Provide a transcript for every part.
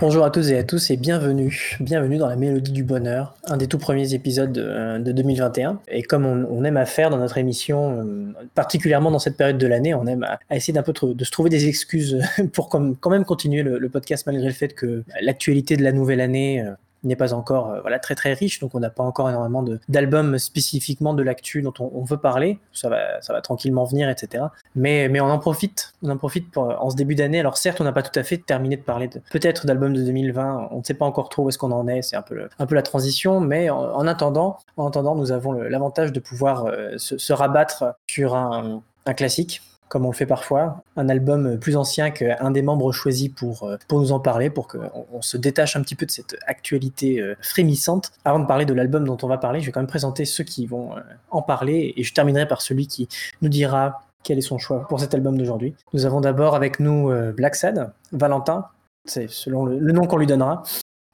Bonjour à tous et à tous et bienvenue, bienvenue dans la Mélodie du Bonheur, un des tout premiers épisodes de, de 2021. Et comme on, aime à faire dans notre émission, euh, particulièrement dans cette période de l'année, on aime à, essayer d'un peu de se trouver des excuses pour quand même continuer le, le, podcast malgré le fait que l'actualité de la nouvelle année euh, n'est pas encore euh, voilà très très riche, donc on n'a pas encore énormément d'albums spécifiquement de l'actu dont on, on, veut parler. Ça va ça va tranquillement venir, etc. Mais mais on en profite, on en profite pour, en ce début d'année. Alors certes, on n'a pas tout à fait terminé de parler peut-être d'albums de 2020. On ne sait pas encore trop où est-ce qu'on en est. C'est un peu un peu la transition, mais en, en attendant, en attendant, nous avons l'avantage de pouvoir euh, se, se, rabattre sur un, un classique comme on le fait parfois, un album plus ancien qu'un des membres choisis pour, euh, pour nous en parler, pour qu'on on se détache un petit peu de cette actualité euh, frémissante. Avant de parler de l'album dont on va parler, je vais quand même présenter ceux qui vont euh, en parler, et je terminerai par celui qui nous dira quel est son choix pour cet album d'aujourd'hui. Nous avons d'abord avec nous Black Sad, Valentin, c'est selon le, nom qu'on lui donnera.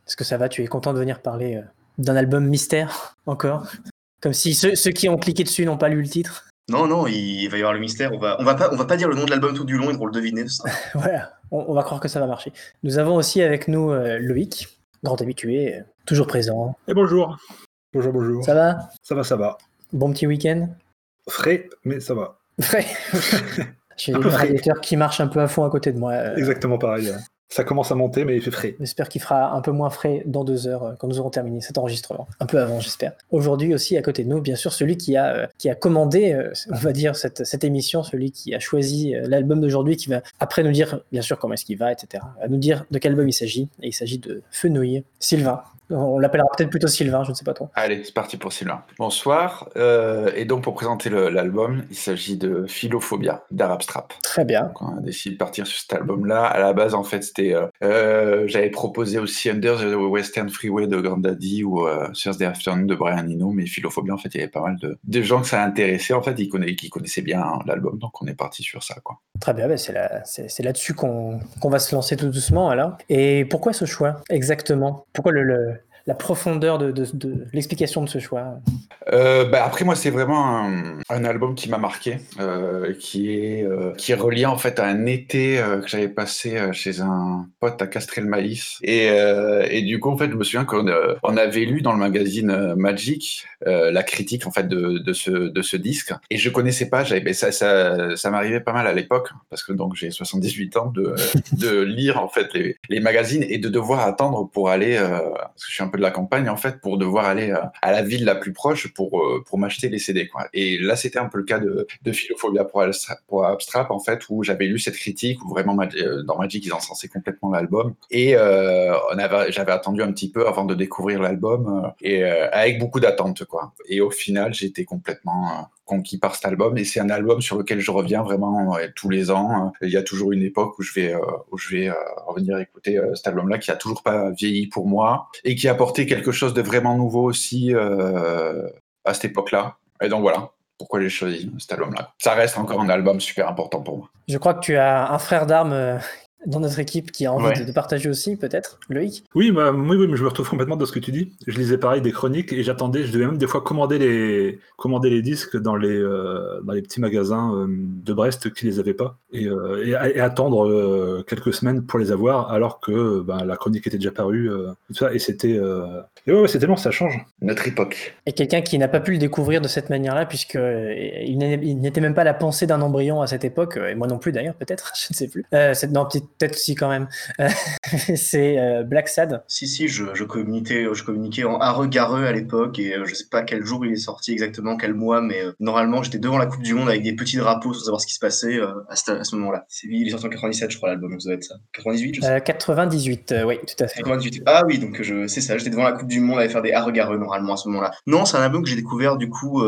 Est-ce que ça va? Tu es content de venir parler d'un album mystère encore? Comme si ceux qui ont cliqué dessus n'ont pas lu le titre non, non, il va y avoir le mystère. On va, on va pas, on va pas dire le nom de l'album tout du long, ils vont le deviner. Ça. voilà, on, on, va croire que ça va marcher. Nous avons aussi avec nous euh, Loïc, grand habitué, toujours présent. Et bonjour. Bonjour, bonjour. Ça va? Ça va, ça va. Bon petit week-end? Frais, mais ça va. Frais J'ai le radiateur qui marche un peu à fond à côté de moi. Euh... Exactement pareil. Ça commence à monter, mais il fait frais. J'espère qu'il fera un peu moins frais dans deux heures euh, quand nous aurons terminé cet enregistrement. Un peu avant, j'espère. Aujourd'hui aussi, à côté de nous, bien sûr, celui qui a, euh, qui a commandé, euh, on va dire, cette, cette émission, celui qui a choisi l'album d'aujourd'hui, qui va après nous dire, bien sûr, comment est-ce qu'il va, etc. À nous dire de quel album il s'agit. Et il s'agit de Fenouil, Sylvain. On l'appellera peut-être plutôt Sylvain, je ne sais pas trop. Allez, c'est parti pour Sylvain. Bonsoir. Euh, et donc, pour présenter l'album, il s'agit de Philophobia d'Arab Strap. Très bien. Donc, on a décidé de partir sur cet album-là. À la base, en fait, c'était. Euh, J'avais proposé aussi Under the Western Freeway de Grandaddy ou euh, Thursday Afternoon de Brian Eno, mais Philophobia, en fait, il y avait pas mal de, de gens que ça intéressait. En fait, ils connaissaient, qui connaissaient bien hein, l'album, donc on est parti sur ça. Quoi. Très bien, ben c'est là-dessus là qu'on qu va se lancer tout doucement, alors. Et pourquoi ce choix exactement? Pourquoi le la profondeur de, l'explication de ce choix euh, bah Après, moi, c'est vraiment un, album qui m'a marqué, euh, qui, est, euh, qui est relié en fait à un été euh, que j'avais passé chez un pote à Castrer-le-Maïs. Et, du coup, en fait, je me souviens qu'on on avait lu dans le magazine Magic la critique en fait de, ce, disque. Et je connaissais pas, j'avais, ça, ça, m'arrivait pas mal à l'époque, parce que donc j'ai 78 ans, de, lire en fait les, les, magazines et de devoir attendre pour aller, parce que je suis un de la campagne en fait pour devoir aller à, à la ville la plus proche pour pour m'acheter les CD quoi. Et là c'était un peu le cas de, de Philophobia pour, pour Abstrap en fait où j'avais lu cette critique où vraiment dans Magic ils encensaient complètement l'album et euh, on avait j'avais attendu un petit peu avant de découvrir l'album euh, et euh, avec beaucoup d'attentes quoi. Et au final j'étais complètement conquis par cet album et c'est un album sur lequel je reviens vraiment ouais, tous les ans. Il y a toujours une époque où je vais, euh, où je vais euh, revenir écouter euh, cet album-là qui a toujours pas vieilli pour moi et qui a apporté quelque chose de vraiment nouveau aussi à cette époque-là. Et donc voilà pourquoi j'ai choisi cet album-là. Ça reste encore un album super important pour moi. Je crois que tu as un frère d'armes dans notre équipe qui a envie ouais. de, de, partager aussi, peut-être, Loïc? Oui, bah, oui, oui, mais je me retrouve complètement dans ce que tu dis. Je lisais pareil des chroniques et j'attendais, je devais même des fois commander les, commander les disques dans les, euh, dans les petits magasins euh, de Brest qui les avaient pas et, euh, et, et attendre euh, quelques semaines pour les avoir alors que bah, la chronique était déjà parue euh, tout ça, et c'était et ouais, ouais c'était long, ça change. Notre époque. Et quelqu'un qui n'a pas pu le découvrir de cette manière-là puisque il n'était même pas la pensée d'un embryon à cette époque et moi non plus d'ailleurs peut-être, je ne sais plus. c'est non, peut-être si quand même. c'est euh, Black Sad. Si, si, je, je, communiquais, je communiquais en areux-gareux à l'époque et euh, je sais pas quel jour il est sorti exactement, quel mois, mais euh, normalement j'étais devant la Coupe du Monde avec des petits drapeaux sans savoir ce qui se passait euh, à ce, à ce moment-là. Il est sorti en 97, je crois, l'album, ça doit être ça. 98, je sais. 98, oui, tout à fait. 98. Ah oui, donc c'est ça, j'étais devant la Coupe du Monde à faire des areux-gareux normalement à ce moment-là. Non, c'est un album que j'ai découvert du coup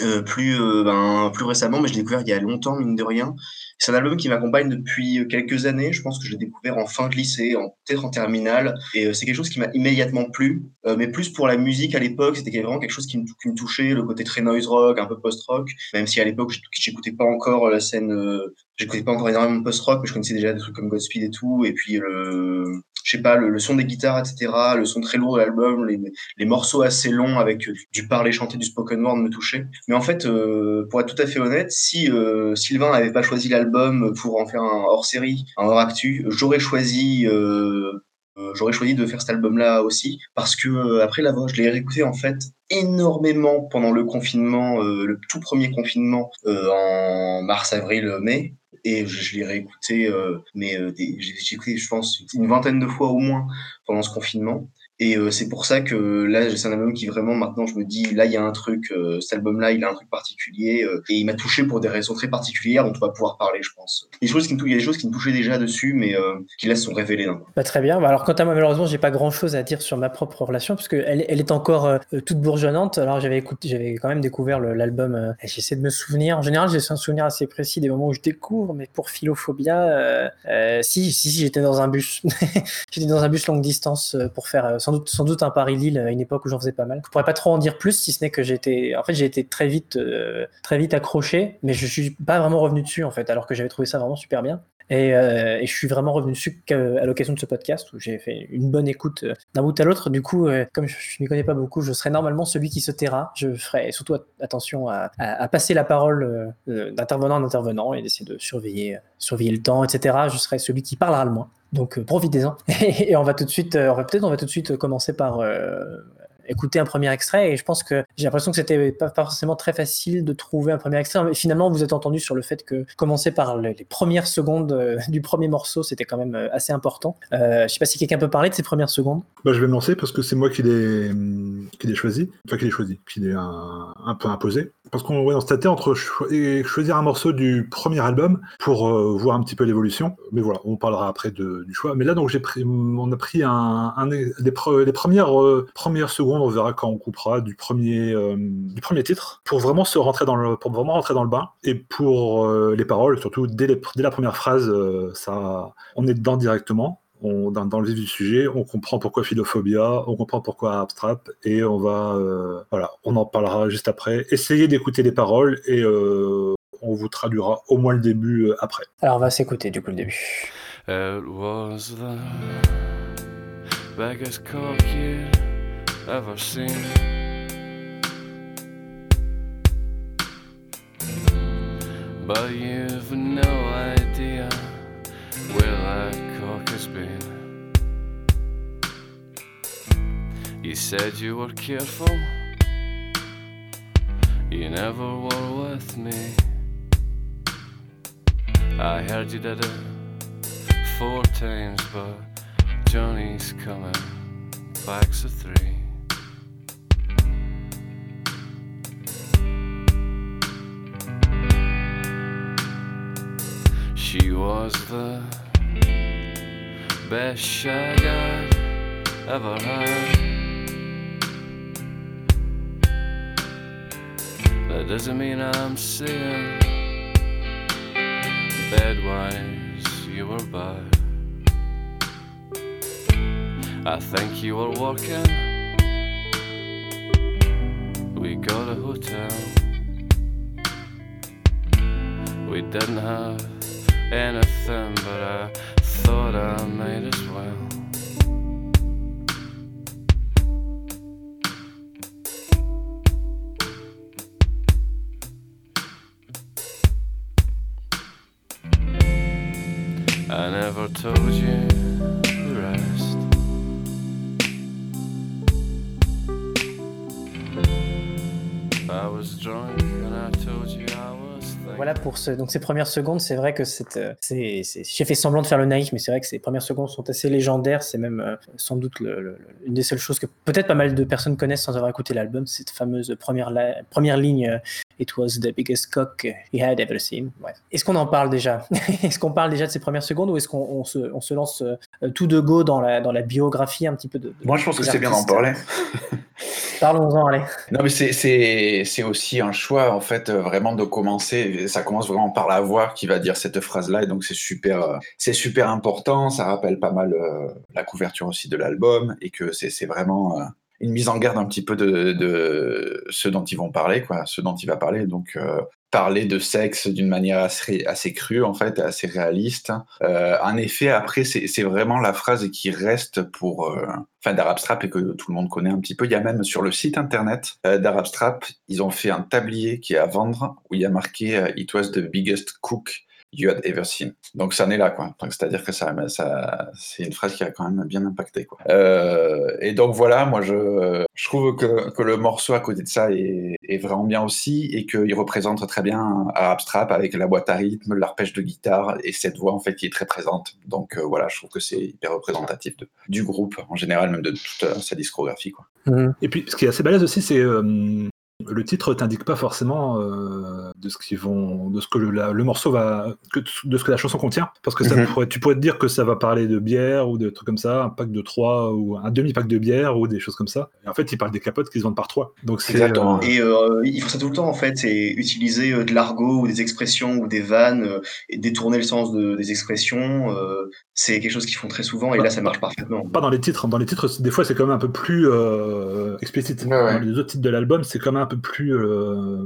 euh, plus, euh, ben, plus récemment, mais je l'ai découvert il y a longtemps, mine de rien. C'est un album qui m'accompagne depuis quelques années. Je pense que je l'ai découvert en fin de lycée, peut-être en terminale. Et euh, c'est quelque chose qui m'a immédiatement plu. Euh, mais plus pour la musique à l'époque, c'était vraiment quelque chose qui me, touchait, le côté très noise rock, un peu post-rock. Même si à l'époque, j'écoutais pas encore la scène, euh, j'écoutais pas encore énormément de post-rock, mais je connaissais déjà des trucs comme Godspeed et tout. Et puis, le, je sais pas, le, son des guitares, etc., le son très lourd de l'album, les, morceaux assez longs avec du, du parler chanté, du spoken word me touchaient. Mais en fait, euh, pour être tout à fait honnête, si euh, Sylvain n'avait pas choisi l'album pour en faire un hors-série, un hors-actu, j'aurais choisi euh, j'aurais choisi de faire cet album-là aussi parce que après la voix, je l'ai réécouté en fait énormément pendant le confinement, le tout premier confinement en mars, avril, mai et je, je l'ai réécouté, euh, mais euh, j'ai écouté, je pense, une vingtaine de fois au moins pendant ce confinement. Et euh, c'est pour ça que là, c'est un album qui vraiment maintenant, je me dis, là, il y a un truc, euh, cet album-là, il a un truc particulier, euh, et il m'a touché pour des raisons très particulières dont on va pouvoir parler, je pense. Il y a des choses qui me touchaient déjà dessus, mais qui là sont révélées d'un Bah, très bien. Bah, alors, quant à moi, malheureusement, j'ai pas grand-chose à dire sur ma propre relation, parce qu'elle elle est encore toute bourgeonnante. Alors, j'avais écouté, j'avais quand même découvert l'album. J'essaie de me souvenir. En général, j'ai un souvenir assez précis des moments où je découvre, mais pour Philophobia, si, si, si j'étais dans un bus. j'étais dans un bus longue distance pour faire sans doute, un Paris-Lille à une époque où j'en faisais pas mal. Je pourrais pas trop en dire plus, si ce n'est que j'ai été, en fait, j'ai été très vite, euh, très vite accroché, mais je suis pas vraiment revenu dessus en fait, alors que j'avais trouvé ça vraiment super bien. Et, euh, et, je suis vraiment revenu dessus à l'occasion de ce podcast où j'ai fait une bonne écoute euh, d'un bout à l'autre. Du coup, euh, comme je ne m'y connais pas beaucoup, je serai normalement celui qui se taira. Je ferai surtout attention à, à, à passer la parole euh, d'intervenant en intervenant et d'essayer de surveiller, surveiller le temps, etc. Je serai celui qui parlera le moins. Donc profitez-en. Et, on va tout de suite, peut-être, on va tout de suite commencer par écouter un premier extrait et je pense que j'ai l'impression que c'était pas forcément très facile de trouver un premier extrait. Mais finalement, vous êtes entendu sur le fait que commencer par les premières secondes euh, du premier morceau, c'était quand même euh, assez important. Euh, je sais pas si quelqu'un peut parler de ces premières secondes. Bah, je vais me lancer parce que c'est moi qui l'ai choisi, enfin qui l'ai choisi, qui l'ai un, un, peu imposé. Parce qu'on ouais, on se entre cho choisir un morceau du premier album pour euh, voir un petit peu l'évolution. Mais voilà, on parlera après du choix. Mais là, donc on a pris un, euh, premières secondes on verra quand on coupera du premier, euh, du premier titre, pour vraiment se rentrer dans le, pour vraiment rentrer dans le bain. Et pour euh, les paroles, surtout dès, les, dès, la première phrase, euh, ça, on est dedans directement. On, dans, dans, le vif du sujet, on comprend pourquoi philophobia, on comprend pourquoi abstract, et on va, euh, voilà, on en parlera juste après. Essayez d'écouter les paroles et euh, on vous traduira au moins le début après. Alors on va s'écouter du coup le début. It was the biggest cock ever seen. But you've no idea where that cock has been. You said you were careful, you never were with me. I heard you did it four times, but Johnny's coming, packs of three. She was the best shag I'd ever had. That doesn't mean I'm saying bedwise you were bad. I think you were working. We got a hotel. We didn't have anything, but I thought I might as well. I never told you the rest. I was drunk and I told you I. Voilà pour ce, donc ces premières secondes, c'est vrai que c'est, c'est, j'ai fait semblant de faire le naïf, mais c'est vrai que ces premières secondes sont assez légendaires. C'est même euh, sans doute le, une des seules choses que peut-être pas mal de personnes connaissent sans avoir écouté l'album, cette fameuse première, première ligne It was the biggest cock he had ever seen. Ouais. Est-ce qu'on en parle déjà? Est-ce qu'on parle déjà de ces premières secondes ou est-ce qu'on on se, on se, lance euh, tout de go dans la, dans la biographie un petit peu de, de Moi, je pense que c'est bien d'en parler. Parlons-en, allez. Non, mais c'est aussi un choix, en fait, euh, vraiment de commencer. Ça commence vraiment par la voix qui va dire cette phrase-là, et donc c'est super, euh, c'est super important. Ça rappelle pas mal euh, la couverture aussi de l'album, et que c'est vraiment une mise en garde un petit peu de, de, ce dont ils vont parler, quoi, ce dont il va parler. Donc, parler de sexe d'une manière assez, assez crue, en fait, assez réaliste. Euh, en effet, après, c'est vraiment la phrase qui reste pour, euh, enfin, d'Arabstrap et que tout le monde connaît un petit peu. Il y a même sur le site internet euh, d'Arabstrap, ils ont fait un tablier qui est à vendre où il y a marqué euh, It was the biggest cook you had ever seen. Donc ça en est là, quoi. C'est-à-dire que ça, ça c'est une phrase qui a quand même bien impacté, quoi. Euh, et donc voilà, moi je, trouve que, le morceau à côté de ça est, vraiment bien aussi et qu'il représente très bien Abstrap avec la boîte à rythme, l'arpège de guitare et cette voix en fait qui est très présente. Donc euh, voilà, je trouve que c'est hyper représentatif du groupe en général, même de toute euh, sa discographie, quoi. Mmh. Et puis ce qui est assez balèze aussi, c'est le titre t'indique pas forcément euh, de ce qu'ils vont, de ce que le, la, le, morceau va, que, de ce que la chanson contient, parce que ça mm -hmm. pourrait, tu pourrais te dire que ça va parler de bière ou de trucs comme ça, un pack de trois ou un demi pack de bière ou des choses comme ça. Et en fait, ils parlent des capotes qui se vendent par trois. Donc c'est euh... et euh, ils font ça tout le temps en fait, c'est utiliser euh, de l'argot ou des expressions ou des vannes euh, et détourner le sens de, des expressions. euh, c'est quelque chose qu'ils font très souvent et là ça marche parfaitement. Pas dans les titres, dans les titres, des fois c'est quand même un peu plus euh, explicite. Ouais, ouais. Dans les autres titres de l'album, c'est quand même un peu plus euh,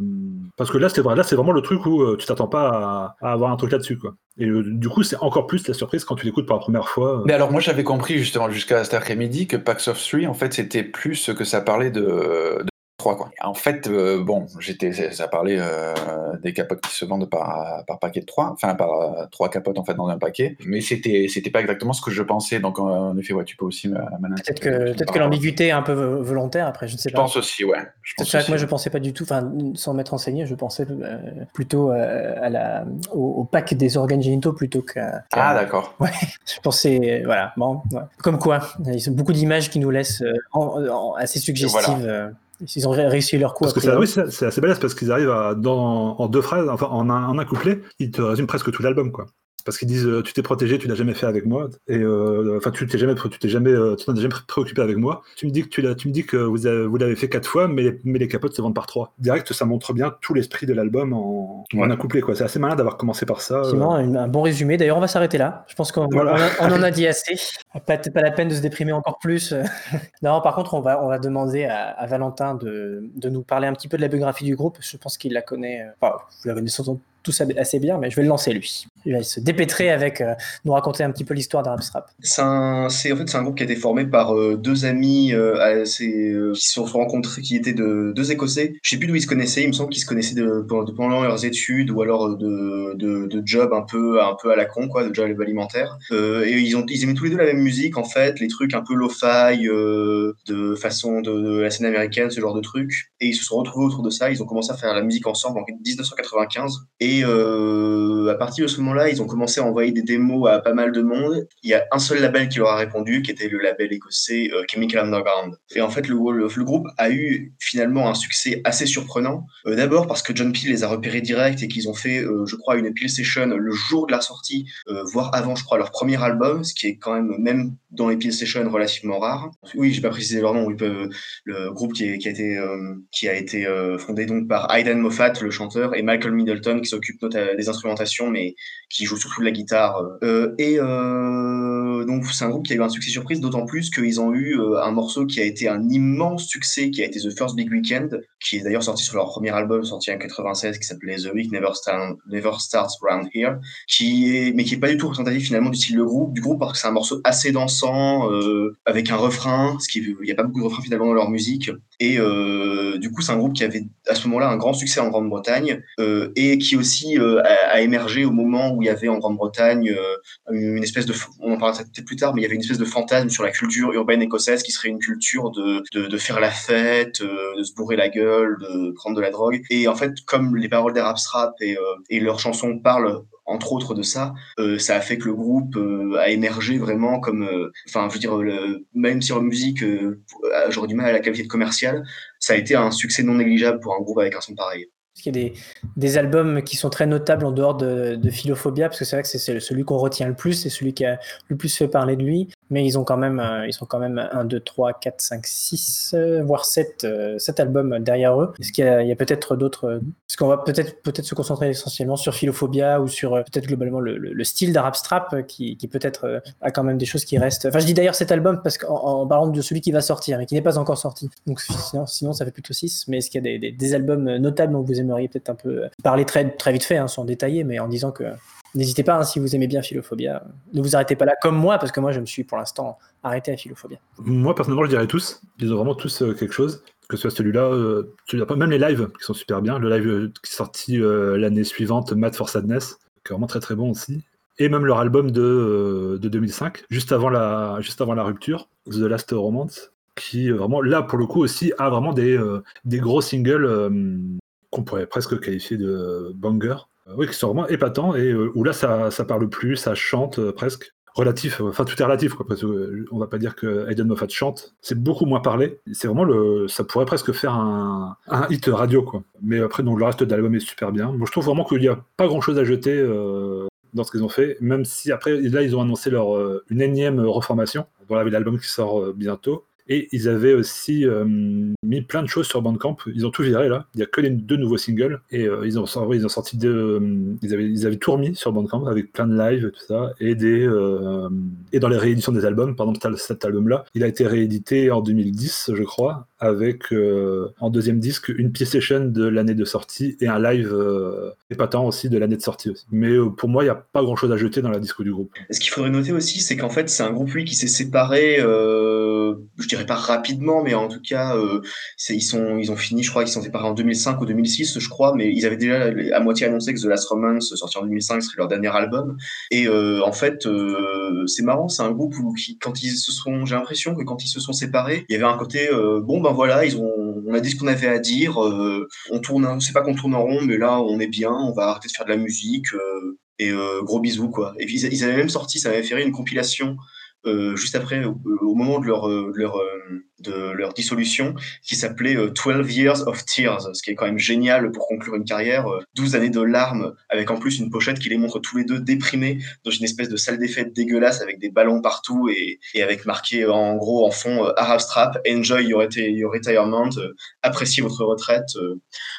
parce que là c'est vrai, vraiment le truc où euh, tu t'attends pas à, avoir un truc là-dessus quoi. Et euh, du coup c'est encore plus la surprise quand tu l'écoutes pour la première fois. Mais alors moi j'avais compris justement jusqu'à cet après-midi que Packs of Three en fait c'était plus que ça parlait de 3 quoi. En fait, euh, bon, j'étais, ça parlait euh, des capotes qui se vendent par, par paquet de 3, enfin par euh, 3 capotes en fait dans un paquet, mais c'était, c'était pas exactement ce que je pensais. Donc en effet, ouais, tu peux aussi Peut-être que, peut que l'ambiguïté est un peu volontaire. Après, je ne sais je pas. Pense aussi, ouais. C'est vrai que moi je pensais pas du tout, enfin sans m'être renseigné, je pensais euh, plutôt euh, à la, au, au, pack des organes génitaux plutôt qu'à. Qu ah d'accord. Ouais, je pensais, voilà, bon, ouais. comme quoi, ils ont beaucoup d'images qui nous laissent euh, en, en, assez suggestives. Voilà. Ils ont réussi leur coup. Parce que ça, oui, c'est assez balèze parce qu'ils arrivent à, dans, en deux phrases, enfin en un, en un couplet, ils te résument presque tout l'album, quoi parce qu'ils disent euh, tu t'es protégé, tu l'as jamais fait avec moi, et euh, enfin tu t'es jamais, tu t'es jamais, euh, tu t'en jamais préoccupé avec moi. Tu me dis que tu l'as, tu me dis que vous, avez, vous l'avez fait quatre fois, mais les, mais les capotes se vendent par trois. Direct, ça montre bien tout l'esprit de l'album en, ouais. en, un couplet quoi. C'est assez malin d'avoir commencé par ça. Effectivement, un bon résumé. D'ailleurs, on va s'arrêter là. Je pense qu'on voilà. on, on en a dit assez. Pas, pas la peine de se déprimer encore plus. non, par contre, on va, on va demander à, à Valentin de, de, nous parler un petit peu de la biographie du groupe. Je pense qu'il la connaît. Enfin, vous la connaissez tout ça assez bien, mais je vais le lancer lui. Il va se dépêtrer avec euh, nous raconter un petit peu l'histoire d'Arabstrap. C'est en fait c'est un groupe qui a été formé par euh, deux amis euh, euh, qui se sont rencontrés, qui étaient de deux Écossais. Je sais plus d'où ils se connaissaient. Il me semble qu'ils se connaissaient de, pendant leurs études ou alors de, de, job un peu un peu à la con quoi, de job alimentaire. et ils ont ils aimaient tous les deux la même musique en fait, les trucs un peu lo-fi de façon de, la scène américaine, ce genre de trucs. Et ils se sont retrouvés autour de ça. Ils ont commencé à faire la musique ensemble en 1995. Et euh, à partir de ce moment-là, ils ont commencé à envoyer des démos à pas mal de monde. Il y a un seul label qui leur a répondu, qui était le label écossais euh, Chemical Underground. Et en fait, le, groupe a eu finalement un succès assez surprenant. Euh, D'abord parce que John Peel les a repérés direct et qu'ils ont fait, euh, je crois, une Peel Session le jour de la sortie, voire avant, je crois, leur premier album, ce qui est quand même, même dans les Peel Sessions, relativement rare. Oui, j'ai pas précisé leur nom. Peuvent, le groupe qui, a été, qui a été fondé donc par Aidan Moffat, le chanteur, et Michael Middleton, qui s'occupe des instrumentations, mais qui joue surtout de la guitare. Euh, et euh, donc c'est un groupe qui a eu un succès surprise, d'autant plus qu'ils ont eu euh, un morceau qui a été un immense succès, qui a été The First Big Weekend, qui est d'ailleurs sorti sur leur premier album sorti en 96, qui s'appelait The Week Never, Never Starts Round Here, qui est mais qui est pas du tout représentatif finalement du style de groupe, du groupe parce que c'est un morceau assez dansant avec un refrain, ce qui il y a pas beaucoup de refrains finalement dans leur musique. Et du coup c'est un groupe qui avait à ce moment-là un grand succès en Grande-Bretagne et qui aussi a, a, émergé au moment où il y avait en Grande-Bretagne euh, une espèce de, on en parlera peut-être plus tard, mais il y avait une espèce de fantasme sur la culture urbaine écossaise qui serait une culture de, faire la fête, euh, de se bourrer la gueule, de prendre de la drogue. Et en fait, comme les paroles des rap et, euh, et leurs chansons parlent entre autres de ça, euh, ça a fait que le groupe euh, a émergé vraiment comme, enfin, euh, je veux dire, le, même si leur musique, j'aurais du mal à la qualité de commerciale, ça a été un succès non négligeable pour un groupe avec un son pareil. Parce qu'il y a des, des, albums qui sont très notables en dehors de, de Philophobia, parce que c'est vrai que c'est celui qu'on retient le plus, c'est celui qui a le plus fait parler de lui. Mais ils ont quand même, euh, ils sont quand même 1, 2, 3, 4, 5, 6, voire 7, 7 euh, albums derrière eux. Est-ce qu'il y a, peut-être d'autres. Parce qu'on va peut-être peut se concentrer essentiellement sur Philophobia ou sur euh, peut-être globalement le, le, style d'Arab Strap qui, qui peut-être a quand même des choses qui restent. Enfin, je dis d'ailleurs cet album parce qu'en en parlant de celui qui va sortir et qui n'est pas encore sorti. Donc sinon, ça fait plutôt 6. Mais est-ce qu'il y a des, des, des albums notables dont vous aimeriez peut-être un peu parler très, très vite fait, hein, sans détailler, mais en disant que n'hésitez pas, hein, si vous aimez bien Philophobia, ne vous arrêtez pas là, comme moi, parce que moi, je me suis pour l'instant arrêté à Philophobia. Moi, personnellement, je dirais tous. Ils ont vraiment tous euh, quelque chose. Que ce soit celui-là, euh, même les lives qui sont super bien. Le live euh, qui est sorti l'année suivante, Mad for Sadness, qui est vraiment très très bon aussi. Et même leur album de, de 2005, juste avant, la, juste avant la rupture, The Last Romance, qui vraiment, là, pour le coup aussi, a vraiment des, des gros singles qu'on pourrait presque qualifier de banger. Euh, oui, vraiment épatants et euh, où là, ça, ça parle plus, ça chante euh, presque. Relatif, enfin tout est relatif, quoi, parce on va pas dire que Aiden Moffat chante, c'est beaucoup moins parlé, c'est vraiment le, ça pourrait presque faire un, hit radio, quoi. Mais après, donc, le reste de l'album est super bien. Moi, je trouve vraiment qu'il n'y a pas grand chose à jeter dans ce qu'ils ont fait, même si après, là, ils ont annoncé leur, une énième reformation, voilà, l'album qui sort bientôt, et ils avaient aussi euh, mis plein de choses sur Bandcamp. Ils ont tout viré là. Il n'y a que les deux nouveaux singles. Et euh, ils, ont, ils ont sorti deux. Euh, ils, avaient, ils avaient tout remis sur Bandcamp avec plein de lives et tout ça. Et, des, et dans les rééditions des albums, par exemple cet album-là, il a été réédité en 2010, je crois, avec en deuxième disque une session de l'année de sortie et un live épatant aussi de l'année de sortie. Mais pour moi, il n'y a pas grand-chose à jeter dans la disco du groupe. Ce qu'il faudrait noter aussi, c'est qu'en fait, c'est un groupe lui qui s'est séparé je dirais pas rapidement, mais en tout cas, euh, ils, sont, ils ont fini, je crois qu'ils sont séparés en 2005 ou 2006, je crois, mais ils avaient déjà à moitié annoncé que The Last Romance, sorti en 2005, serait leur dernier album. Et euh, en fait, euh, c'est marrant, c'est un groupe où quand ils se sont, j'ai l'impression que quand ils se sont séparés, il y avait un côté, bon ben voilà, ils ont, on a dit ce qu'on avait à dire, on tourne, c'est pas qu'on tourne en rond, mais là on est bien, on va arrêter de faire de la musique. et gros bisous quoi. Et ils, avaient même sorti, ça avait fait une compilation euh, juste après, au, moment de leur de leur dissolution, qui s'appelait 12 euh, Years of Tears, ce qui est quand même génial pour conclure une carrière. 12 euh, années de larmes, avec en plus une pochette qui les montre tous les deux déprimés dans une espèce de salle des fêtes dégueulasse avec des ballons partout et, et avec marqué euh, en gros en fond Arab Strap, Enjoy your, your retirement, appréciez votre retraite.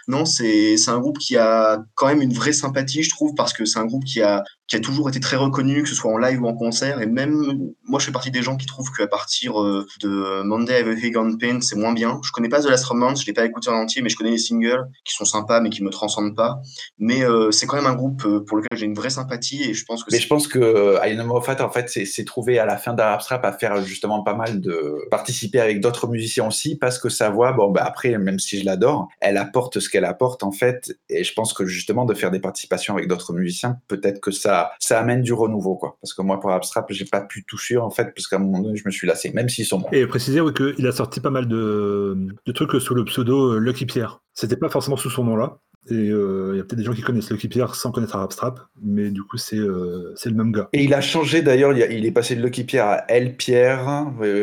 Non, c'est un groupe qui a quand même une vraie sympathie, je trouve, parce que c'est un groupe qui a qui a toujours été très reconnu, que ce soit en live ou en concert. Et même, moi, je fais partie des gens qui trouvent qu'à partir de Monday Everything on Pain, c'est moins bien. Je connais pas The Last Romance, je l'ai pas écouté en entier, mais je connais les singles qui sont sympas, mais qui me transcendent pas. Mais euh, c'est quand même un groupe euh, pour lequel j'ai une vraie sympathie et je pense que. Mais je pense que euh, Moffat, en fait, s'est trouvé à la fin d'Arab Strap à faire justement pas mal de participer avec d'autres musiciens aussi, parce que sa voix, bon, bah après, même si je l'adore, elle apporte ce qu'elle apporte en fait, et je pense que justement de faire des participations avec d'autres musiciens, peut-être que ça, ça amène du renouveau, quoi. Parce que moi, pour Arab Strap, j'ai pas pu toucher en fait, parce qu'à un moment donné, je me suis lassé, même s'ils sont bons. Et préciser oui, qu'il a sorti pas mal de, de trucs sous le pseudo euh, Lucky Pierre. C'était pas forcément sous son nom-là. Et euh, il y a peut-être des gens qui connaissent Lucky Pierre sans connaître Arab Strap, mais du coup, c'est euh, c'est le même gars. Et il a changé d'ailleurs, il, est passé de Lucky Pierre à El Pierre.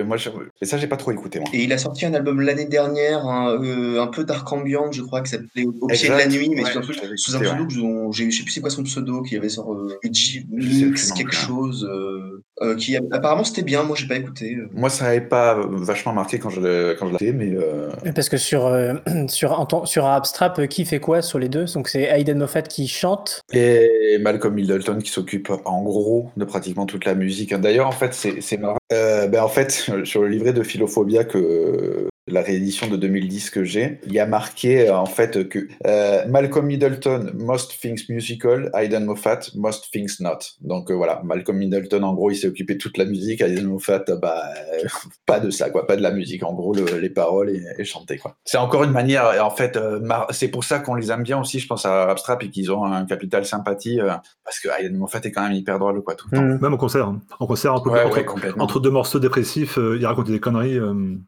moi, et ça, j'ai pas trop écouté. Moi. Et il a sorti un album l'année dernière, un, un peu dark ambient, je crois, qui s'appelait Au pied de la nuit, mais sous un, sous un pseudo, je sais plus c'est quoi son pseudo, qui avait sur euh, quelque chose. Euh, qui apparemment c'était bien, moi j'ai pas écouté. Euh. Moi ça n'avait pas vachement marqué quand je quand je l'ai mais euh... parce que sur sur sur Abstrap qui fait quoi sur les deux? Donc c'est Aiden Moffat qui chante et Malcolm Middleton qui s'occupe en gros de pratiquement toute la musique. D'ailleurs en fait c'est marrant. ben en fait sur le livret de Philophobia que la réédition de 2010 que j'ai, il y a marqué euh, en fait que euh, Malcolm Middleton, Most Things Musical, Aidan Moffat, Most Things Not. Donc euh, voilà, Malcolm Middleton, en gros, il s'est occupé de toute la musique, Aidan Moffat, bah, pas de ça, quoi, pas de la musique, en gros, les paroles et, chanter, quoi. C'est encore une manière, en fait, c'est pour ça qu'on les aime bien aussi, je pense à Abstrap et qu'ils ont un capital sympathie, parce que Aidan Moffat est quand même hyper drôle, quoi, tout le temps. Mmh. Même au concert, hein. en concert, entre, entre, deux morceaux dépressifs, il racontait des conneries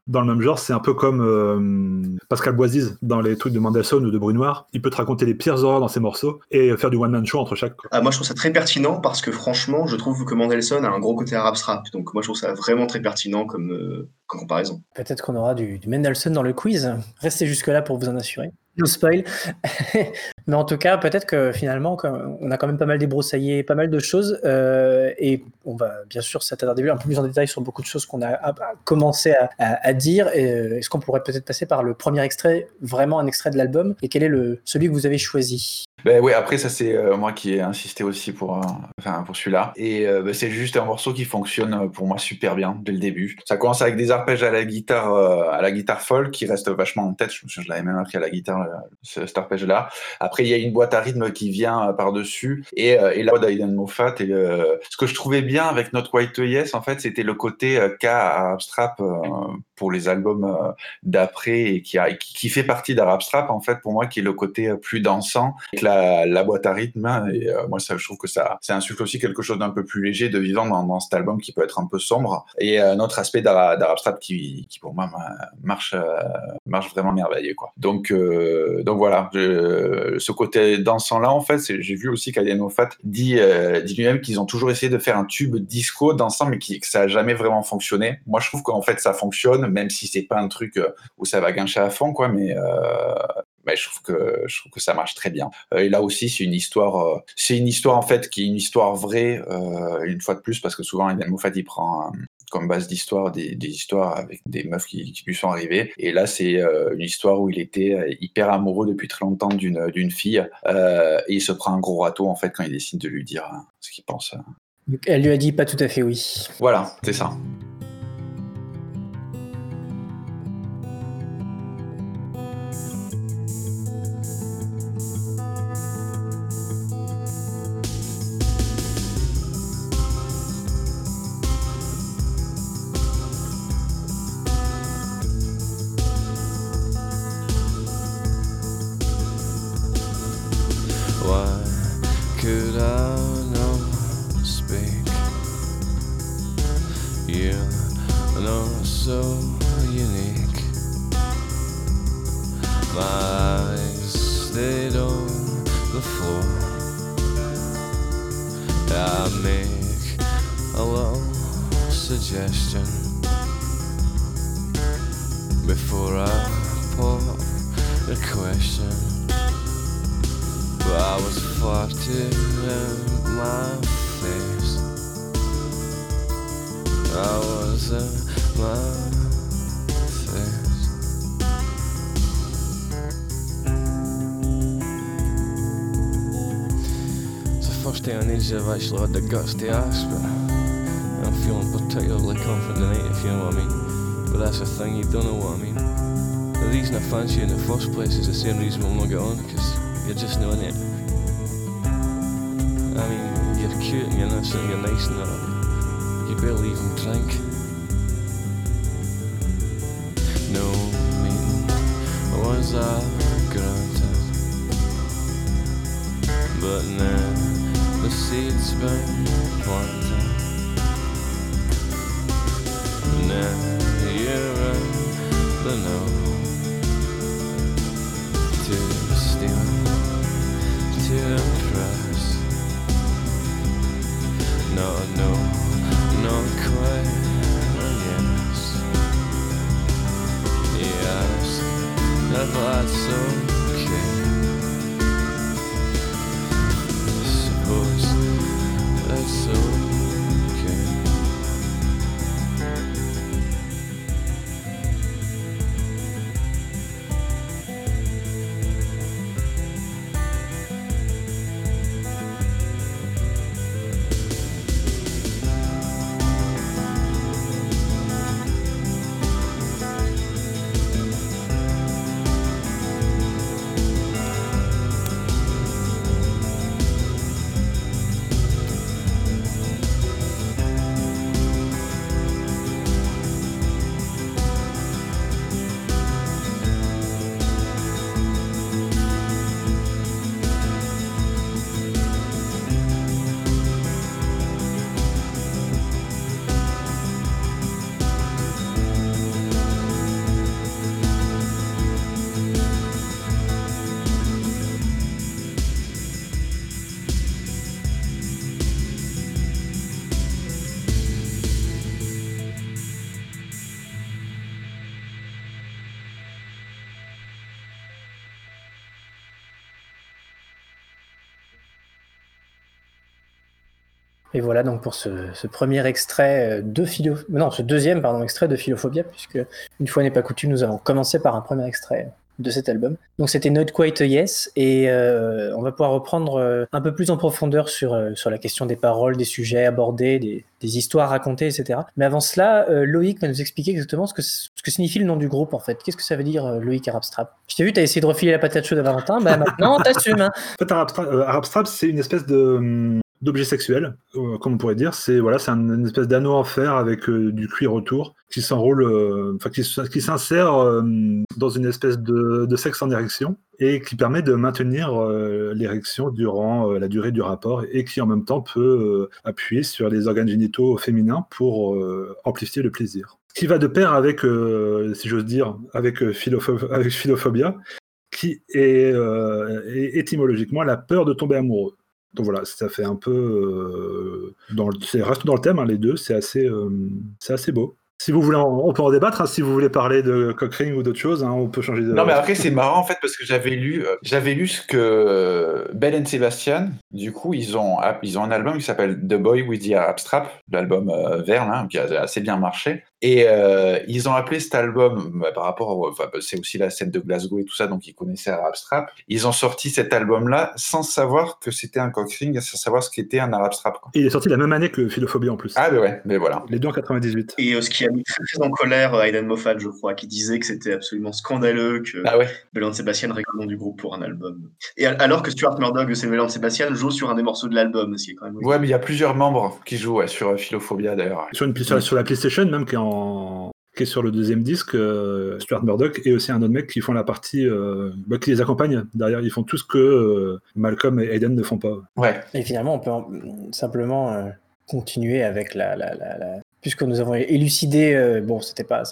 dans le même genre, c'est un peu comme euh, Pascal Boisise dans les trucs de Mendelssohn ou de Brunoir. Il peut te raconter les pires horreurs dans ses morceaux et faire du one-man show entre chaque. Ah, moi, je trouve ça très pertinent parce que franchement, je trouve que Mendelssohn a un gros côté arabe rap. Donc, moi, je trouve ça vraiment très pertinent comme, euh, comparaison. Peut-être qu'on aura du, du, Mendelssohn dans le quiz. Restez jusque-là pour vous en assurer. No spoil. Mais en tout cas, peut-être que finalement, on a quand même pas mal débroussaillé pas mal de choses. Euh, et on va bien sûr s'attarder un peu plus en détail sur beaucoup de choses qu'on a, commencé à, dire. Euh, est-ce qu'on pourrait peut-être passer par le premier extrait, vraiment un extrait de l'album? Et quel est le, celui que vous avez choisi? Ben oui, après ça c'est euh, moi qui ai insisté aussi pour, enfin, pour celui-là. Et ben, c'est juste un morceau qui fonctionne pour moi super bien dès le début. Ça commence avec des arpèges à la guitare, à la guitare folk qui reste vachement en tête. Je, je l'avais même appris à la guitare, cet arpège-là. Après, il y a une boîte à rythme qui vient euh, par-dessus et, euh, et là, d'Aiden Moffat. Et ce que je trouvais bien avec Not White Yes, en fait, c'était le côté euh, K à Abstrap pour les albums d'après et qui, a, qui, fait partie d'Arabstrap, en fait, pour moi, qui est le côté plus dansant avec la, la boîte à rythme. Et moi, ça, je trouve que ça, ça insuffle aussi quelque chose d'un peu plus léger, de vivant dans, cet album qui peut être un peu sombre. Et un autre aspect d'Arabstrap qui, qui, pour moi, marche, marche vraiment merveilleux, quoi. Donc, donc voilà. Ce côté dansant-là, en fait, j'ai vu aussi qu'Alian Fat dit, euh, dit lui-même qu'ils ont toujours essayé de faire un tube disco dansant, mais qui, que ça n'a jamais vraiment fonctionné. Moi, je trouve qu'en fait, ça fonctionne, même si c'est pas un truc euh, où ça va gâcher à fond, quoi, mais, euh, je trouve que je trouve que ça marche très bien. et là aussi, c'est une histoire, c'est une histoire en fait qui est une histoire vraie, une fois de plus, parce que souvent Alian Moffat il prend comme base d'histoire des, histoires avec des meufs qui, lui sont arrivées. Et là, c'est euh, une histoire où il était euh, hyper amoureux depuis très longtemps d'une fille euh, et il se prend un gros râteau en fait quand il décide de lui dire ce qu'il pense. Elle lui a dit pas tout à fait oui. Voilà, c'est ça. Know voilà donc pour ce, premier extrait euh, de Philo... Non, ce deuxième pardon, extrait de Philophobia, puisque une fois n'est pas coutume, nous avons commencé par un premier extrait de cet album. Donc c'était Not Quite Yes, et euh, on va pouvoir reprendre euh, un peu plus en profondeur sur, sur la question des paroles, des sujets abordés, des, histoires racontées, etc. Mais avant cela, Loïc va nous expliquer exactement ce que, ce que signifie le nom du groupe en fait. Qu'est-ce que ça veut dire Loïc Arab Strap Je t'ai vu, t'as essayé de refiler la patate chaude à Valentin, bah maintenant t'assumes. Hein. En fait, Arab Strap, euh, Arab c'est une espèce de hum, d'objet sexuel, euh, comme on pourrait dire. C'est voilà, c'est un- une espèce d'anneau en fer avec euh, du cuir autour qui s'enroule, euh, enfin qui, s'insère dans une espèce de, sexe en érection et qui permet de maintenir l'érection durant la durée du rapport et qui en même temps peut appuyer sur les organes génitaux féminins pour amplifier le plaisir. Ce qui va de pair avec, si j'ose dire, avec, avec philophobia, qui est étymologiquement la peur de tomber amoureux. Donc voilà, ça fait un peu. euh, dans le, reste dans le thème, hein, les deux, c'est assez, euh, c'est assez beau. Si vous voulez, on peut en débattre. hein, si vous voulez parler de Cockring ou d'autres choses, hein, on peut changer de. Non, mais après, c'est marrant en fait parce que j'avais lu, euh, j'avais lu ce que euh, Bell and Sebastian, du coup, ils ont, ils ont un album qui s'appelle The Boy with the Arab Strap, l'album euh, qui a assez bien marché. Et euh, ils ont appelé cet album, bah, par rapport, au- enfin, c'est aussi la scène de Glasgow et tout ça, donc ils connaissaient Arab Strap. Ils ont sorti cet album-là sans savoir que c'était un cockring, sans savoir ce qu'était un Arab Strap. Quoi. Et il est sorti la même année que Philophobie en plus. Ah, mais ouais, mais voilà. Les deux en 98. Et euh, ce qui a mis très, très en colère euh, Aidan Moffat, je crois, qui disait que c'était absolument scandaleux que Ah ouais. Réclame le nom du groupe pour un album. Et al- alors que Stuart Murdoch de Bellon Sebastian joue sur un des morceaux de l'album, ce qui est quand même. Ouais, mais il y a plusieurs membres qui jouent ouais, sur Philophobia d'ailleurs. Sur, une, sur, sur la PlayStation, même, qui est, en, qui est sur le deuxième disque, euh, Stuart Murdoch et aussi un autre mec qui font la partie. euh, bah, qui les accompagne derrière. Ils font tout ce que euh, Malcolm et Aiden ne font pas. Ouais. Et finalement, on peut en- simplement euh, continuer avec la, la, la, la- Puisque nous avons élucidé, euh, bon, c'était pas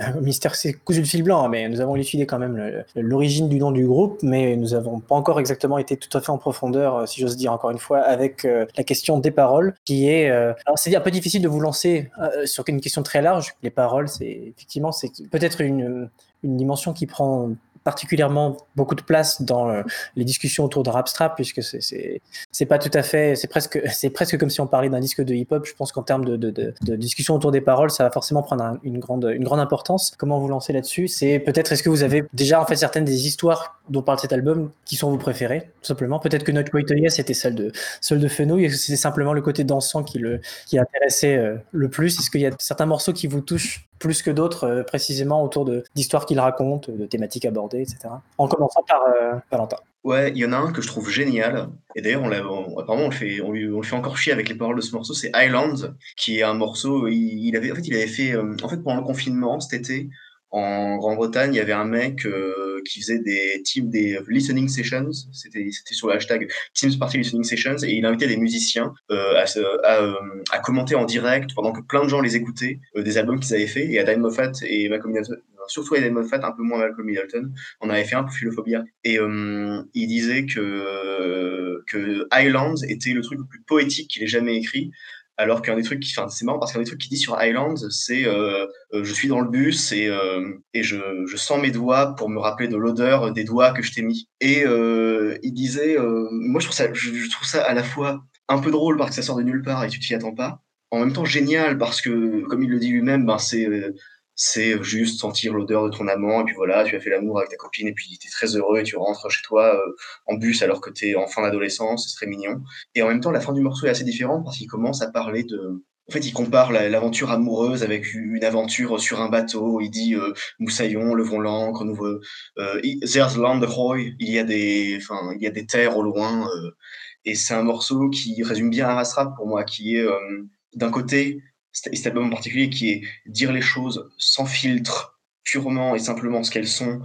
un mystère, c'est cousu de fil blanc, hein, mais nous avons élucidé quand même le- l'origine du nom du groupe, mais nous avons pas encore exactement été tout à fait en profondeur, euh, si j'ose dire encore une fois, avec euh, la question des paroles, qui est. alors, c'est un peu difficile de vous lancer sur une question très large. Les paroles, c'est effectivement, c'est peut-être une, une dimension qui prend particulièrement beaucoup de place dans euh, les discussions autour de Rapstrap, puisque c'est- c'est pas tout à fait, c'est presque, c'est presque comme si on parlait d'un disque de hip-hop. Je pense qu'en termes de, de, de, de discussion autour des paroles, ça va forcément prendre un- une grande, une grande importance. Comment vous lancer là-dessus? C'est peut-être, est-ce que vous avez déjà en fait certaines des histoires dont parle cet album qui sont vos préférées, tout simplement? Peut-être que Not Quite a Yes c'était celle de, celle de Fenouil, et c'est simplement le côté dansant qui le, qui a intéressé euh, le plus. Est-ce qu'il y a certains morceaux qui vous touchent plus que d'autres, euh, précisément autour d'histoires qu'il raconte, de thématiques abordées, etc. En commençant par euh, Valentin. Ouais, il y en a un que je trouve génial. Et d'ailleurs, on apparemment, on le fait, lui- fait encore chier avec les paroles de ce morceau. C'est Island, qui est un morceau. Il, il avait, en fait, il avait fait, euh, en fait, pendant le confinement cet été, en Grande-Bretagne, il y avait un mec euh, qui faisait des teams, des listening sessions. C'était, sur le hashtag Teams Party Listening Sessions, et il invitait des musiciens euh, euh, à commenter en direct pendant que plein de gens les écoutaient des albums qu'ils avaient fait. Et Adam Moffat et Malcolm Middleton, surtout Adam Moffat, un peu moins Malcolm Middleton, on avait fait un pour Philophobia. Et il disait que, que Highlands était le truc le plus poétique qu'il ait jamais écrit. Alors qu'un des trucs qui, enfin, c'est marrant parce qu'un des trucs qu'il dit sur Highlands, c'est euh, euh, je suis dans le bus et, euh, et je, sens mes doigts pour me rappeler de l'odeur des doigts que je t'ai mis. Et euh, il disait, moi je trouve ça, je, trouve ça à la fois un peu drôle parce que ça sort de nulle part et tu t'y attends pas. En même temps génial parce que, comme il le dit lui-même, ben c'est c'est juste sentir l'odeur de ton amant et puis voilà, tu as fait l'amour avec ta copine et puis tu es très heureux et tu rentres chez toi euh, en bus alors que tu es en fin d'adolescence, c'est très mignon. Et en même temps, la fin du morceau est assez différente parce qu'il commence à parler de en fait, il compare la- l'aventure amoureuse avec une aventure sur un bateau. Il dit euh, moussaillon, levons l'ancre, nous euh, there's land ahoy. Il y a des, enfin, il y a des terres au loin. euh, et c'est un morceau qui résume bien Arasrap pour moi, qui est euh, d'un côté cet album en particulier qui est dire les choses sans filtre, purement et simplement ce qu'elles sont,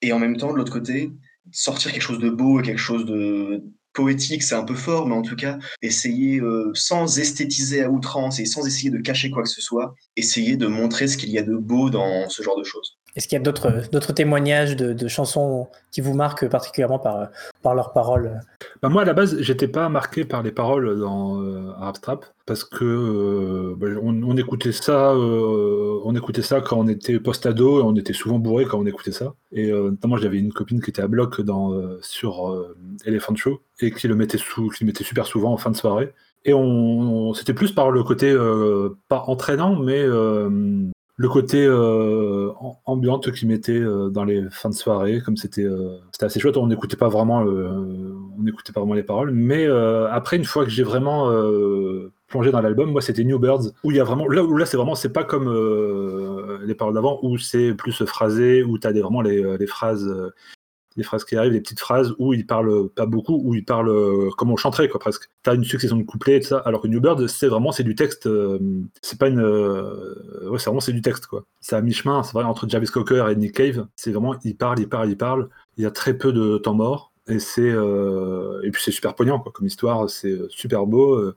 et en même temps de l'autre côté sortir quelque chose de beau et quelque chose de poétique, c'est un peu fort, mais en tout cas essayer euh, sans esthétiser à outrance et sans essayer de cacher quoi que ce soit, essayer de montrer ce qu'il y a de beau dans ce genre de choses. Est-ce qu'il y a d'autres témoignages de, chansons qui vous marquent particulièrement par, leurs paroles? Bah, moi, à la base, j'étais pas marqué par les paroles dans euh, Arab Strap parce que euh, bah, écoutait ça, euh, on écoutait ça quand on était post-ado et on était souvent bourré quand on écoutait ça. Et euh, notamment, j'avais une copine qui était à bloc sur Elephant Show et qui le mettait super souvent en fin de soirée. Et c'était plus par le côté, pas entraînant, mais le côté euh, ambiante qu'il mettait dans les fins de soirée, comme c'était c'était assez chouette. On n'écoutait pas vraiment, n'écoutait pas vraiment les paroles. Mais après, une fois que j'ai vraiment plongé dans l'album, moi c'était New Birds, où il y a vraiment, là là c'est vraiment, c'est pas comme les paroles d'avant, où c'est plus phrasé, où tu as des, vraiment les, les phrases des phrases qui arrivent, des petites phrases où il parle pas beaucoup, où il parle euh, comme on chanterait, quoi, presque. T'as une succession de couplets et tout ça, alors que New Bird, c'est vraiment, c'est du texte, euh, c'est pas une. Euh, ouais, c'est vraiment, c'est du texte, quoi. C'est à mi-chemin, c'est vrai, entre Jarvis Cocker et Nick Cave, c'est vraiment, il parle, il parle, il parle, il y a très peu de temps mort, et c'est. et puis c'est super poignant, quoi, comme histoire, c'est super beau.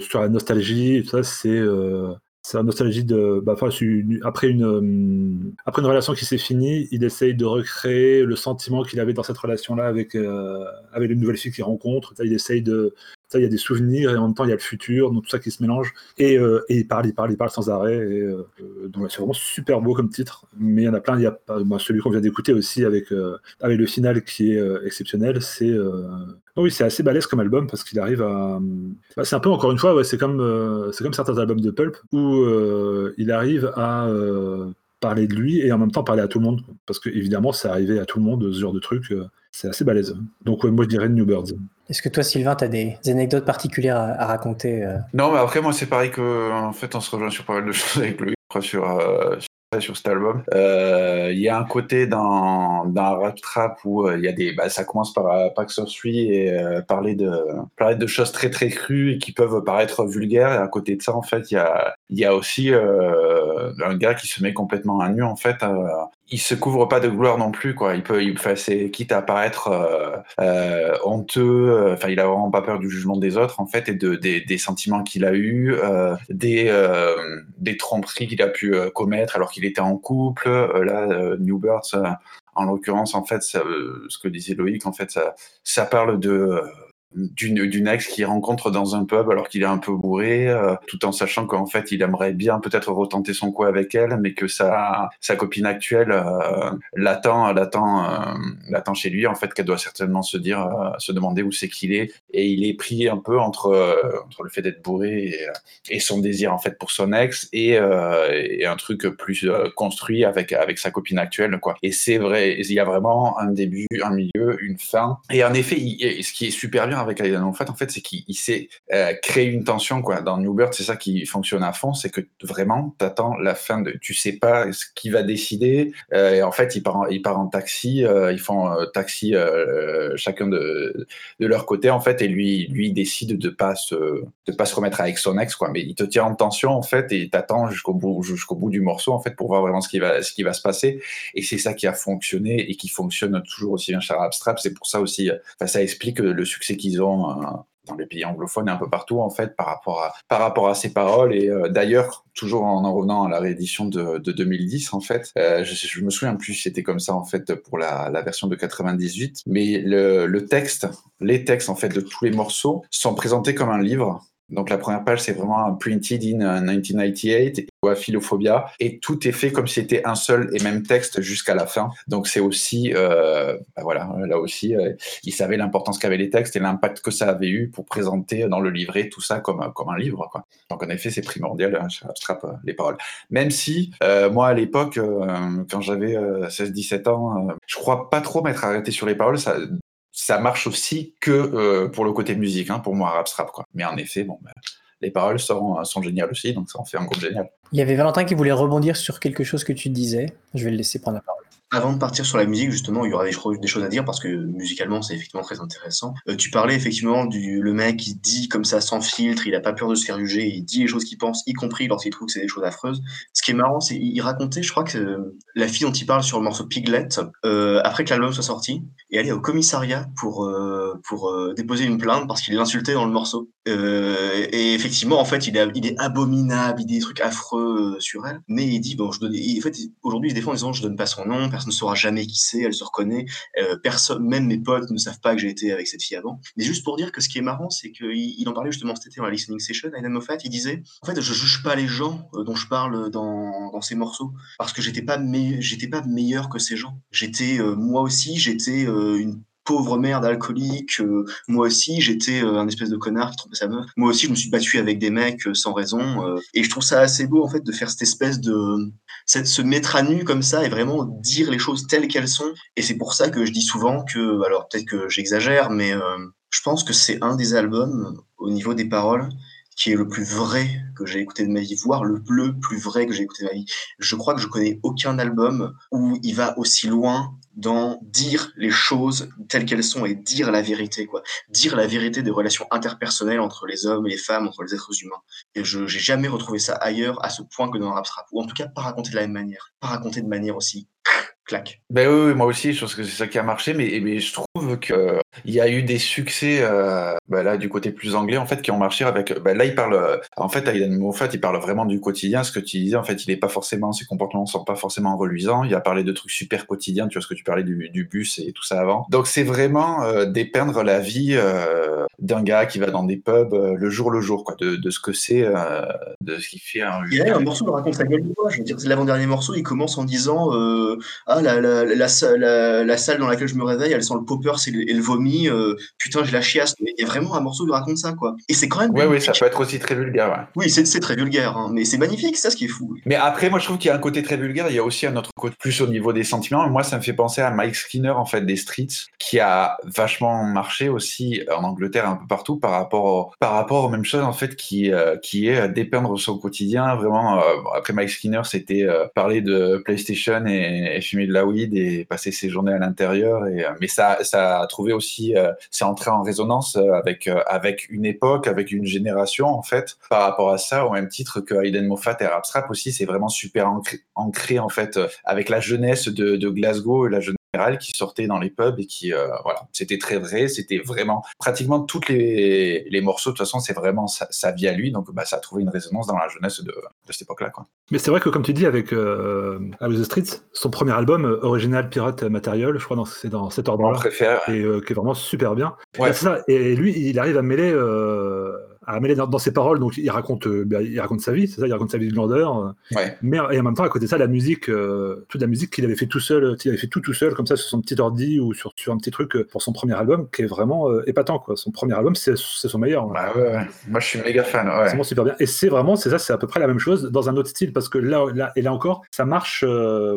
Sur la nostalgie, tout ça, c'est la nostalgie de. Bah, après, une, euh, après une relation qui s'est finie, il essaye de recréer le sentiment qu'il avait dans cette relation-là avec, euh, avec une nouvelle fille qu'il rencontre. Il essaye de, ça, il y a des souvenirs et en même temps il y a le futur, donc tout ça qui se mélange. Et, euh, il parle, il parle, il parle sans arrêt. Et, euh, donc c'est vraiment super beau comme titre. Mais il y en a plein. Il y a bah, celui qu'on vient d'écouter aussi avec, euh, avec le final qui est exceptionnel. C'est oui, c'est assez balèze comme album parce qu'il arrive à. Bah, c'est un peu encore une fois, c'est comme c'est comme certains albums de Pulp où il arrive à parler de lui et en même temps parler à tout le monde. Parce que évidemment, c'est arrivé à tout le monde ce genre de truc. c'est assez balèze. Donc moi je dirais New Birds. Est-ce que toi, Sylvain, tu as des, anecdotes particulières à, raconter euh Non, mais après, moi, c'est pareil que, en fait, on se rejoint sur pas mal de choses avec lui, sur, euh, sur cet album. Euh, il y a un côté dans rap trap où il y a des, bah, ça commence par euh, Pax et parler de parler de choses très très crues et qui peuvent paraître vulgaires. Et à côté de ça, en fait, il y a il y a aussi un gars qui se met complètement à nu en fait il se couvre pas de gloire non plus quoi. Il peut il c'est quitte à paraître euh, euh, honteux euh, enfin il a vraiment pas peur du jugement des autres en fait et de des, des sentiments qu'il a eu euh, des euh, des tromperies qu'il a pu commettre alors qu'il était en couple là New Birds en l'occurrence en fait ce que disait Loïc en fait ça ça parle de d'une ex qu'il rencontre dans un pub alors qu'il est un peu bourré, euh, tout en sachant qu'en fait il aimerait bien peut-être retenter son coup avec elle, mais que sa sa copine actuelle euh, l'attend l'attend euh, l'attend chez lui en fait qu'elle doit certainement se dire euh, se demander où c'est qu'il est et il est pris un peu entre entre le fait d'être bourré et, et, son désir en fait pour son ex et, et un truc plus construit avec avec sa copine actuelle quoi. Et c'est vrai, il y a vraiment un début, un milieu, une fin. Et en effet, il, ce qui est super bien avec fait, en fait, c'est qu'il sait euh, une tension, quoi. Dans New Bird, c'est ça qui fonctionne à fond, c'est que vraiment, t'attends la fin de, tu sais pas ce qu'il va décider, euh, et en fait, il part en, il en taxi, euh, ils font taxi chacun de, leur côté, en fait, et lui, lui, décide de pas se, de pas se remettre avec son ex, quoi. Mais il te tient en tension, en fait, et t'attends jusqu'au bout, jusqu'au bout du morceau, en fait, pour voir vraiment ce qui va, ce qui va se passer. Et c'est ça qui a fonctionné et qui fonctionne toujours aussi bien chez Abstract. C'est pour ça aussi, ça explique le succès qu'ils ont euh, dans les pays anglophones et un peu partout en fait par rapport à par rapport à ces paroles. Et euh, d'ailleurs toujours en en revenant à la réédition de, de 2010 en fait euh, je, je, me souviens plus c'était comme ça en fait pour la, version de 98 mais le, texte les textes en fait de tous les morceaux sont présentés comme un livre donc la première page, c'est vraiment printed in 1998 euh, ou Philophobia, et tout est fait comme si c'était un seul et même texte jusqu'à la fin. Donc c'est aussi, euh, bah voilà, là aussi, euh, il savait l'importance qu'avaient les textes et l'impact que ça avait eu pour présenter dans le livret tout ça comme, comme un livre. Quoi. Donc en effet, c'est primordial, hein, Abstract, euh, les paroles. Même si, euh, moi à l'époque, quand j'avais 16-17 ans, je crois pas trop m'être arrêté sur les paroles. Ça, ça marche aussi que euh, pour le côté musique, hein, pour moi, rap strap. Quoi. Mais en effet, bon, bah, les paroles sont, sont géniales aussi, donc ça en fait un groupe génial. Il y avait Valentin qui voulait rebondir sur quelque chose que tu disais. Je vais le laisser prendre la parole. Avant de partir sur la musique, justement, il y aura des, choses à dire parce que musicalement, c'est effectivement très intéressant. Euh, tu parlais effectivement du le mec qui dit comme ça sans filtre, il a pas peur de se faire juger, il dit les choses qu'il pense, y compris lorsqu'il trouve que c'est des choses affreuses. Ce qui est marrant, c'est il racontait, je crois que la fille dont il parle sur le morceau Piglet, euh, après que l'album soit sorti, est allée au commissariat pour euh, pour euh, déposer une plainte parce qu'il l'insultait dans le morceau. Euh, et effectivement, en fait, il est, il est abominable, il dit des trucs affreux sur elle, mais il dit bon, je donne, en fait, aujourd'hui, il se défend en disant je donne pas son nom ne saura jamais qui c'est, elle se reconnaît, euh, personne, même mes potes ne savent pas que j'ai été avec cette fille avant. Mais juste pour dire que ce qui est marrant, c'est qu'il il en parlait justement cet été dans la listening session, Aidan Moffat, il disait, en fait, je juge pas les gens euh, dont je parle dans, ces morceaux, parce que j'étais pas, me pas meilleur que ces gens. J'étais, euh, moi aussi, j'étais une pauvre merde alcoolique. moi aussi, j'étais un espèce de connard qui trompait sa meuf. Moi aussi, je me suis battu avec des mecs sans raison. et je trouve ça assez beau, en fait, de faire cette espèce de... cette- se mettre à nu comme ça et vraiment dire les choses telles qu'elles sont. Et c'est pour ça que je dis souvent que... Alors, peut-être que j'exagère, mais euh, je pense que c'est un des albums, au niveau des paroles, qui est le plus vrai que j'ai écouté de ma vie, voire le, le plus vrai que j'ai écouté de ma vie. Je crois que je connais aucun album où il va aussi loin dans dire les choses telles qu'elles sont et dire la vérité, quoi. Dire la vérité des relations interpersonnelles entre les hommes et les femmes, entre les êtres humains. Et je j'ai jamais retrouvé ça ailleurs à ce point que dans un rap. Ou en tout cas, pas raconté de la même manière. Pas raconté de manière aussi clac. Ben oui, oui, moi aussi, je pense que c'est ça qui a marché, mais, mais je trouve que il y a eu des succès euh, ben là du côté plus anglais en fait qui ont marché avec. Ben là, il parle euh, en fait, Aidan Moffat, il parle vraiment du quotidien. Ce que tu disais, en fait, il est pas forcément ses comportements sont pas forcément reluisants. Il a parlé de trucs super quotidiens. Tu vois ce que tu parlais du, du bus et tout ça avant. Donc c'est vraiment euh, dépeindre la vie euh, d'un gars qui va dans des pubs euh, le jour le jour, quoi, de, de ce que c'est, euh, de ce qu'il fait un. Il y a un morceau raconte sa gueule. Je veux dire, c'est l'avant-dernier morceau. Il commence en disant euh, ah la, la, la, sa- la, la salle dans laquelle je me réveille, elle sent le popper et le, le vomi. euh, putain, j'ai la chiasse. Il y a vraiment un morceau qui raconte ça quoi. Et c'est quand même. Oui, magnifique. ça peut être aussi très vulgaire. Ouais. Oui, c'est très vulgaire, hein, mais c'est magnifique, c'est ça ce qui est fou. Mais après, moi, je trouve qu'il y a un côté très vulgaire. Il y a aussi un autre côté plus au niveau des sentiments. Moi, ça me fait penser à Mike Skinner, en fait, des Streets, qui a vachement marché aussi en Angleterre, un peu partout, par rapport, au- par rapport aux mêmes choses, en fait, qui, euh, qui est dépeindre son quotidien. Vraiment, euh, après Mike Skinner, c'était euh, parler de PlayStation et, et fumer de la et passer ses journées à l'intérieur. Et, euh, mais ça, ça a trouvé aussi, euh, c'est entré en résonance euh, avec, avec une époque, avec une génération, en fait, par rapport à ça, au même titre que Hayden Moffat et Rapstrap aussi, c'est vraiment super ancré, en fait, avec la jeunesse de, de Glasgow et la jeunesse qui sortait dans les pubs et qui, euh, voilà, c'était très vrai, c'était vraiment, pratiquement toutes les, les morceaux, de toute façon, c'est vraiment sa, sa vie à lui, donc bah, ça a trouvé une résonance dans la jeunesse de, de cette époque-là, quoi. Mais c'est vrai que, comme tu dis, avec euh, the Streets, son premier album, euh, Original Pirate Material, je crois c'est dans cet ordre-là, préfère. et euh, qui est vraiment super bien. Ouais. Et, ça. et lui, il arrive à mêler, euh, à mêler dans, dans ses paroles, donc il raconte, euh, ben, il raconte sa vie, c'est ça, il raconte sa vie de grandeur, euh, Ouais. mais et en même temps, à côté de ça, la musique, euh, toute la musique qu'il avait fait tout seul, qu'il avait fait tout tout seul, comme ça, sur son petit ordi ou sur, sur un petit truc euh, pour son premier album, qui est vraiment euh, épatant, quoi. Son premier album, c'est son meilleur. Bah ouais, ouais. Moi, je suis méga fan. C'est vraiment super bien. Et c'est vraiment, c'est ça, c'est à peu près la même chose dans un autre style, parce que là, là et là encore, ça marche euh,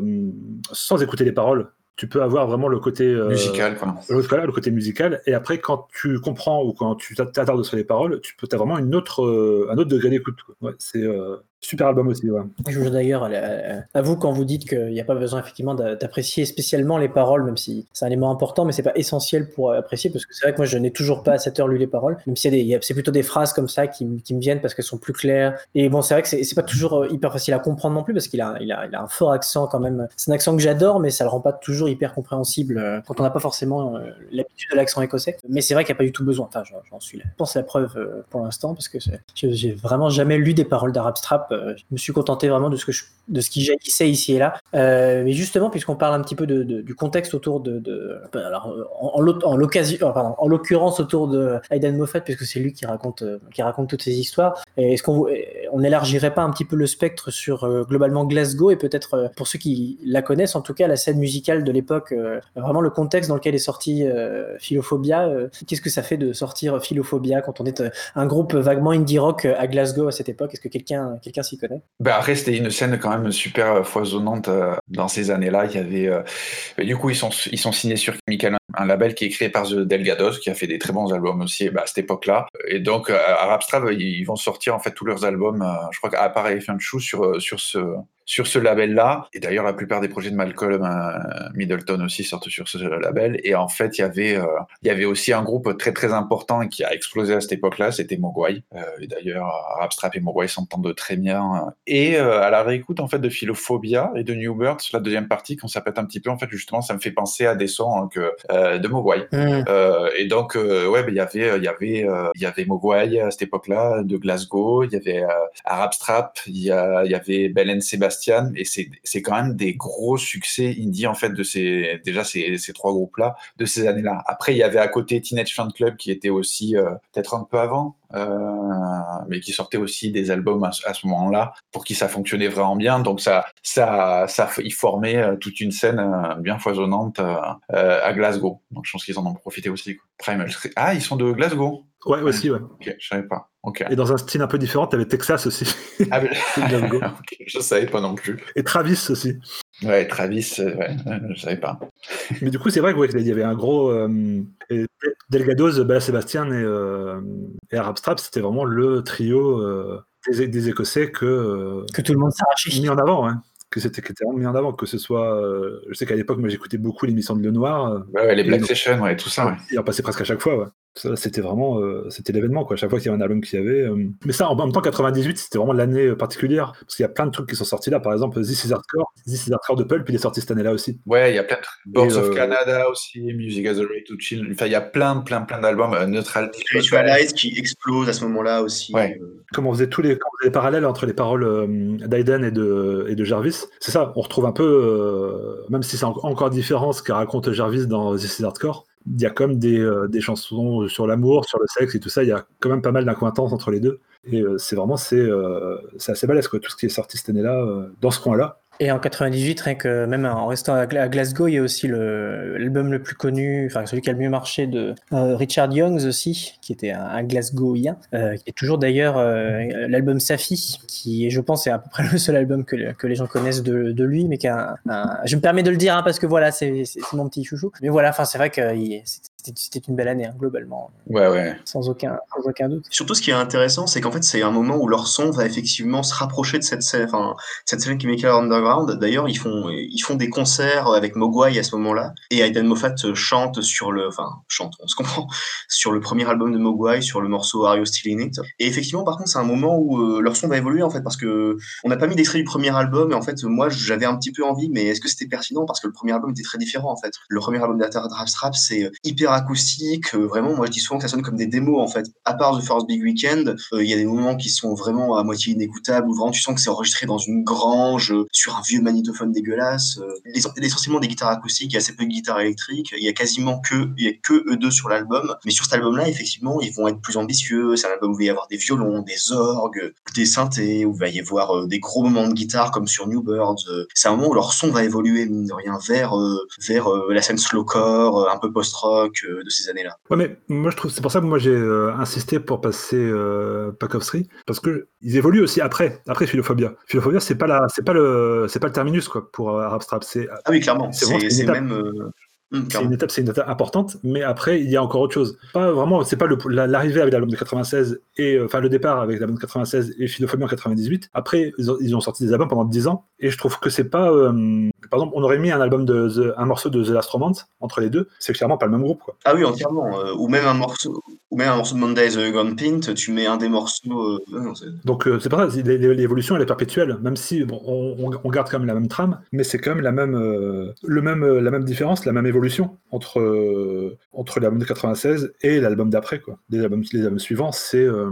sans écouter les paroles. Tu peux avoir vraiment le côté euh, Musical, le, côté musical. Et après, quand tu comprends ou quand tu t'attardes sur les paroles, tu peux as vraiment une autre, euh, un autre degré d'écoute. Ouais, c'est euh, super album aussi. Ouais. Je veux d'ailleurs euh, à vous quand vous dites qu'il n'y a pas besoin effectivement d'a- d'apprécier spécialement les paroles, même si c'est un élément important, mais c'est pas essentiel pour apprécier, parce que c'est vrai que moi je n'ai toujours pas à cette heure lu les paroles, même a- c'est plutôt des phrases comme ça qui, me viennent parce qu'elles sont plus claires. Et bon, c'est vrai que c'est pas toujours euh, hyper facile à comprendre non plus, parce qu'il a, un fort accent quand même. C'est un accent que j'adore, mais ça le rend pas toujours hyper compréhensible euh, quand on n'a pas forcément euh, l'habitude de l'accent écossais. Mais c'est vrai qu'il n'y a pas du tout besoin. Enfin, j'en suis là. Je pense la preuve euh, pour l'instant, parce que j'ai vraiment jamais lu des paroles d'Arab Strap. Euh, je me suis contenté vraiment de ce que de ce qui jaillissait ici et là. Euh, mais justement, puisqu'on parle un petit peu du contexte autour de, de- alors en, en l'occurrence autour de Aidan Moffat, puisque c'est lui qui raconte euh, qui raconte toutes ces histoires. Est-ce qu'on on élargirait pas un petit peu le spectre sur globalement Glasgow et peut-être pour ceux qui la connaissent, en tout cas la scène musicale de l'époque, vraiment le contexte dans lequel est sorti Philophobia. Qu'est-ce que ça fait de sortir Philophobia quand on est un groupe vaguement indie rock à Glasgow à cette époque? Est-ce que quelqu'un s'y connaît Bah après, c'était une scène quand même super foisonnante euh, dans ces années-là. Il y avait, euh, mais du coup, ils sont, ils sont signés sur Chemical, un label qui est créé par The Delgados, qui a fait des très bons albums aussi bah, à cette époque-là. Et donc, euh, à Rapstrap, ils vont sortir en fait tous leurs albums, euh, je crois qu'à part Elephant Shoe, sur, euh, sur ce, sur ce label-là. Et d'ailleurs, la plupart des projets de Malcolm euh, Middleton aussi sortent sur ce label. Et en fait, il y avait, euh, il y avait aussi un groupe très très important qui a explosé à cette époque-là, c'était Mogwai. Euh, et d'ailleurs, Rapstrap et Mogwai s'entendent très bien. Et à la réécoute en fait de Philophobia et de New Birds, la deuxième partie, quand ça pète un petit peu, en fait, justement, ça me fait penser à des sons hein, que, de Mogwai. Euh, et donc, ouais, ben, il y avait, il y avait, il y avait Mogwai à cette époque-là, de Glasgow, il y avait euh, Arab Strap, il y, y avait Belen Sébastien Et c'est quand même des gros succès indie en fait de ces déjà ces, ces trois groupes-là de ces années-là. Après, il y avait à côté Teenage Fan Club qui était aussi euh, peut-être un peu avant, euh, mais qui sortait aussi des albums à, ce moment-là pour qui ça fonctionnait vraiment bien. Donc ça, ça, ça, il formait euh, toute une scène bien foisonnante à Glasgow. Donc je pense qu'ils en ont profité aussi. Primal. Ah, ils sont de Glasgow. Ouais, aussi, ouais. Ok, je savais pas. Ok. Et dans un style un peu différent, t'avais Texas aussi. Ah, mais- Glasgow. Ok, je savais pas non plus. Et Travis aussi. Ouais, Travis, euh, ouais, je savais pas. Mais du coup, c'est vrai que, ouais, qu'il y avait un gros. Euh, Delgados, Bella Sébastien et, euh, et Arab Strap, c'était vraiment le trio euh, des, des Écossais que, euh, Que tout le monde s'arrachait. mis en avant. hein. Que c'était vraiment mis en avant. Que ce soit. euh, je sais qu'à l'époque, moi, j'écoutais beaucoup l'émission de Le Noir. euh, Ouais, ouais, les Black Sessions, ouais, tout ça, ouais. Il en passait presque à chaque fois, ouais. Ça, c'était vraiment, euh, c'était l'événement, quoi. Chaque fois qu'il y avait un album qu'il y avait. euh. Mais ça, en même temps, 98, c'était vraiment l'année euh, particulière. Parce qu'il y a plein de trucs qui sont sortis là. Par exemple, This is Hardcore. This is Hardcore de Pulp, il est sorti cette année-là aussi. Ouais, il y a plein de trucs. Boards of euh, Canada aussi, Music as a Way to Chill. Enfin, il y a plein, plein, plein d'albums. Euh, Neutral. Spiritualize qui explose à ce moment-là aussi. Ouais. Euh, Comme on faisait tous les, comme on faisait les parallèles entre les paroles euh, d'Aiden et de, et de Jarvis, c'est ça, on retrouve un peu, euh, même si c'est en- encore différent ce que raconte Jarvis dans This is Hardcore, il y a comme des, euh, des chansons sur l'amour, sur le sexe et tout ça, il y a quand même pas mal d'incointances entre les deux. Et euh, c'est vraiment, c'est euh, assez balèze, quoi, tout ce qui est sorti cette année-là, euh, dans ce coin-là. Et en 98, rien que même en restant à Gla- à Glasgow, il y a aussi l'album le, plus connu, enfin celui qui a le mieux marché de euh, Richard Youngs aussi, qui était un, un Glasgowien, euh, qui est toujours d'ailleurs euh, l'album Safi, qui je pense, est à peu près le seul album que, le- que les gens connaissent de, de lui, mais qui a un, je me permets de le dire hein, parce que voilà, c'est mon petit chouchou. Mais voilà, enfin c'est vrai que c'était une belle année hein, globalement, Ouais, ouais. sans aucun, sans aucun doute. Surtout, ce qui est intéressant, c'est qu'en fait, c'est un moment où leur son va effectivement se rapprocher de cette scène, enfin, cette scène Chemical Underground. D'ailleurs, ils font, ils font des concerts avec Mogwai à ce moment-là, et Aidan Moffat chante sur le, enfin, chante, on se comprend, sur le premier album de Mogwai, sur le morceau Are You Still In It? Et effectivement, par contre, c'est un moment où euh, leur son va évoluer, en fait, parce que on n'a pas mis d'extrait du premier album, et en fait, moi, j'avais un petit peu envie, mais est-ce que c'était pertinent? Parce que le premier album était très différent, en fait. Le premier album d'Atter Drap Strap, c'est euh, hyper acoustique, euh, vraiment, moi, je dis souvent que ça sonne comme des démos, en fait. À part The First Big Weekend, euh, il y a des moments qui sont vraiment à moitié inécoutables, où vraiment tu sens que c'est enregistré dans une grange, euh, sur un vieux magnétophone dégueulasse. essentiellement des guitares acoustiques, il y a assez peu de guitares électriques, il y a quasiment que, y a que eux deux sur l'album. Mais sur cet album-là, effectivement, ils vont être plus ambitieux. C'est un album où il va y avoir des violons, des orgues, des synthés, où il va y avoir des gros moments de guitare comme sur New Birds. C'est un moment où leur son va évoluer, mine de rien, vers, vers la scène slowcore, un peu post-rock euh, de ces années-là. Ouais, mais moi je trouve, c'est pour ça que moi j'ai euh, insisté pour passer euh, Pack of Three, parce que ils évoluent aussi après, après Philophobia. Philophobia, c'est pas la, c'est pas le, c'est pas le terminus quoi pour euh, Arab Strap, c'est Ah oui, clairement. C'est C'est même. Hum, c'est une étape, c'est une étape importante, mais après il y a encore autre chose. Pas vraiment, c'est pas l'arrivée avec l'album de 96 et euh, enfin le départ avec l'album de 96 et Philophobia en 98. Après ils ont, ils ont sorti des albums pendant 10 ans et je trouve que c'est pas, euh, par exemple, on aurait mis un album de The- un morceau de The Last Romance entre les deux, c'est clairement pas le même groupe quoi. Ah oui, entièrement. euh, ou même un morceau, ou même un morceau de Monday the Gone Pint, tu mets un des morceaux. euh, non, Donc c'est pour ça, l'évolution elle est perpétuelle, même si bon, on, on- garde quand même la même trame, mais c'est quand même la même, le même, la même différence, la même évolution entre, euh, entre l'album de 96 et l'album d'après. quoi. Les albums, les albums suivants, c'est euh,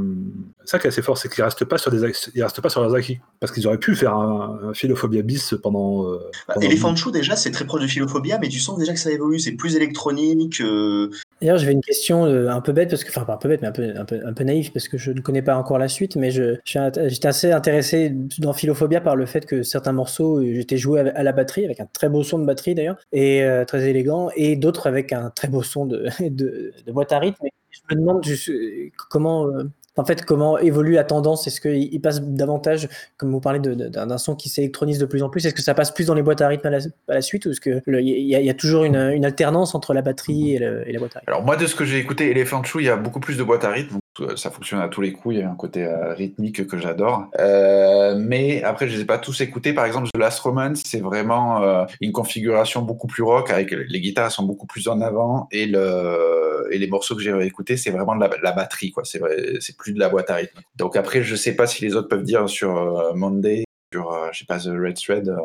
ça qui est assez fort, c'est qu'ils restent pas sur des, ils restent pas sur leurs acquis, parce qu'ils auraient pu faire un, un Philophobia bis pendant. euh, Bah, pendant- Elephant Show, déjà, c'est très proche de Philophobia, mais tu sens déjà que ça évolue. C'est plus électronique. euh, D'ailleurs, j'avais une question euh, un peu bête, parce que, enfin, pas un peu bête, mais un peu, un peu, un peu naïf, parce que je ne connais pas encore la suite, mais je, j'étais assez intéressé dans Philophobia par le fait que certains morceaux, j'étais joué à, à la batterie, avec un très beau son de batterie d'ailleurs, et euh, très élégant, et d'autres avec un très beau son de, de, boîte à rythme. Je me demande euh, comment. euh, en fait, comment évolue la tendance Est-ce qu'il il passe davantage, comme vous parlez d'un son qui s'électronise de plus en plus, est-ce que ça passe plus dans les boîtes à rythme à la, suite ou est-ce qu'il y, y a toujours une, alternance entre la batterie et, et la boîte à rythme? Alors moi, de ce que j'ai écouté, Elephant Shoe, il y a beaucoup plus de boîtes à rythme. Ça fonctionne à tous les coups. Il y a un côté euh, rythmique que j'adore. Euh, mais après, je les ai pas tous écoutés. Par exemple, The Last Romance, c'est vraiment euh, une configuration beaucoup plus rock avec les guitares sont beaucoup plus en avant et le et les morceaux que j'ai écoutés, c'est vraiment de la, batterie quoi. C'est plus de la boîte à rythme. Donc après, je sais pas si les autres peuvent dire sur Monday, sur euh, je sais pas The Red Thread. euh,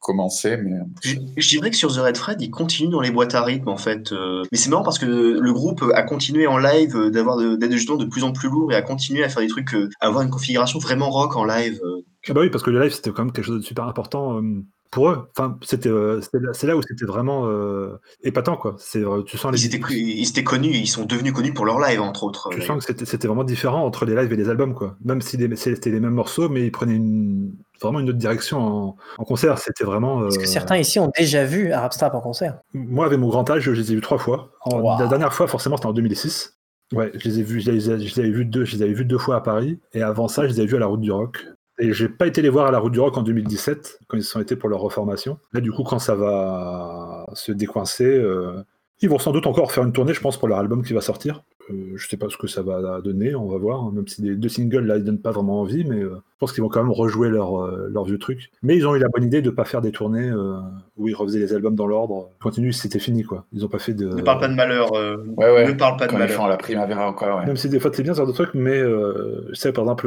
comment c'est, mais Je, je dirais que sur The Red Fred, il continue dans les boîtes à rythme en fait. euh, mais c'est marrant parce que le groupe a continué en live euh, d'avoir de- d'être justement de plus en plus lourd et a continué à faire des trucs, euh, à avoir une configuration vraiment rock en live. euh, Ah bah oui, parce que le live, c'était quand même quelque chose de super important euh, pour eux. Enfin, c'était, euh, c'est là où c'était vraiment euh, épatant, quoi. C'est, euh, tu sens les, Ils étaient, ils étaient connus, ils sont devenus connus pour leur live, entre autres. tu sens que c'était, vraiment différent entre les lives et les albums, quoi. Même si c'était les mêmes morceaux, mais ils prenaient une, vraiment une autre direction en, en concert. C'était vraiment. Est-ce que certains ici ont déjà vu Arab Strap en concert? Moi, avec mon grand âge, je les ai vus trois fois. En- Wow. La dernière fois, forcément, c'était en 2006. Ouais, je les ai vus, je les, ai- je les avais vus deux, je les avais vus deux fois à Paris. Et avant ça, je les avais vus à la Route du Rock. Et j'ai pas été les voir à la Route du Rock en 2017, quand ils sont été pour leur reformation. Là, du coup, quand ça va se décoincer, euh, ils vont sans doute encore faire une tournée, je pense, pour leur album qui va sortir. Euh, je sais pas ce que ça va donner, on va voir. hein, Même si les deux singles là, ils donnent pas vraiment envie, mais euh, je pense qu'ils vont quand même rejouer leur, euh, leur vieux truc. Mais ils ont eu la bonne idée de pas faire des tournées euh, où ils refaisaient les albums dans l'ordre. Continue, c'était fini quoi. Ils ont pas fait de. Ne parle pas de malheur. euh, Ouais, ouais. Ne parle pas de Quand ils malheur. font la Primavera encore, ouais. Même si des fois c'est bien ce genre de truc, mais euh, je sais par exemple,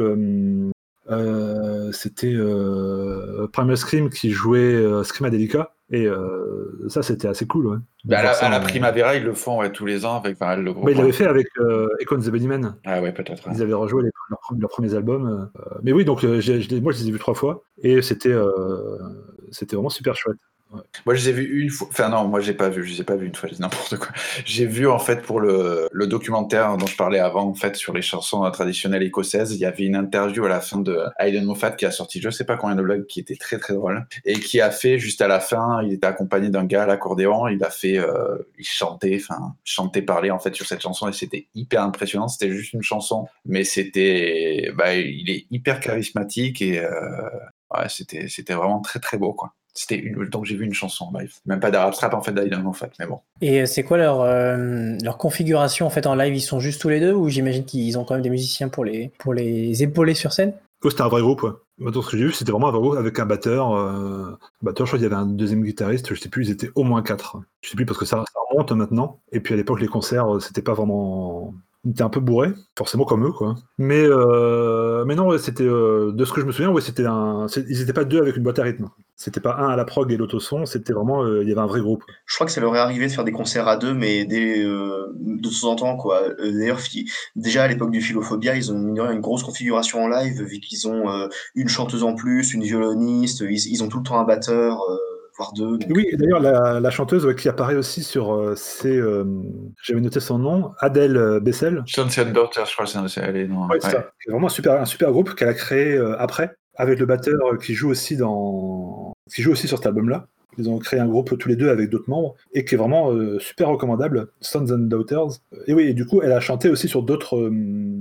c'était euh, Primal Scream qui jouait euh, Screamadelica et euh, ça c'était assez cool. Ouais, Bah, à, la, ça à la Primavera, ils le font ouais, tous les ans avec pas mal de groupes. Bah, ils l'avaient fait avec euh, Econ the Bunnymen. Ah ouais, peut-être. Ils avaient rejoué les- leurs, pre- leurs premiers albums. euh, mais oui, donc euh, moi je les ai vus trois fois et c'était euh, c'était vraiment super chouette. Moi, je les ai vus une fois. Enfin, non, moi, j'ai pas vu. Je les ai pas vus une fois. N'importe quoi. J'ai vu, en fait, pour le, le documentaire dont je parlais avant, en fait, sur les chansons euh, traditionnelles écossaises, il y avait une interview à la fin de Hayden Moffat qui a sorti je sais pas combien de blagues qui était très, très drôle. Et qui a fait, juste à la fin, il était accompagné d'un gars à l'accordéon. Il a fait, euh, il chantait, enfin, chantait, parler, en fait, sur cette chanson. Et c'était hyper impressionnant. C'était juste une chanson. Mais c'était, bah, il est hyper charismatique et, euh, ouais, c'était, c'était vraiment très, très beau, quoi. C'était une... donc j'ai vu une chanson en live. Même pas d'Arab Strap en fait d'Aidan en fait, mais bon. Et euh, c'est quoi leur, euh, leur configuration en fait en live? Ils sont juste tous les deux ou j'imagine qu'ils ont quand même des musiciens pour les, pour les épauler sur scène? Oh, c'était un vrai groupe. Ouais. Moi, dans ce que j'ai vu, c'était vraiment un vrai groupe avec un batteur. Euh... Batteur, je crois qu'il y avait un deuxième guitariste. Je sais plus, ils étaient au moins quatre. Je sais plus parce que ça, ça remonte maintenant. Et puis à l'époque, les concerts, c'était pas vraiment. On était un peu bourré, forcément comme eux, quoi. Mais, euh... mais non, c'était euh, de ce que je me souviens, ouais, c'était Ils étaient pas deux avec une boîte à rythme. C'était pas un à la prog et l'autre au son. C'était vraiment, euh, il y avait un vrai groupe. Je crois que ça leur est arrivé de faire des concerts à deux, mais de temps en temps, quoi. D'ailleurs, déjà à l'époque du Philophobia, ils ont une grosse configuration en live, vu qu'ils ont une chanteuse en plus, une violoniste, ils, ont tout le temps un batteur, voire deux. donc- Oui, et d'ailleurs, la, la chanteuse ouais, qui apparaît aussi sur. euh, c'est. euh, J'avais noté son nom, Adèle euh, Bessel. And Daughter, je crois que c'est elle est non. Ouais, c'est ça. C'est vraiment un super, un super groupe qu'elle a créé euh, après, avec le batteur qui joue aussi dans, qui joue aussi sur cet album-là. Ils ont créé un groupe tous les deux avec d'autres membres et qui est vraiment euh, super recommandable, Sons and Daughters. Et oui, et du coup, elle a chanté aussi sur d'autres, euh,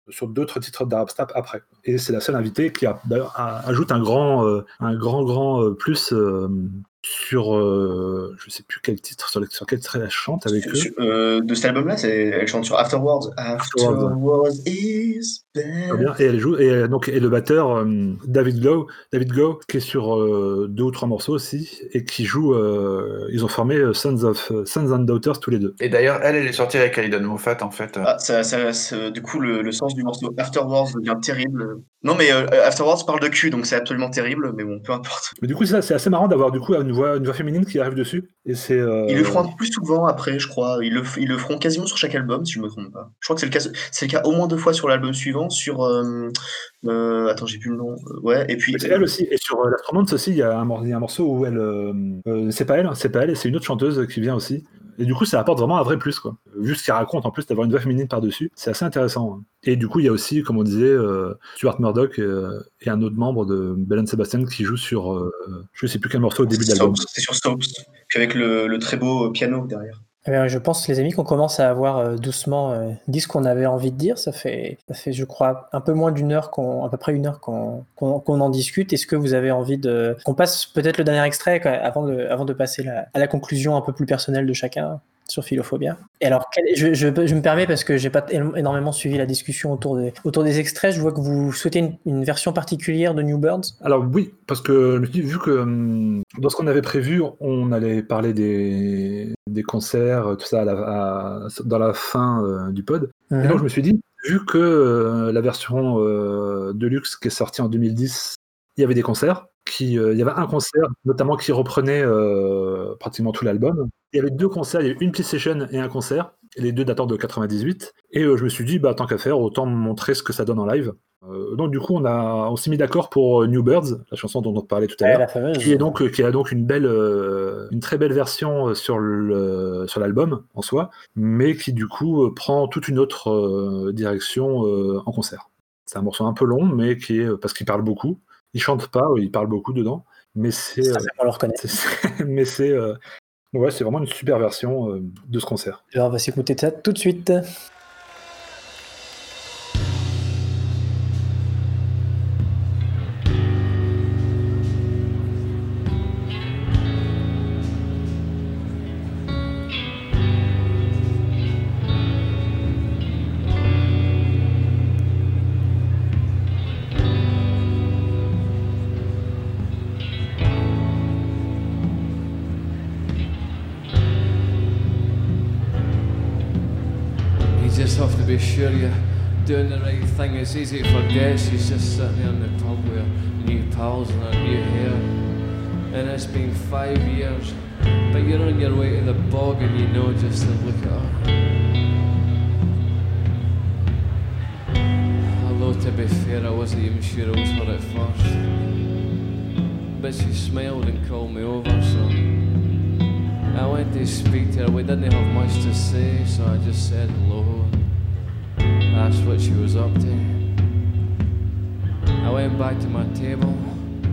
sur d'autres titres d'Arab Strap après. Et c'est la seule invitée qui a, d'ailleurs, a- ajoute un grand, euh, un grand, grand euh, plus euh, sur, euh, je sais plus quel titre, sur, quel titre elle chante avec eux. Euh, de cet album-là, elle chante sur Afterwards. Afterwards. Afterwards is. Bien. Et elle joue et euh, donc et le batteur euh, David Go, David Go, qui est sur euh, deux ou trois morceaux aussi et qui joue. euh, ils ont formé Sons of Sons and Daughters tous les deux. Et d'ailleurs, elle, elle est sortie avec Aidan Moffat en fait. Ah, ça, ça, ça- du coup, le, le sens du morceau Afterwards devient terrible. Non, mais euh, Afterwards parle de cul, donc c'est absolument terrible, mais bon, peu importe. Mais du coup, c'est assez marrant d'avoir du coup une voix, une voix féminine qui arrive dessus. Et c'est. euh, Ils le feront un peu plus souvent après, je crois. Ils le, ils le feront quasiment sur chaque album, si je me trompe pas. Je crois que c'est le cas, c'est le cas au moins deux fois sur l'album suivant, sur. euh, euh, attends, j'ai plus le nom. Euh, Ouais, et puis. c'est elle aussi. Et sur l'Astromante aussi, il y, a un, mor- il y a un morceau où elle. c'est pas elle, c'est pas elle, c'est une autre chanteuse qui vient aussi. Et du coup, ça apporte vraiment un vrai plus, quoi. Vu ce qu'elle raconte, en plus, d'avoir une voix féminine par-dessus, c'est assez intéressant. hein. Et du coup, il y a aussi, comme on disait, Stuart Murdoch et, un autre membre de Bell and Sebastian qui joue sur, je sais plus quel morceau au début de l'album. C'est sur Soaps. Puis avec le, le très beau piano derrière. Eh je pense, les amis, qu'on commence à avoir euh, doucement euh, dit ce qu'on avait envie de dire. Ça fait, je crois, un peu moins d'une heure, qu'on, à peu près une heure qu'on, en discute. Est-ce que vous avez envie de qu'on passe peut-être le dernier extrait avant de, avant de passer à la conclusion un peu plus personnelle de chacun? Sur Philophobia Et alors, je, je, je me permets parce que j'ai pas éno- énormément suivi la discussion autour des, autour des extraits. Je vois que vous souhaitez une, une version particulière de New Birds. Alors oui, parce que je me suis dit, vu que hum, dans ce qu'on avait prévu, on allait parler des, des concerts, tout ça à la- à- dans la fin euh, du pod. Et Mhm. donc je me suis dit, vu que euh, la version euh, Deluxe qui est sortie en 2010, il y avait des concerts, qui, euh, il y avait un concert notamment qui reprenait pratiquement tout l'album. Il y avait deux concerts, il y avait une play session et un concert. Et les deux datant de 98. Et euh, je me suis dit, bah, tant qu'à faire, autant montrer ce que ça donne en live. Euh, donc du coup, on, a, on s'est mis d'accord pour euh, New Birds, la chanson dont on parlait tout à l'heure, qui est donc qui a donc une belle, euh, une très belle version sur le sur l'album en soi, mais qui du coup prend toute une autre euh, direction en concert. C'est un morceau un peu long, mais qui est parce qu'il parle beaucoup. Il chante pas, il parle beaucoup dedans, mais c'est Ça, on le reconnaît. c'est- mais c'est ouais, c'est vraiment une super version euh, de ce concert. Alors, on va s'écouter ça tout de suite. It's easy to forget she's just sitting there in the pub with her new pals and her new hair. And it's been five years, but you're on your way to the bog and you know just to look at her. Although to be fair, I wasn't even sure it was her at first. But she smiled and called me over, so I went to speak to her. We didn't have much to say, so I just said hello. Asked what she was up to. Went back to my table,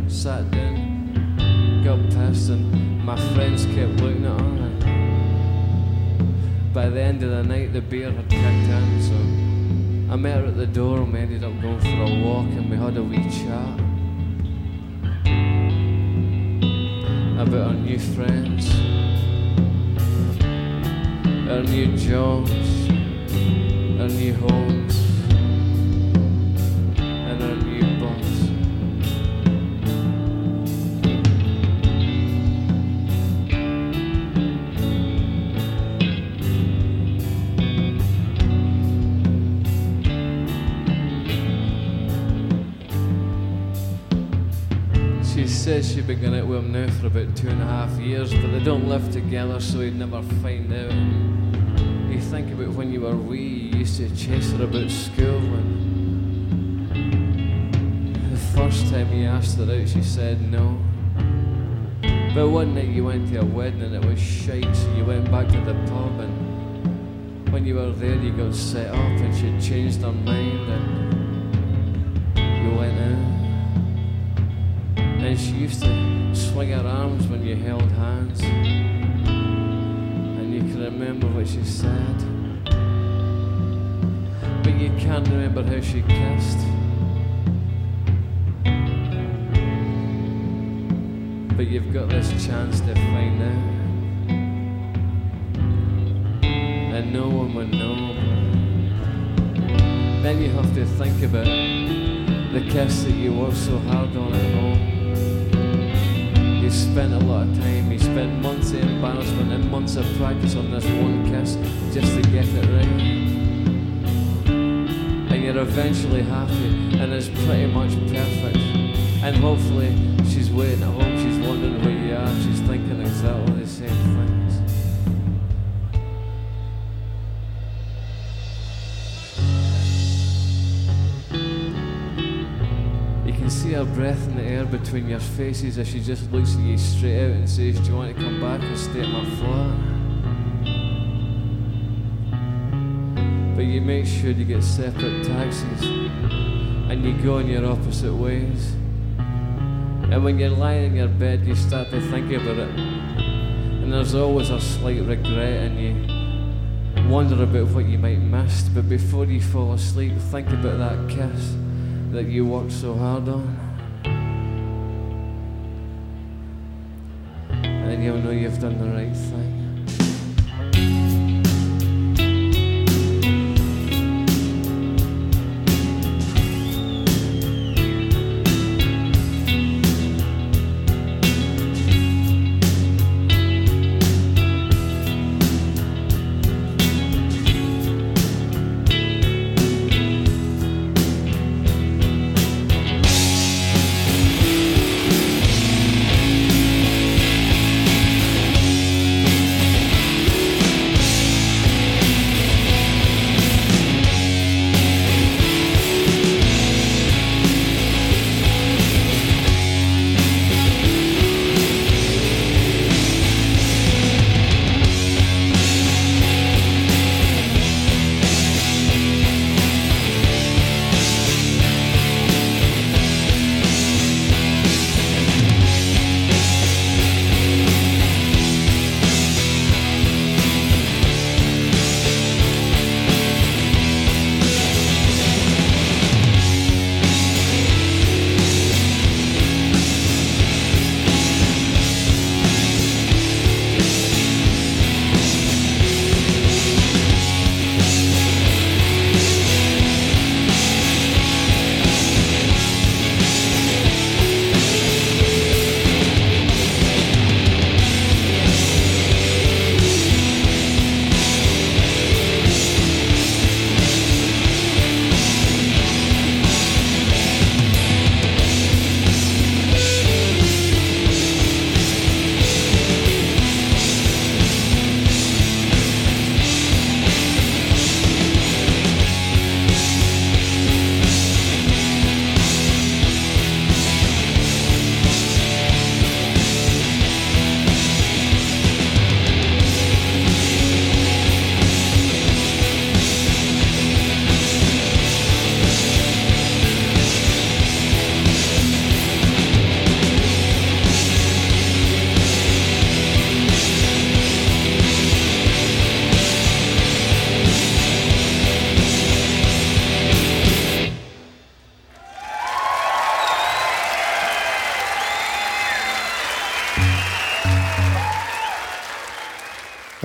sat down, got pissed, and my friends kept looking at her. And by the end of the night, the beer had kicked in, so I met her at the door and we ended up going for a walk and we had a wee chat about our new friends our new jobs, our new homes, Says she'd been going out with him now for about two and a half years, but they don't live together, so he'd never find out. You think about when you were wee, you used to chase her about school, and the first time you asked her out, she said no. But one night you went to a wedding and it was shite, so you went back to the pub, and when you were there, you got set up, and she changed her mind, and used to swing her arms when you held hands. And you can remember what she said. But you can't remember how she kissed. But you've got this chance to find out. And no one will know. Then you have to think about the kiss that you worked so hard on at home. You spent a lot of time, you spent months of embarrassment and months of practice on this one kiss just to get it right. And you're eventually happy, and it's pretty much perfect. And hopefully, she's waiting at home, she's wondering where you are, she's thinking exactly the same things. You can see her breath in the air between your faces as she just looks at you straight out and says, Do you want to come back and stay at my flat? But you make sure you get separate taxis and you go in your opposite ways. And when you're lying in your bed, you start to think about it. And there's always a slight regret, and you wonder about what you might miss. But before you fall asleep, think about that kiss that you worked so hard on.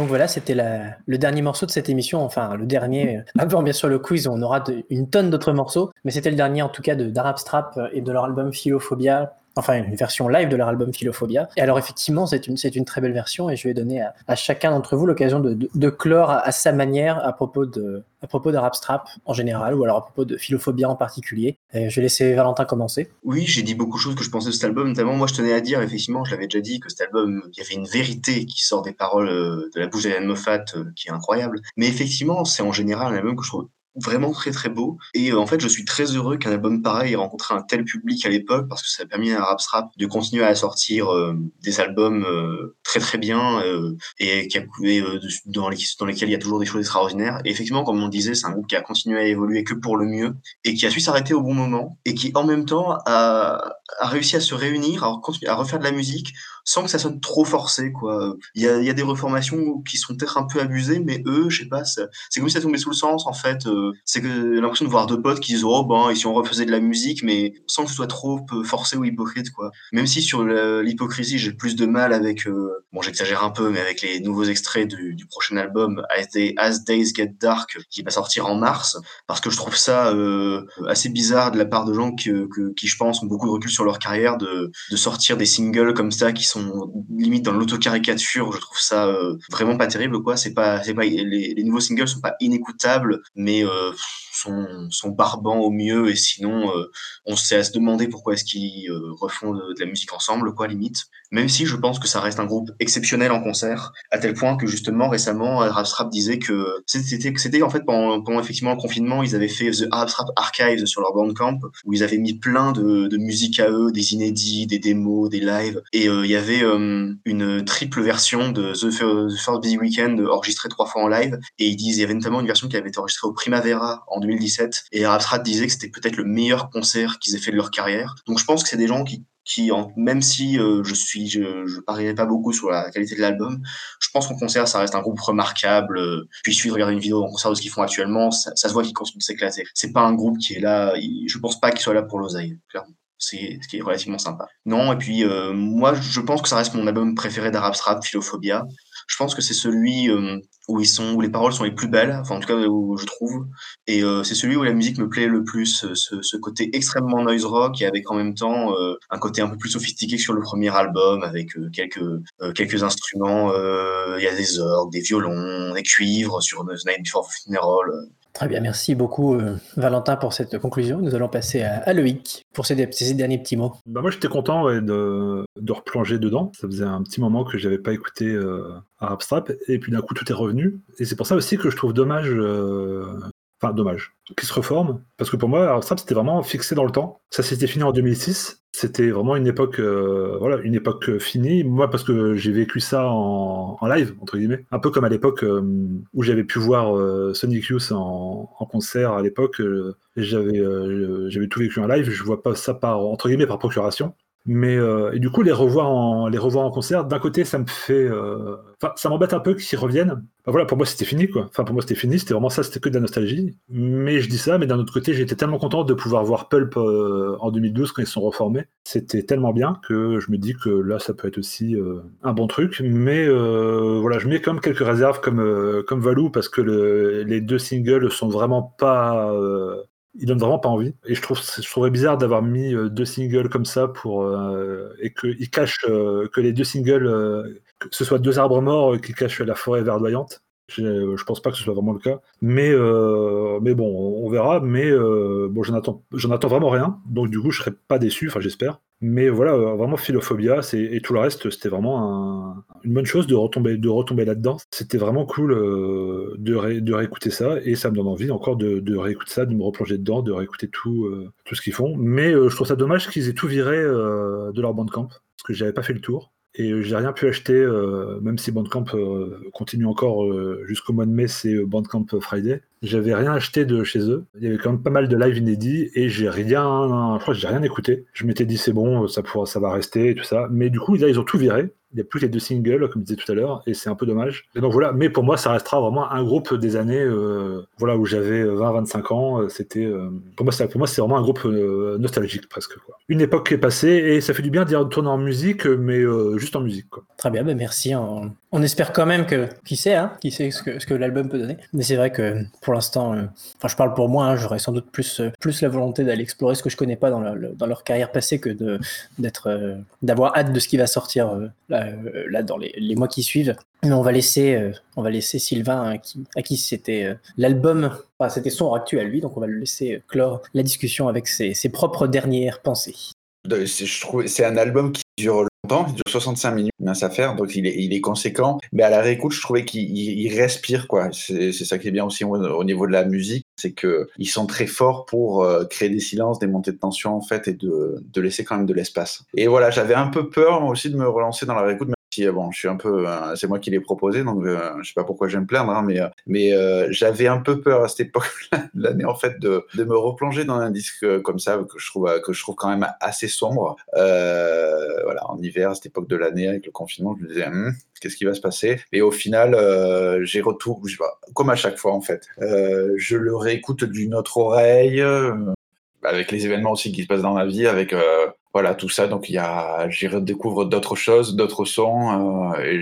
Voilà, c'était le dernier morceau de cette émission, enfin le dernier, avant bien sûr le quiz, on aura une tonne d'autres morceaux, mais c'était le dernier en tout cas d'Arab Strap et de leur album Philophobia, enfin une version live de leur album Philophobia. Et alors effectivement, c'est une, c'est une très belle version et je vais donner à, chacun d'entre vous l'occasion de, de, clore à, sa manière à propos de à propos d'Arab Strap en général ou alors à propos de Philophobia en particulier. Je vais laisser Valentin commencer. Oui, j'ai dit beaucoup de choses que je pensais de cet album, notamment moi je tenais à dire, effectivement, je l'avais déjà dit, que cet album, il y avait une vérité qui sort des paroles euh, de la bouche d'Alan Moffat euh, qui est incroyable. Mais effectivement, c'est en général un album que je trouve vraiment très très beau. Et euh, en fait, je suis très heureux qu'un album pareil ait rencontré un tel public à l'époque parce que ça a permis à Rap de continuer à sortir euh, des albums euh, très très bien et qui a, dans, les, dans lesquels il y a toujours des choses extraordinaires. Et effectivement, comme on disait, c'est un groupe qui a continué à évoluer que pour le mieux et qui a su s'arrêter au bon moment et qui en même temps a, a réussi à se réunir, à refaire de la musique sans que ça sonne trop forcé quoi. Il y a, des reformations qui sont peut-être un peu abusées, mais eux, je sais pas, c'est comme si ça tombait sous le sens en fait. Euh, c'est que l'impression de voir deux potes qui disent oh ben et si on refaisait de la musique, mais sans que ce soit trop euh, forcé ou hypocrite quoi. Même si sur l'hypocrisie j'ai plus de mal avec, euh, bon j'exagère un peu, mais avec les nouveaux extraits du, prochain album As, Days Get Dark qui va sortir en mars, parce que je trouve ça assez bizarre de la part de gens que, qui je pense ont beaucoup de recul sur leur carrière de sortir des singles comme ça qui sont limite dans l'autocaricature. Je trouve ça euh, vraiment pas terrible, quoi. C'est pas, c'est pas, les, les, nouveaux singles sont pas inécoutables, mais euh, sont, barbants au mieux. Et sinon, euh, on sait à se demander pourquoi est-ce qu'ils refont de, la musique ensemble, quoi, limite. Même si je pense que ça reste un groupe exceptionnel en concert, à tel point que justement récemment, Rapstrap disait que c'était, en fait pendant, pendant, effectivement le confinement, ils avaient fait The Rapstrap Archives sur leur Bandcamp, où ils avaient mis plein de, de musique à eux, des inédits, des démos, des lives, et il y avait euh, une triple version de The, First Busy Weekend enregistrée trois fois en live. Et ils disent, il y avait notamment une version qui avait été enregistrée au Primavera en 2017. Et Rapstrat disait que c'était peut-être le meilleur concert qu'ils aient fait de leur carrière. Donc je pense que c'est des gens qui même si euh, je suis, je, je pas beaucoup sur la qualité de l'album, je pense qu'en concert, ça reste un groupe remarquable. Puis il suffit de regarder une vidéo en concert de ce qu'ils font actuellement, ça, se voit qu'ils continuent de s'éclater. C'est pas un groupe qui est là, je pense pas qu'il soit là pour l'oseille, clairement c'est ce qui est relativement sympa. Non, et puis euh, moi je pense que ça reste mon album préféré d'Arab Strap, Philophobia. Je pense que c'est celui euh, où ils sont, où les paroles sont les plus belles, enfin en tout cas où je trouve, et euh, c'est celui où la musique me plaît le plus, ce, côté extrêmement noise rock et avec en même temps un côté un peu plus sophistiqué que sur le premier album, avec quelques quelques instruments, il y a des orgues, des violons, des cuivres sur The Night Before Funeral Très bien, merci beaucoup euh, Valentin pour cette conclusion. Nous allons passer à, Loïc pour ces, derniers petits mots. Bah moi j'étais content de, replonger dedans. Ça faisait un petit moment que j'avais pas écouté euh, Abstrap et puis d'un coup tout est revenu. Et c'est pour ça aussi que je trouve dommage euh, Enfin, dommage. Qui se reforme. Parce que pour moi, alors c'était vraiment fixé dans le temps. Ça s'était fini en 2006. C'était vraiment une époque, euh, voilà, une époque finie. Moi, parce que j'ai vécu ça en, live, entre guillemets. Un peu comme à l'époque euh, où j'avais pu voir euh, Sonic Youth en, concert à l'époque. j'avais, j'avais tout vécu en live. Je vois pas ça par, entre guillemets, par procuration. Mais euh, et du coup, les revoir en, les revoir en concert, d'un côté, ça me fait. Euh, ça m'embête un peu qu'ils reviennent. voilà, pour moi, c'était fini, quoi. Enfin, pour moi, c'était fini, c'était vraiment ça, c'était que de la nostalgie. Mais je dis ça, mais d'un autre côté, j'étais tellement content de pouvoir voir Pulp euh, en 2012 quand ils sont reformés. C'était tellement bien que je me dis que là, ça peut être aussi un bon truc. Mais voilà, je mets quand même quelques réserves comme, comme Valou parce que le, les deux singles sont vraiment pas il donne vraiment pas envie. Et je, trouve, je trouverais bizarre d'avoir mis euh, deux singles comme ça pour, euh, et qu'il cache euh, que les deux singles, que ce soit deux arbres morts qui cachent la forêt verdoyante. Je, pense pas que ce soit vraiment le cas. Mais, mais bon, on verra. Mais bon, j'en attends, attends vraiment rien. Donc du coup, je serais pas déçu, enfin j'espère. Mais voilà, euh, vraiment Philophobia, et tout le reste, c'était vraiment une bonne chose de retomber, de retomber là-dedans. C'était vraiment cool euh, de, de, réécouter ça, et ça me donne envie encore de, réécouter ça, de me replonger dedans, de réécouter tout, euh, tout ce qu'ils font. Mais je trouve ça dommage qu'ils aient tout viré de leur bandcamp, parce que j'avais pas fait le tour. Et j'ai rien pu acheter, euh, même si Bandcamp euh, continue encore euh, jusqu'au mois de mai, c'est Bandcamp Friday. J'avais rien acheté de chez eux. Il y avait quand même pas mal de live inédits et j'ai rien, je crois rien écouté. Je m'étais dit c'est bon, ça pourra, ça va rester et tout ça. Mais du coup, là, ils ont tout viré. Il n'y a plus les deux singles, comme je disais tout à l'heure, et c'est un peu dommage. Donc voilà, mais pour moi, ça restera vraiment un groupe des années voilà, où j'avais 20-25 ans. C'était, pour moi, pour moi c'est vraiment un groupe nostalgique presque. Une époque qui est passée, et ça fait du bien d'y retourner en musique, mais juste en musique. Très bien, ben merci. On, espère quand même que, qui sait, hein, qui sait ce que, l'album peut donner. Mais c'est vrai que pour l'instant, enfin, je parle pour moi, hein, j'aurais sans doute plus, la volonté d'aller explorer ce que je connais pas dans, leur carrière passée que d'avoir hâte de ce qui va sortir euh, là, dans les, mois qui suivent. Mais on va laisser, euh, on va laisser Sylvain, hein, à qui c'était euh, l'album, c'était son actu à lui, donc on va le laisser clore la discussion avec ses, propres dernières pensées. Je c'est un album qui dure longtemps, il dure 65 minutes, mince à faire, donc il est, il est conséquent. Mais à la réécoute, je trouvais qu'il respire, quoi. C'est ça qui est bien aussi au, niveau de la musique, c'est qu'ils sont très forts pour créer des silences, des montées de tension, en fait, et de, de laisser quand même de l'espace. Et voilà, j'avais un peu peur, moi aussi, de me relancer dans la réécoute, euh, bon, je suis un peu, euh, c'est moi qui l'ai proposé, donc euh, je sais pas pourquoi je vais me plaindre, hein, mais, mais j'avais un peu peur à cette époque de l'année en fait de, de, me replonger dans un disque comme ça que je trouve que je trouve quand même assez sombre. voilà, en hiver, à cette époque de l'année avec le confinement, je me disais hum, qu'est-ce qui va se passer? Et au final, j'ai retour, comme à chaque fois en fait, je le réécoute d'une autre oreille avec les événements aussi qui se passent dans ma vie, avec voilà tout ça donc il y a j'y redécouvre d'autres choses d'autres sons euh,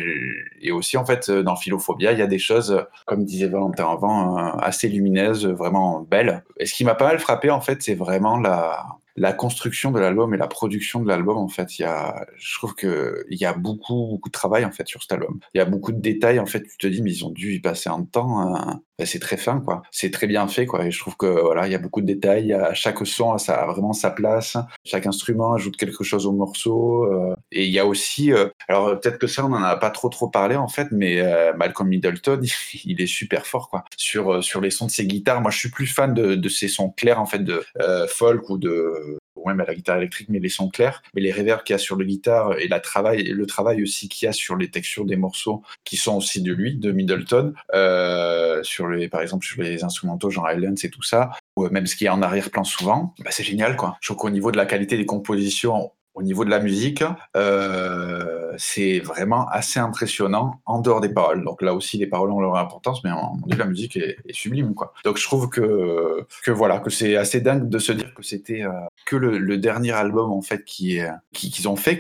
et, aussi en fait dans Philophobia il y a des choses comme disait Valentin avant euh, assez lumineuses vraiment belles et ce qui m'a pas mal frappé en fait c'est vraiment la la construction de l'album et la production de l'album, en fait, il y a, je trouve que il y a beaucoup, beaucoup de travail en fait sur cet album. Il y a beaucoup de détails en fait. Tu te dis, mais ils ont dû y passer un temps. Hein. Ben, c'est très fin, quoi. C'est très bien fait, quoi. Et je trouve que voilà, il y a beaucoup de détails. Chaque son ça a vraiment sa place. Chaque instrument ajoute quelque chose au morceau. Euh. et il y a aussi, euh, alors peut-être que ça, on en a pas trop trop parlé en fait, mais euh, Malcolm Middleton, il est super fort, quoi. Sur sur les sons de ses guitares. Moi, je suis plus fan de, de ces sons clairs en fait de folk ou de ou même à la guitare électrique, mais les sons clairs, mais les reverbs qu'il y a sur le guitare et la travail, le travail aussi qu'il y a sur les textures des morceaux qui sont aussi de lui, de Middleton, euh, sur les, par exemple sur les instrumentaux genre Islands et tout ça, ou même ce qui est en arrière-plan souvent, bah c'est génial quoi. Je trouve qu'au niveau de la qualité des compositions, au niveau de la musique, euh, c'est vraiment assez impressionnant en dehors des paroles. Donc là aussi, les paroles ont leur importance, mais en, la musique est, sublime. Donc je trouve que voilà, que c'est assez dingue de se dire que c'était euh, que le, dernier album en fait qui qu'ils ont fait,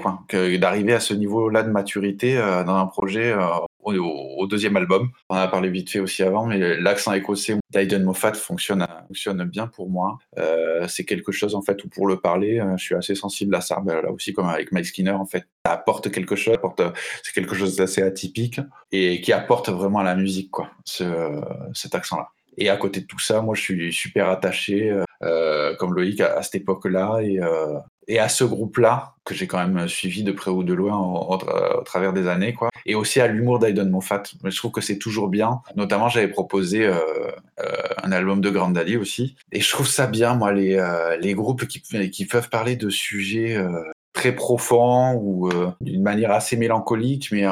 d'arriver à ce niveau-là de maturité euh, dans un projet au, deuxième album. On en a parlé vite fait aussi avant, mais l'accent écossais d'Aiden Moffat fonctionne, fonctionne bien pour moi. Euh, c'est quelque chose en fait où pour le parler, euh, je suis assez sensible à ça. Ben, là aussi, comme avec Mike Skinner, en fait, ça apporte quelque chose, apporte, c'est quelque chose d'assez atypique et qui apporte vraiment à la musique, quoi, ce, cet accent-là. Et à côté de tout ça, moi, je suis super attaché, euh, comme Loïc, à, cette époque-là et, euh, et à ce groupe-là que j'ai quand même suivi de près ou de loin au, travers des années, quoi. Et aussi à l'humour d'Aiden Moffat. Je trouve que c'est toujours bien. Notamment, j'avais proposé euh, un album de Grand Daddy aussi. Et je trouve ça bien, moi, les, les groupes qui, qui peuvent parler de sujets très profond ou euh, d'une manière assez mélancolique, mais, euh,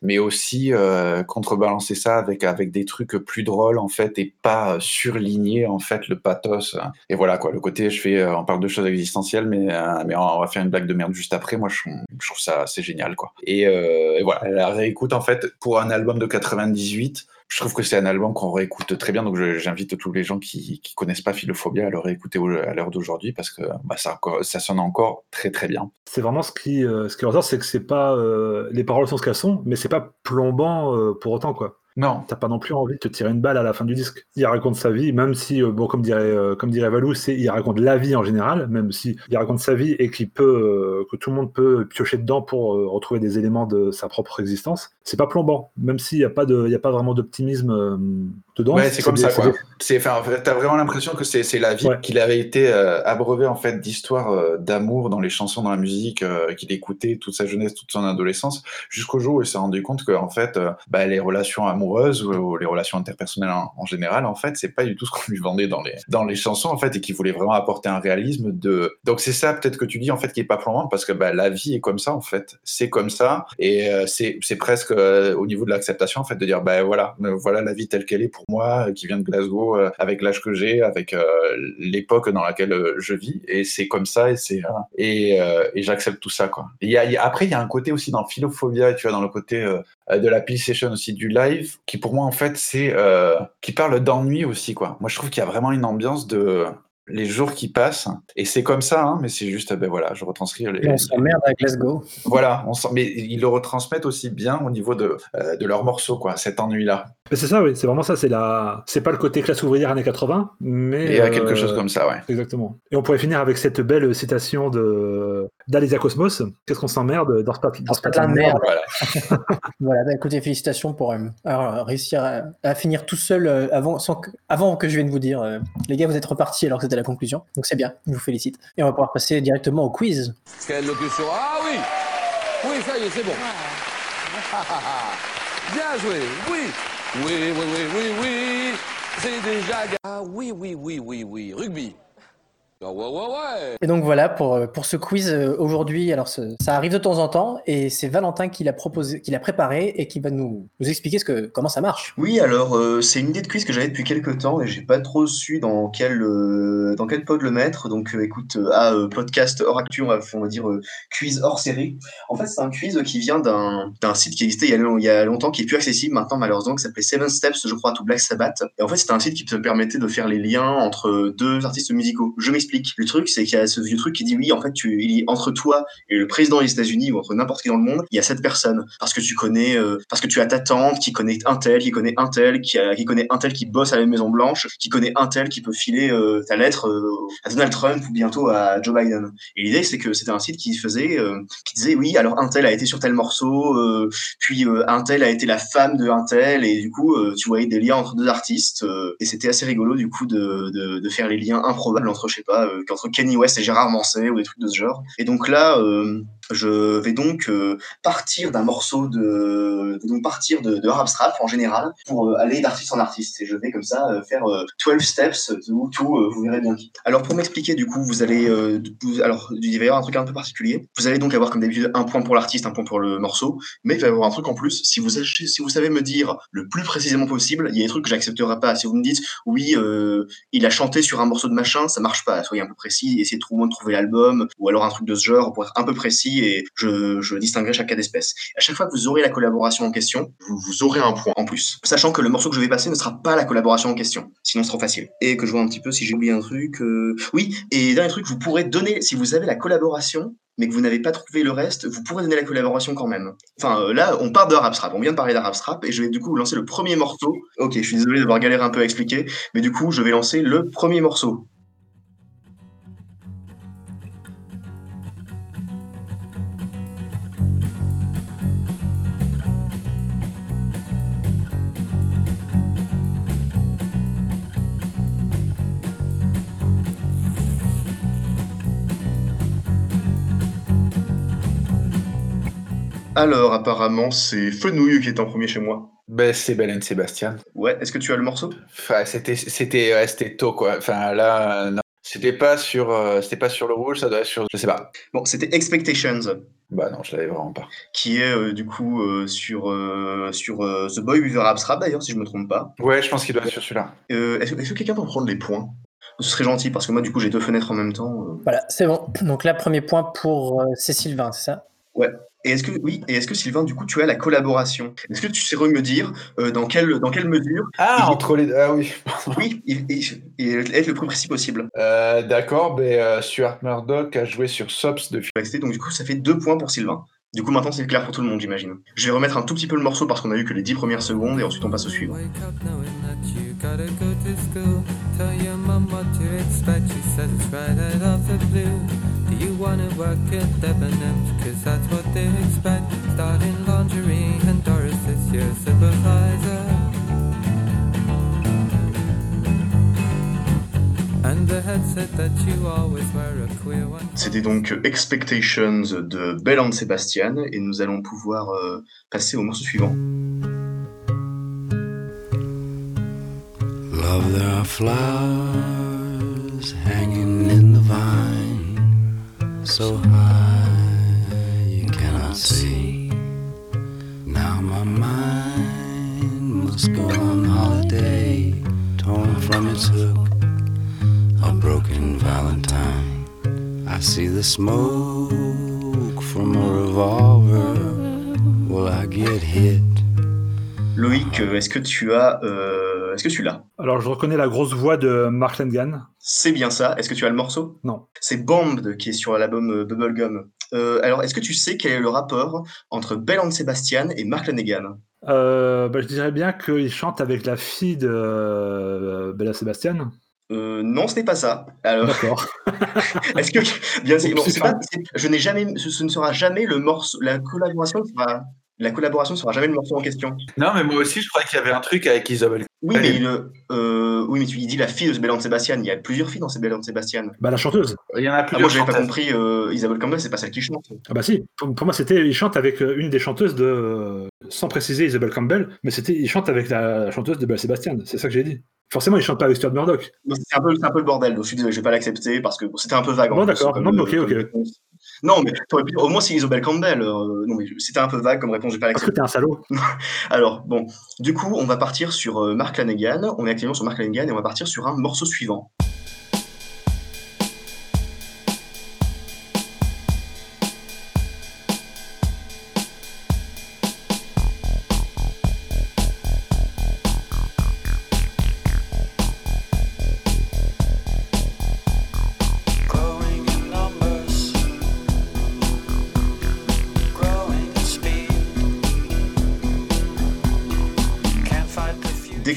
mais aussi euh, contrebalancer ça avec, avec des trucs plus drôles en fait et pas surligner en fait le pathos. Et voilà quoi, le côté je fais, on parle de choses existentielles, mais, mais on va faire une blague de merde juste après. Moi je, trouve ça assez génial quoi. Et, et voilà, la réécoute en fait pour un album de 98 je trouve que c'est un album qu'on réécoute très bien. Donc, j'invite tous les gens qui, qui connaissent pas Philophobia à le réécouter à l'heure d'aujourd'hui parce que bah, ça, ça sonne encore très très bien. C'est vraiment ce qui, euh, ce qui ressort, c'est que c'est pas euh, les paroles sont ce qu'elles sont, mais c'est pas plombant euh, pour autant quoi. Non. T'as pas non plus envie de te tirer une balle à la fin du disque. Il raconte sa vie, même si, euh, bon, comme dirait, euh, comme dirait Valou, c'est, il raconte la vie en général, même si il raconte sa vie et qu'il peut, euh, que tout le monde peut piocher dedans pour retrouver des éléments de sa propre existence. C'est pas plombant, même s'il n'y a pas de, il y a pas vraiment d'optimisme dedans. Ouais, c'est comme ça, quoi. C'est, enfin, t'as vraiment l'impression que c'est, c'est la vie qu'il avait été abreuvé, en fait, d'histoires d'amour dans les chansons, dans la musique, qu'il écoutait toute sa jeunesse, toute son adolescence, jusqu'au jour où il s'est rendu compte que, en fait, bah, les relations amoureuses ou, les relations interpersonnelles en, général, en fait, c'est pas du tout ce qu'on lui vendait dans les, dans les chansons, en fait, et qui voulait vraiment apporter un réalisme de. Donc c'est ça peut-être que tu dis, en fait, qui est pas plombant, parce que bah, la vie est comme ça, en fait. C'est comme ça, et euh, c'est presque euh, au niveau de l'acceptation, en fait, de dire, ben voilà, voilà la vie telle qu'elle est pour moi, qui vient de Glasgow, avec l'âge que j'ai, avec l'époque dans laquelle je vis, et c'est comme ça, et c'est et, j'accepte tout ça, quoi. Après, il y a un côté aussi dans Philophobia, tu vois, dans le côté euh, de la session aussi du live, qui pour moi en fait c'est euh, qui parle d'ennui aussi quoi. Moi je trouve qu'il y a vraiment une ambiance de les jours qui passent et c'est comme ça, hein, mais c'est juste ben voilà, je retranscris. Les, on s'emmerde à Glasgow. Voilà, on mais ils le retransmettent aussi bien au niveau de euh, de leurs morceaux quoi, cet ennui là. C'est ça, oui, c'est vraiment ça. C'est la, c'est pas le côté classe ouvrière années 80, mais il y a quelque chose comme ça, ouais. Exactement. Et on pourrait finir avec cette belle citation de d'Alésia Cosmos. Qu'est-ce qu'on s'emmerde dans ce, dans ce de merde. Voilà. voilà. Bah, écoutez, félicitations pour euh, réussir à, finir tout seul euh, avant, sans que, avant que je vienne vous dire, euh, les gars, vous êtes repartis alors que c'était la conclusion. Donc c'est bien, je vous félicite. Et on va pouvoir passer directement au quiz. Quelle locution Ah oui, oui, ça y est, c'est bon. bien joué, oui. Oui, oui, oui, oui, oui, c'est déjà... Ah oui, oui, oui, oui, oui, rugby. Ah et donc voilà pour, euh, pour ce quiz euh, aujourd'hui. Alors ça arrive de temps en temps et c'est Valentin qui l'a proposé, qui l'a préparé et qui va nous, nous expliquer ce que, comment ça marche. Oui, alors euh, c'est une idée de quiz que j'avais depuis quelques temps et j'ai pas trop su dans quel dans quel pod le mettre. Donc écoute, à podcast hors actu, on va, on va dire quiz hors série. En fait, c'est un quiz qui vient d'un site qui existait il y, a, il y a longtemps, qui est plus accessible maintenant malheureusement, qui s'appelait Seven Steps, je crois, to Black Sabbath. Et en fait, c'était un site qui te permettait de faire les liens entre deux artistes musicaux. Je m'explique le truc, c'est qu'il y a ce vieux truc qui dit oui, en fait, tu, il, entre toi et le président des États-Unis ou entre n'importe qui dans le monde, il y a cette personne parce que tu connais, euh, parce que tu as ta tante qui connaît un tel, qui connaît un tel, qui, connaît un tel qui bosse à la Maison Blanche, qui connaît un tel qui peut filer euh, ta lettre euh, à Donald Trump ou bientôt à Joe Biden. Et l'idée, c'est que c'était un site qui faisait, qui disait oui, alors un tel a été sur tel morceau, puis un tel a été la femme de un tel, et du coup, tu voyais des liens entre deux artistes, et c'était assez rigolo du coup de, de, de, faire les liens improbables entre, je sais pas, qu'entre Kenny West et Gérard Manset ou des trucs de ce genre. Et donc là, euh, je vais donc euh, partir d'un morceau de, donc partir de, de rap en général pour euh, aller d'artiste en artiste et je vais comme ça euh, faire 12 steps tout, tout vous verrez bien qui. Alors pour m'expliquer du coup vous allez alors il va y avoir un truc un peu particulier. Vous allez donc avoir comme d'habitude un point pour l'artiste, un point pour le morceau, mais il va y avoir un truc en plus. Si vous si vous savez me dire le plus précisément possible, il y a des trucs que j'accepterai pas. Si vous me dites oui il a chanté sur un morceau de machin, ça marche pas. Soyez un peu précis, essayez de de trouver l'album ou alors un truc de ce genre pour être un peu précis et je, je distinguerai cas d'espèce. À chaque fois que vous aurez la collaboration en question, vous, aurez un point en plus, sachant que le morceau que je vais passer ne sera pas la collaboration en question, sinon ce sera facile. Et que je vois un petit peu si j'ai oublié un truc. Euh, oui, et dernier truc, vous pourrez donner, si vous avez la collaboration, mais que vous n'avez pas trouvé le reste, vous pourrez donner la collaboration quand même. Enfin, euh, là, on part de rap strap. On vient de parler d'Arab strap et je vais du coup lancer le premier morceau. Ok, je suis désolé d'avoir galéré un peu à expliquer, mais du coup, je vais lancer le premier morceau. Alors, apparemment, c'est Fenouille qui est en premier chez moi. Ben, c'est Belen Sébastien. Ouais, est-ce que tu as le morceau? Enfin, c'était, c'était, c'était tôt, quoi. Enfin, là, euh, non. C'était pas sur, euh, c'était pas sur le rouge, ça doit être sur, je sais pas. Bon, c'était Expectations. Bah non, je l'avais vraiment pas. Qui est euh, du coup sur sur The Boy with Abstract d'ailleurs, si je me trompe pas. Ouais, je pense qu'il doit être sur celui-là. est-ce, que quelqu'un peut prendre les points? Ce serait gentil parce que moi, du coup, j'ai deux fenêtres en même temps. Voilà, c'est bon. Donc là, premier point pour Cécile Sylvain, c'est ça? Ouais. Et est-ce que oui, et est-ce que Sylvain, du coup, tu as la collaboration? Est-ce que tu sais me dire euh, dans quelle dans quelle mesure Ah entre les ah oui oui et, être le plus précis possible. Euh, d'accord, ben euh, Stuart Murdoch a joué sur Sops de donc du coup ça fait deux points pour Sylvain. Du coup maintenant c'est clair pour tout le monde j'imagine. Je vais remettre un tout petit peu le morceau parce qu'on a eu que les dix premières secondes et ensuite on passe au suivant. You wanna work at Debenhams, cause that's what they expect. Starting lingerie, and Doris is your supervisor. C'était donc Expectations de Belle and Sebastian et nous allons pouvoir euh, passer au morceau suivant. Above there are flowers hanging in the vine, so high you cannot see. Now my mind must go on holiday, torn from its hook, a broken valentine. I see the smoke from a revolver. Will I get hit? Loïc, euh, est-ce que tu as, euh, est-ce que tu l'as? Alors, je reconnais la grosse voix de Mark Lengan. C'est bien ça. Est-ce que tu as le morceau? Non. C'est Bombed qui est sur l'album euh, Bubblegum. Euh, alors, est-ce que tu sais quel est le rapport entre Belle Sebastian et Mark Lanegan Euh, bah, je dirais bien qu'il chante avec la fille de euh, Bella Sebastian. Non, ce n'est pas ça. Alors, D'accord. est-ce que bien bon, pas- c'est- je n'ai jamais, ce, ce ne sera jamais le morceau, la collaboration sera, la collaboration sera jamais le morceau en question. Non, mais moi aussi, je croyais qu'il y avait un truc avec Isabelle. Oui, mais il, euh, oui, mais tu il dit la fille de Belle and Sebastian. Il y a plusieurs filles dans and Sebastian. bah, la chanteuse. Il y en a Ah, plusieurs. moi, j'avais pas compris. Euh, Isabelle Campbell, c'est pas celle qui chante. Ah bah si, pour, pour moi c'était, il chante avec euh, une des chanteuses de, euh, sans préciser Isabelle Campbell, mais c'était, il chante avec la chanteuse de Belle Sebastian, c'est ça que j'ai dit. Forcément, il chante pas avec Stuart Murdoch. C'est un peu, c'est un peu le bordel. Donc, je suis désolé, je vais pas l'accepter parce que bon, c'était un peu vague. Bon, d'accord. Non, mais ok, comme ok. Non, mais pu- au moins c'est Isabelle Campbell. euh, non, mais c'était un peu vague comme réponse. Je vais pas Parce que l'accepter. t'es un salaud. Alors, bon, du coup, on va partir sur euh, Mark Lanegan. On est actuellement sur Mark Lanegan et on va partir sur un morceau suivant.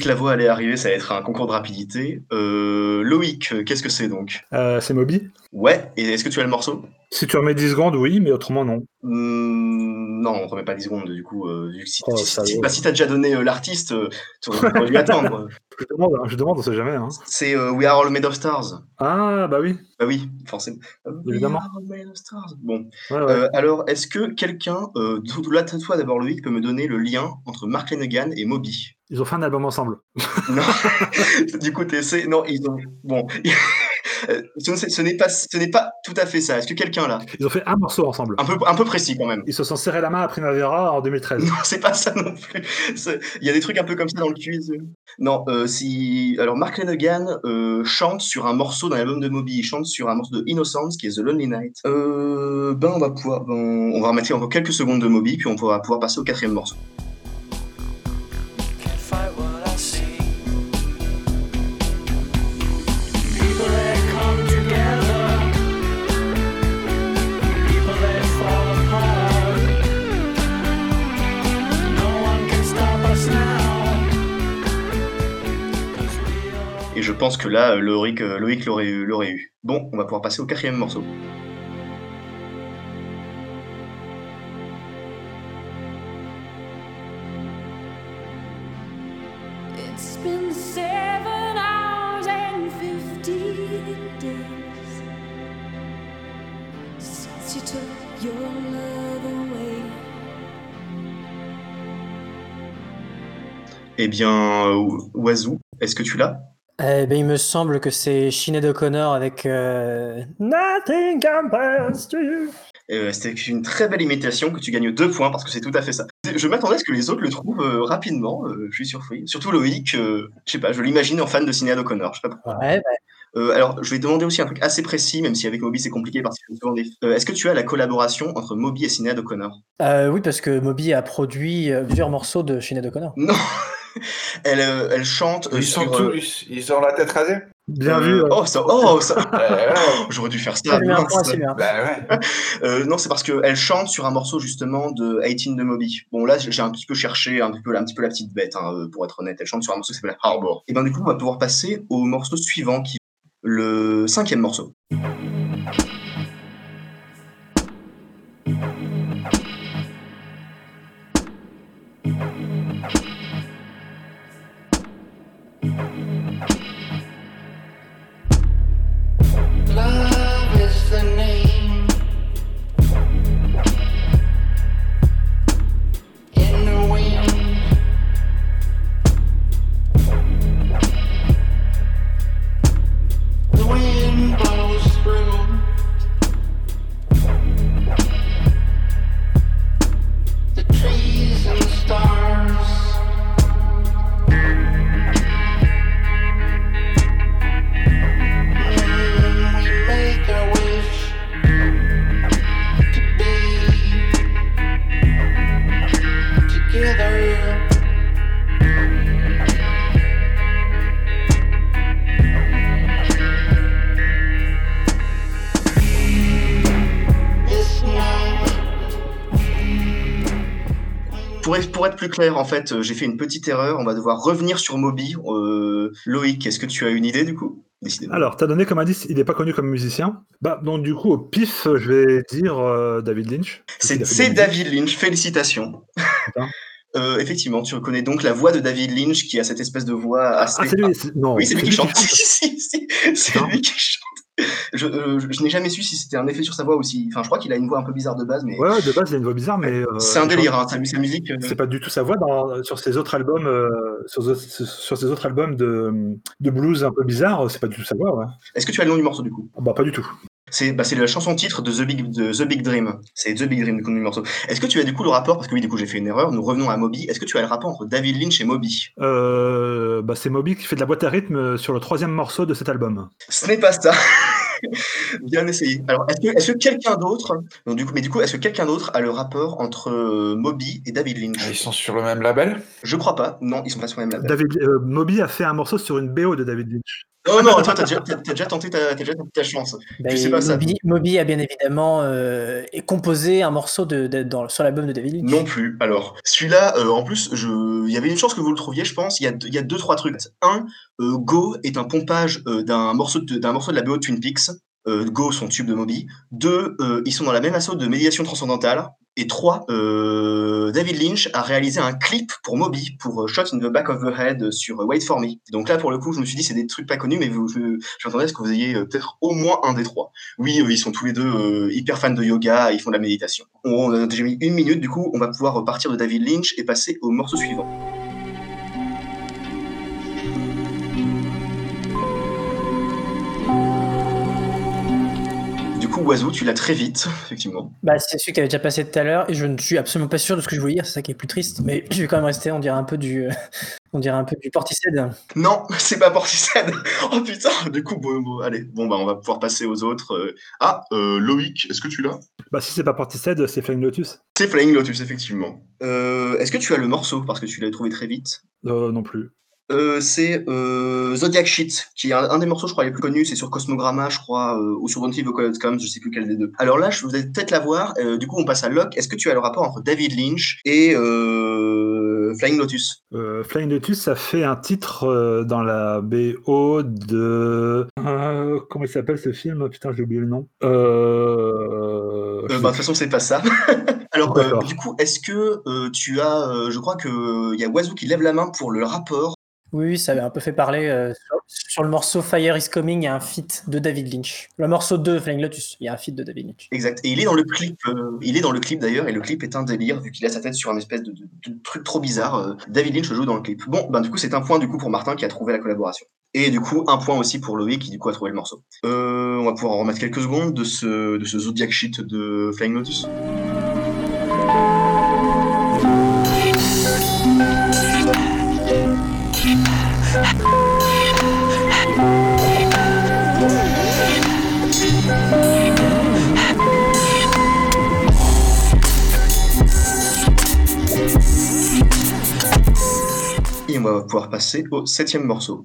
Que la voix allait arriver, ça va être un concours de rapidité. Euh, Loïc, qu'est-ce que c'est donc? Euh, c'est Moby. Ouais, et est-ce que tu as le morceau? Si tu remets 10 secondes, oui, mais autrement non. Hmm, Non, on ne remet pas 10 secondes, du coup. euh, vu que si Oh, si, si, salaud. bah, si t'as déjà donné euh, l'artiste, euh, tu aurais pas dû attendre. Je demande, hein, je demande, on sait jamais. Hein. C'est We Are All Made of Stars. Ah bah oui, Bah oui, forcément. Évidemment. We Are All Made of Stars. Bon, ouais, ouais. Alors, est-ce que quelqu'un, là, toi d'abord Loïc, peut me donner le lien entre Mark Lanegan et Moby? Ils ont fait un album ensemble. Non, du coup, t'essaies. Non, ils ont. Bon, ce n'est- pas, ce n'est pas tout à fait ça. Est-ce que quelqu'un là, Ils ont fait un morceau ensemble. un peu, un peu précis quand même. Ils se sont serrés la main à Primavera en 2013. Non, c'est pas ça non plus. C'est- Il y a des trucs un peu comme ça dans le quiz. Non, euh, si. Alors, Mark Lanegan euh, chante sur un morceau dans l'album de Moby. Il chante sur un morceau de Innocence qui est The Lonely Night. Euh, ben, on va pouvoir. ben, on va remettre encore quelques secondes de Moby, puis on pourra pouvoir passer au quatrième morceau. Pense que là, euh, Loïc, euh, Loïc l'aurait eu- l'aurait eu. Bon, on va pouvoir passer au quatrième morceau. Eh bien, euh, Oiseau, est-ce que tu l'as? Eh ben, il me semble que c'est Sinead O'Connor avec euh, Nothing compares to you. Euh, C'était une très belle imitation que tu gagnes deux points parce que c'est tout à fait ça. Je m'attendais à ce que les autres le trouvent euh, rapidement. euh, je suis surpris. Surtout Loïc, euh, je sais pas, je l'imagine en fan de Sinéad O'Connor. Je sais pas pourquoi. Ouais, bah, alors, je vais demander aussi un truc assez précis, même si avec Moby c'est compliqué parce que Euh, Est-ce que tu as la collaboration entre Moby et Sinéad O'Connor? Euh, oui, parce que Moby a produit euh, plusieurs morceaux de Sinead O'Connor. Non. elle, euh, elle chante euh, Ils sont sur. euh, tous, ils ont la tête rasée? Bien euh, vu. euh, Oh, ça, oh, ça. Euh, ouais. J'aurais dû faire ça. Assez bien. bah ouais. Euh, non, c'est parce qu'elle chante sur un morceau justement de 18 de Moby. Bon, là, j'ai un petit peu cherché un petit peu, un petit peu la petite bête, hein, euh, pour être honnête. Elle chante sur un morceau qui s'appelle Harbor. Et ben du coup, on va pouvoir passer au morceau suivant, qui le cinquième morceau. Pour être, pour être plus clair, en fait, euh, j'ai fait une petite erreur. On va devoir revenir sur Moby. Euh, Loïc, est-ce que tu as une idée du coup? Décidément. Alors, t'as donné comme indice, il n'est pas connu comme musicien. Bah, donc du coup, au pif, je vais dire euh, David Lynch. C'est David Lynch, félicitations. Euh, effectivement, tu reconnais donc la voix de David Lynch qui a cette espèce de voix assez. Ah, c'est lui. c'est- Non, Oui, c'est lui qui chante. c'est lui qui chante. Je, euh, je- n'ai jamais su si c'était un effet sur sa voix aussi. Enfin, je crois qu'il a une voix un peu bizarre de base, mais Ouais, ouais, de base, il a une voix bizarre, mais. euh, c'est un délire. Hein, sa, musique. euh, C'est pas du tout sa voix dans- sur ses autres albums, sur, sur ses autres albums de, de blues un peu bizarre, c'est pas du tout sa voix, ouais. Est-ce que tu as le nom du morceau du coup? Ah Bah, pas du tout. C'est bah, c'est la chanson titre de The Big, de The Big Dream. C'est The Big Dream du coup du morceau. Est-ce que tu as du coup le rapport Parce que oui, du coup, j'ai fait une erreur. Nous revenons à Moby. Est-ce que tu as le rapport entre David Lynch et Moby? Euh, bah, c'est Moby qui fait de la boîte à rythme sur le troisième morceau de cet album. Ce n'est pas ça. Bien essayé. Alors, est-ce que, quelqu'un d'autre, donc, du coup, mais du coup, est-ce que quelqu'un d'autre a le rapport entre euh, Moby et David Lynch? Ils sont sur le même label? Je crois pas. Non, ils sont pas sur le même label. David, euh, Moby a fait un morceau sur une BO de David Lynch. Oh non, toi, t'as déjà, t'as- t'as déjà tenté ta, t'as déjà tenté ta chance. Je sais pas ça. Moby, Moby a bien évidemment euh, composé un morceau de, de- dans, sur l'album de David Lynch. Non plus. Alors, celui-là, euh, en plus, il y avait une chance que vous le trouviez, je pense. Il y a, il y a deux, trois trucs. Un, euh, Go est un pompage d'un morceau, de, d'un morceau de la BO de Twin Peaks. Euh, Go, son tube de Moby. Deux, euh, ils sont dans la même assaut de médiation transcendantale. Et trois, euh, David Lynch a réalisé un clip pour Moby, pour Shot in the Back of the Head sur Wait for Me. Donc là, pour le coup, je me suis dit, c'est des trucs pas connus, mais je, m'attendais à ce que vous ayez peut-être au moins un des trois. Oui, ils sont tous les deux hyper fans de yoga, ils font de la méditation. On a déjà mis une minute, du coup, on va pouvoir repartir de David Lynch et passer au morceau suivant. Coup, Oiseau, tu l'as très vite, effectivement. Bah, c'est celui que tu avais déjà passé tout à l'heure et je ne suis absolument pas sûr de ce que je voulais dire, c'est ça qui est plus triste. Mais je vais quand même rester, on dirait un peu du, on dirait un peu du Portishead. Non, c'est pas Portishead. Oh putain, du coup, bon, bon, allez, bon bah on va pouvoir passer aux autres. Euh, Ah, euh, Loïc, est-ce que tu l'as? Bah, si c'est pas Portishead, c'est Flying Lotus. C'est Flying Lotus, effectivement. Euh, est-ce que tu as le morceau? Parce que tu l'as trouvé très vite Euh, non plus. Euh, c'est euh, Zodiac Shit, qui est un, un des morceaux, je crois, les plus connus. C'est sur Cosmogramma, je crois, euh, ou sur the Quiet Comes, je sais plus quel des deux. Alors là, je vous allez peut-être la voir. Du coup, on passe à Locke. Est-ce que tu as le rapport entre David Lynch et Flying Lotus? Flying Lotus, ça fait un titre dans la BO de. Comment il s'appelle ce film? Putain, j'ai oublié le nom. Bah, de toute façon, c'est pas ça. Alors, euh, du coup, est-ce que euh, tu as, euh, je crois que il y a Wazoo qui lève la main pour le rapport. Oui, ça avait un peu fait parler euh, sur, le morceau Fire is Coming, il y a un feat de David Lynch. Le morceau 2, Flying Lotus, il y a un feat de David Lynch. Exact. Et il est dans le clip. euh, il est dans le clip d'ailleurs, et le clip est un délire vu qu'il a sa tête sur un espèce de, truc trop bizarre. euh, David Lynch joue dans le clip. Bon, ben du coup, c'est un point du coup pour Martin qui a trouvé la collaboration. Et du coup, un point aussi pour Loïc qui du coup a trouvé le morceau. On va pouvoir en remettre quelques secondes de ce, de ce Zodiac Shit de Flying Lotus. On va pouvoir passer au septième morceau.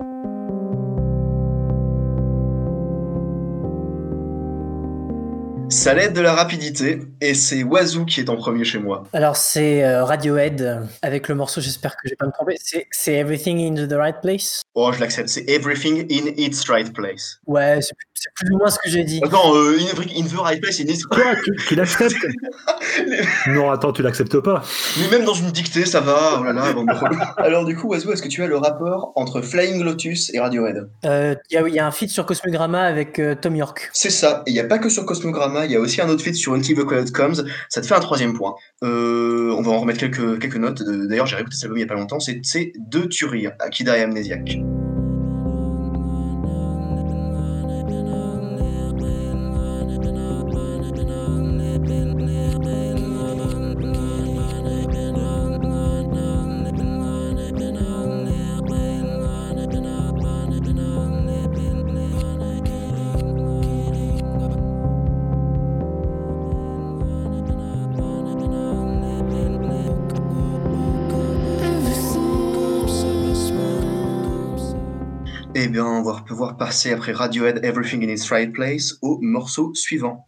Ça l'aide de la rapidité, et c'est Wazoo qui est en premier chez moi. Alors, c'est euh, Radiohead avec le morceau, j'espère que je vais pas me tromper. C'est c'est Everything in the Right Place? Oh, je l'accepte, c'est Everything in its right place. Ouais, c'est c'est plus ou moins ce que j'ai dit. Attends, euh, in, the right place, in its... Toi, tu, tu l'acceptes Non, attends, tu l'acceptes pas. Mais même dans une dictée, ça va. Oh là là, de. Alors du coup, Wazoo, est-ce que tu as le rapport entre Flying Lotus et Radiohead? Euh, Il y, a- il y a un feat sur Cosmogramma avec euh, Tom York. C'est ça. Et il n'y a pas que sur Cosmogramma, il y a aussi un autre feat sur Until the Quiet Comes. Ça te fait un troisième point. Euh, on va en remettre quelques, quelques notes. Euh, D'ailleurs, j'ai réécouté cet album il n'y a pas longtemps. C'est c'est deux tueries, Akida et Amnesiac. Passer après Radiohead Everything in its Right Place au morceau suivant.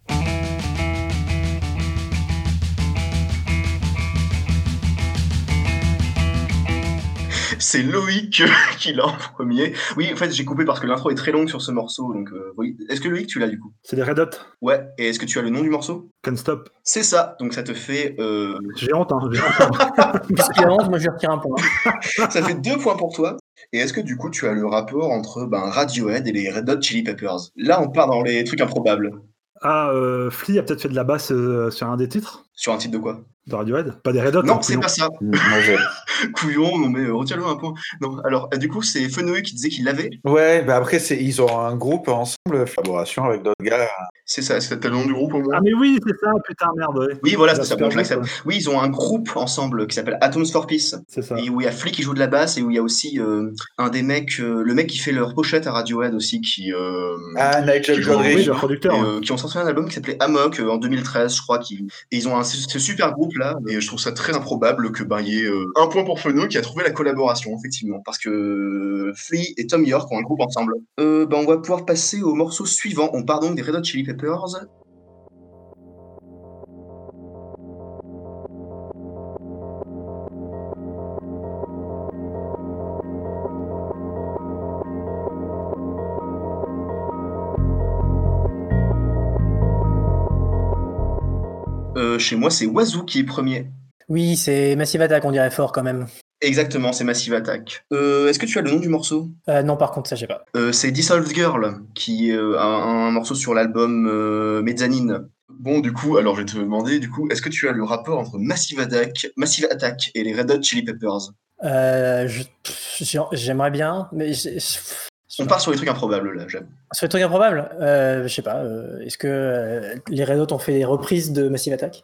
C'est Loïc qui l'a en premier. Oui, en fait, j'ai coupé parce que l'intro est très longue sur ce morceau. Donc, euh, oui. Est-ce que Loïc, tu l'as du coup? C'est les Red Hot. Ouais. Et est-ce que tu as le nom du morceau? Can't Stop. C'est ça. Donc, ça te fait, euh, J'ai honte, hein. J'ai honte, hein. Moi je retire un point. ça fait deux points pour toi. Et est-ce que du coup, tu as le rapport entre ben, Radiohead et les Red Hot Chili Peppers? Là, on part dans les trucs improbables. Ah, euh, Flea a peut-être fait de la basse euh, sur un des titres? Sur un titre de quoi? De Radiohead Pas des Red Hot Non, hein, c'est couillon. pas ça. J'ai- Couillon, non mais euh, retiens-le un point. Non, alors, euh, du coup, c'est Fenoué qui disait qu'il l'avait. Ouais, bah après, c'est, ils ont un groupe ensemble, collaboration avec d'autres gars. C'est ça, c'est le nom du groupe au moins Ah, mais oui, c'est ça, putain, merde, ouais. Oui, voilà, c'est ça, bon, je l'accepte. Oui, ils ont un groupe ensemble qui s'appelle Atoms for Peace. C'est ça. Et où il y a Flea qui joue de la basse et où il y a aussi euh, un des mecs, euh, le mec qui fait leur pochette à Radiohead aussi, qui, euh, Ah, Nigel Godrich. le producteur. et, euh, qui ont sorti un album qui s'appelait Amok euh, en 2013, je crois. Qui... Et ils ont un ce super groupe là. Et je trouve ça très improbable que ben y ait euh, un point pour Fenoué qui a trouvé la collaboration, effectivement, parce que euh, Flea et Tom York ont un groupe ensemble. Euh, ben, on va pouvoir passer au morceau suivant. On part donc des Red Hot Chili Peppers. Chez moi, c'est Wazoo qui est premier. Oui, c'est Massive Attack, on dirait fort quand même. Exactement, c'est Massive Attack. Euh, Est-ce que tu as le nom du morceau? Euh, non, par contre, ça, j'ai pas. Euh, C'est Dissolved Girl, qui est un, un morceau sur l'album Mezzanine. Bon, du coup, alors je vais te demander, du coup, est-ce que tu as le rapport entre Massive Attack, Massive Attack et les Red Hot Chili Peppers? J'aimerais bien, mais On part sur les trucs improbables là, j'aime. sur les trucs improbables, euh, je sais pas. euh, Est-ce que euh, les Red Hot ont fait des reprises de Massive Attack?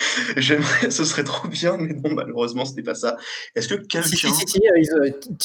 J'aimerais, ce serait trop bien, mais non, malheureusement, ce n'est pas ça. Est-ce que quelqu'un. Si, si, si, si, euh, ils,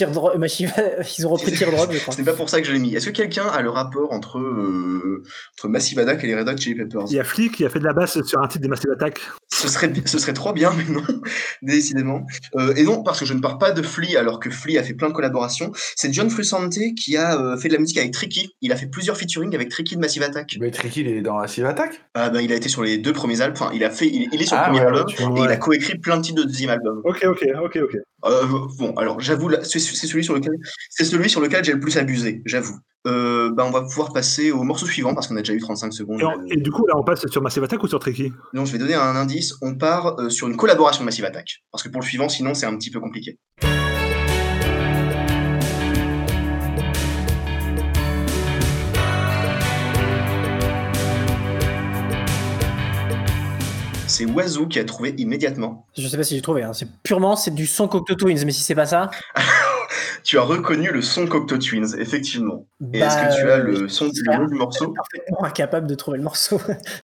euh, Massive- ils ont repris Teardrop, je crois. Ce n'est pas pour ça que je l'ai mis. Est-ce que quelqu'un a le rapport entre, euh, entre Massive Attack et les Red Hot Chili Peppers? Il y a Flea qui a fait de la basse sur un titre des Massive Attack. Ce serait, ce serait trop bien, mais non, décidément. Euh, et non, parce que je ne pars pas de Flea, alors que Flea a fait plein de collaborations. C'est John Frusciante qui a euh, fait de la musique avec Tricky. Il a fait plusieurs featuring avec Tricky de Massive Attack. Mais Tricky, il est dans Massive Attack? Ah ben, il a été sur les deux premiers albums. Enfin, il a fait, il, il est sur Ah, le premier ouais, album et il a coécrit plein de titres de deuxième album. Ok, ok, ok, ok. Euh, bon, alors j'avoue, c'est celui sur lequel, c'est celui sur lequel j'ai le plus abusé, j'avoue. Euh, ben, on va pouvoir passer au morceau suivant parce qu'on a déjà eu 35 secondes. Et, en- et du coup, là, on passe sur Massive Attack ou sur Tricky? Donc je vais donner un indice. On part euh, sur une collaboration de Massive Attack. Parce que pour le suivant, sinon, c'est un petit peu compliqué. C'est Wazoo qui a trouvé immédiatement. Je sais pas si j'ai trouvé. hein. C'est purement c'est du son Cocteau Twins, mais si c'est pas ça, Tu as reconnu le son Cocteau Twins, effectivement. Et bah, est-ce que tu as euh, le son je le nom du morceau? parfaitement incapable de trouver le morceau.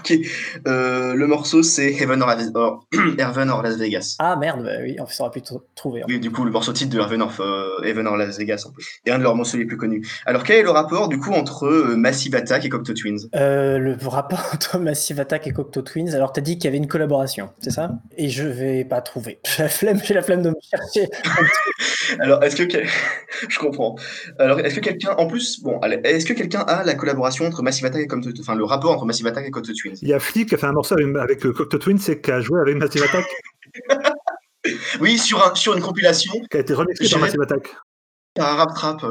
Ok. Euh, le morceau, c'est Heaven or, Las- or- Heaven or Las Vegas. ah merde, bah oui, on aurait pu tr- trouver. hein. Oui, du coup, le morceau titre de Heaven or, euh, Heaven or Las Vegas, en plus. Et un de leurs morceaux les plus connus. Alors, quel est le rapport, du coup, entre euh, Massive Attack et Cocteau Twins? Le rapport entre Massive Attack et Cocteau Twins. Alors, t'as dit qu'il y avait une collaboration, c'est ça? Et je vais pas trouver. J'ai la flemme, j'ai la flemme de me chercher. Alors, est-ce que... quel- Je comprends. Alors, est-ce que quelqu'un... En plus, bon, allez, est-ce que quelqu'un a la collaboration entre Massive Attack et Cocteau... Enfin, le rapport entre Massive Attack et Cocteau Twins? Il y a Flea qui a fait un morceau avec, avec euh, Cocteau Twins et qui a joué avec Massive Attack, Oui, sur, un, sur une compilation, qui a été remixé par Massive Attack. par Rap Trap.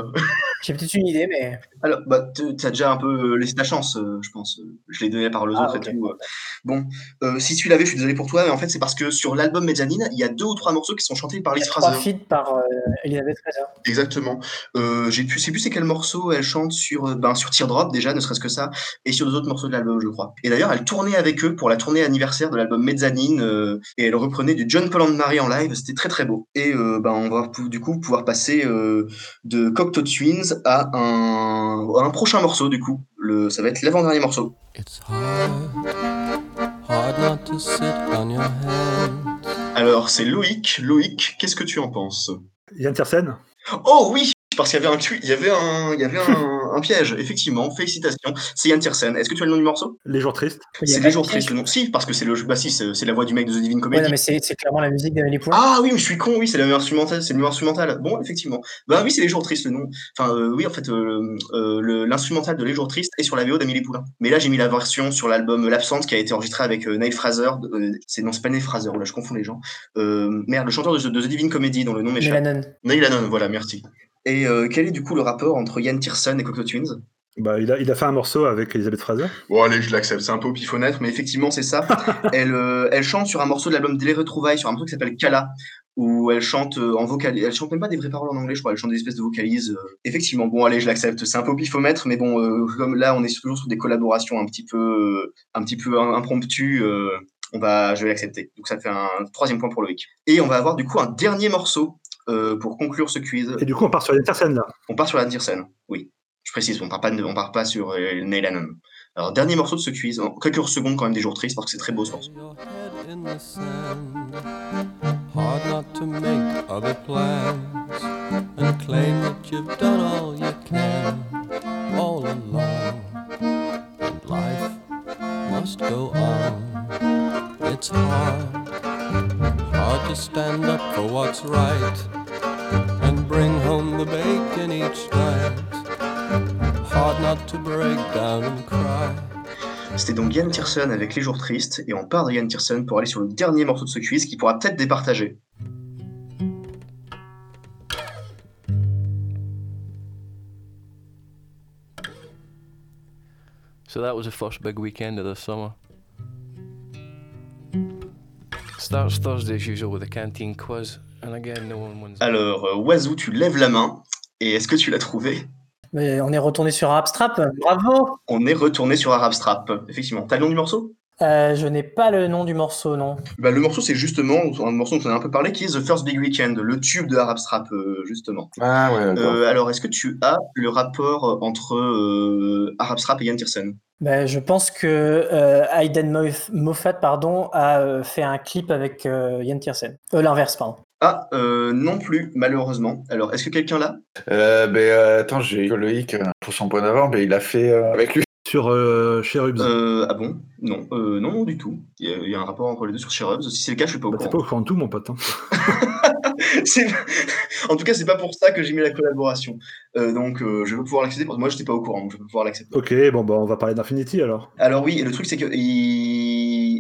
J'ai peut-être une idée, mais Alors, bah, t- t'as déjà un peu euh, laissé ta chance, euh, je pense. Je l'ai donné par les Ah, autres et tout. euh. Bon, euh, si tu l'avais, je suis désolé pour toi, mais en fait, c'est parce que sur l'album Mezzanine, il y a deux ou trois morceaux qui sont chantés par Liz a trois Fraser. feats par euh, Elisabeth Fraser. Exactement. J'ai plus, sais plus c'est quel morceau elle chante sur, ben, sur Teardrop, déjà, ne serait-ce que ça, et sur deux autres morceaux de l'album, je crois. Et d'ailleurs, elle tournait avec eux pour la tournée anniversaire de l'album Mezzanine, et elle reprenait du John Paul and Mary en live, c'était très très beau. Et ben, on va du coup pouvoir passer de Cocteau Twins à un, à un prochain morceau, du coup. Le, ça va être l'avant-dernier morceau. It's hard, hard not to sit on your hands. Alors, c'est Loïc. Loïc, qu'est-ce que tu en penses? Yann Tiersen? Oh oui Parce qu'il y avait un, tu- il y avait un, il y avait un, piège, effectivement. Félicitations. C'est Yann Tiersen. Est-ce que tu as le nom du morceau? Les jours tristes. C'est Les jours tristes, le nom. Si, parce que c'est le, bah si, c'est la voix du mec de The Divine Ouais, Comedy. non, mais c'est c'est clairement la musique d'Amélie Poulain. Ah oui, mais je suis con, oui, c'est la instrumentale, c'est le même instrumental. Bon, effectivement. Bah oui, c'est Les Jours Tristes, le nom. Enfin, euh, oui, en fait, euh, euh, le- l'instrumental de Les Jours Tristes est sur la VO d'Amélie Poulain. Mais là, j'ai mis la version sur l'album L'Absente qui a été enregistré avec euh, Neil Fraser. euh, c'est non, c'est pas Neil Fraser, là, je confonds les gens. Euh, merde, le chanteur de, de The Divine Comedy, dont le nom m'échappe. Mélanon. Neil Hannon, voilà, merci. Et euh, quel est du coup le rapport entre Yann Tiersen et Cocteau Twins? Bah, il, a, il a fait un morceau avec Elisabeth Fraser. Bon, allez, je l'accepte, c'est un peu au mais effectivement, c'est ça. elle, euh, elle chante sur un morceau de l'album Les Retrouvailles, sur un truc qui s'appelle Kala, où elle chante euh, en vocal. Elle chante même pas des vraies paroles en anglais, je crois, elle chante des espèces de vocalises. euh. Effectivement, bon, allez, je l'accepte, c'est un peu au pifomètre, mais bon, euh, comme là, on est toujours sur des collaborations un petit peu, euh, un petit peu impromptues. euh, on va, je vais l'accepter. Donc ça fait un troisième point pour Loïc. Et on va avoir du coup un dernier morceau euh, pour conclure ce quiz. Et du coup, on part sur personnes là. On part sur la Tiersen, oui. Je précise, on part pas, on part pas sur euh, Neil Hannon. Alors, dernier morceau de ce quiz, en quelques secondes quand même des jours tristes parce que c'est très beau ce morceau. Hard not to make other plans and claim that you've done all you can all along. And life must go on. It's hard, hard to stand up for what's right and bring home the bacon each night. Hard not to break down and cry. C'était donc Yann Tiersen avec Les Jours Tristes, et on part de Yann Tiersen pour aller sur le dernier morceau de ce quiz qui pourra peut-être départager. So that was the first big weekend of the summer. Starts Thursday as usual with a canteen quiz, and again, no one wins. Alors, euh, Wazoo, tu lèves la main, et est-ce que tu l'as trouvé? Mais on est retourné sur Rapstrap. Bravo On est retourné sur Arab Strap, effectivement. T'as le nom du morceau? Euh, Je n'ai pas le nom du morceau, non. bah, Le morceau, c'est justement un morceau dont on a un peu parlé, qui est The First Big Weekend, le tube de Arab Strap, euh, justement. Ah ouais. Euh, alors, est-ce que tu as le rapport entre euh, Arab Strap et Yann Tiersen Ben, je pense que euh, Aiden Moff- Moffat pardon, a euh, fait un clip avec euh, Yann Tiersen. Euh, L'inverse, pardon. Ah, euh, non plus, malheureusement. Alors, est-ce que quelqu'un l'a? Euh, ben, euh, attends, j'ai Loïc euh, pour son point d'avant, mais il a fait euh, avec lui. Sur euh, Cherubs. euh, Ah bon? Non, euh, non, non, du tout. Il y, a, il y a un rapport entre les deux sur Cherubs. Si c'est le cas, je suis pas au Bah, T'es courant. pas au courant de tout, mon pote. hein. En tout cas, c'est pas pour ça que j'ai mis la collaboration. Euh, donc, euh, je vais pouvoir l'accepter parce que moi, j'étais pas au courant, donc je vais pouvoir l'accepter. Ok, bon, bah, on va parler d'Infinity alors. Alors oui, et le truc c'est que il...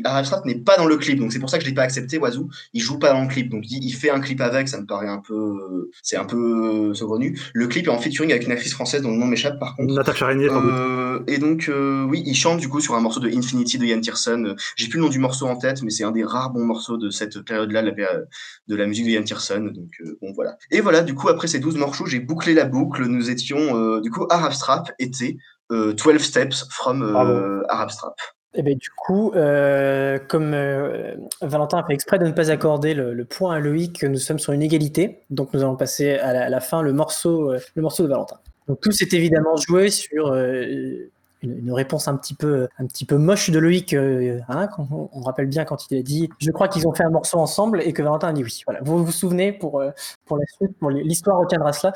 Arab Strap n'est pas dans le clip, donc c'est pour ça que je l'ai pas accepté, Wazoo. Il joue pas dans le clip, donc il, il fait un clip avec, ça me paraît un peu, c'est un peu euh, saugrenu. Le clip est en featuring avec une actrice française dont le nom m'échappe par contre. Sans doute. Euh, et donc euh, oui, il chante du coup sur un morceau de Infinity de Yann Tiersen. J'ai plus le nom du morceau en tête, mais c'est un des rares bons morceaux de cette période-là de la, péri- de la musique de Yann Tiersen. Donc euh, bon voilà. Et voilà, du coup après ces 12 morceaux, j'ai bouclé la boucle. Nous étions du coup Arab Strap était euh, 12 Steps from. Arab Strap. Et ben, du coup, euh, comme euh, Valentin a fait exprès de ne pas accorder le, le point à Loïc, nous sommes sur une égalité. Donc nous allons passer à la, à la fin le morceau, euh, le morceau de Valentin. Donc tout s'est évidemment joué sur euh, une, une réponse un petit peu, un petit peu moche de Loïc. euh, hein, on, on rappelle bien quand il a dit « Je crois qu'ils ont fait un morceau ensemble » et que Valentin a dit oui. Voilà. Vous vous souvenez pour, euh, pour la suite, pour l'histoire retiendra cela.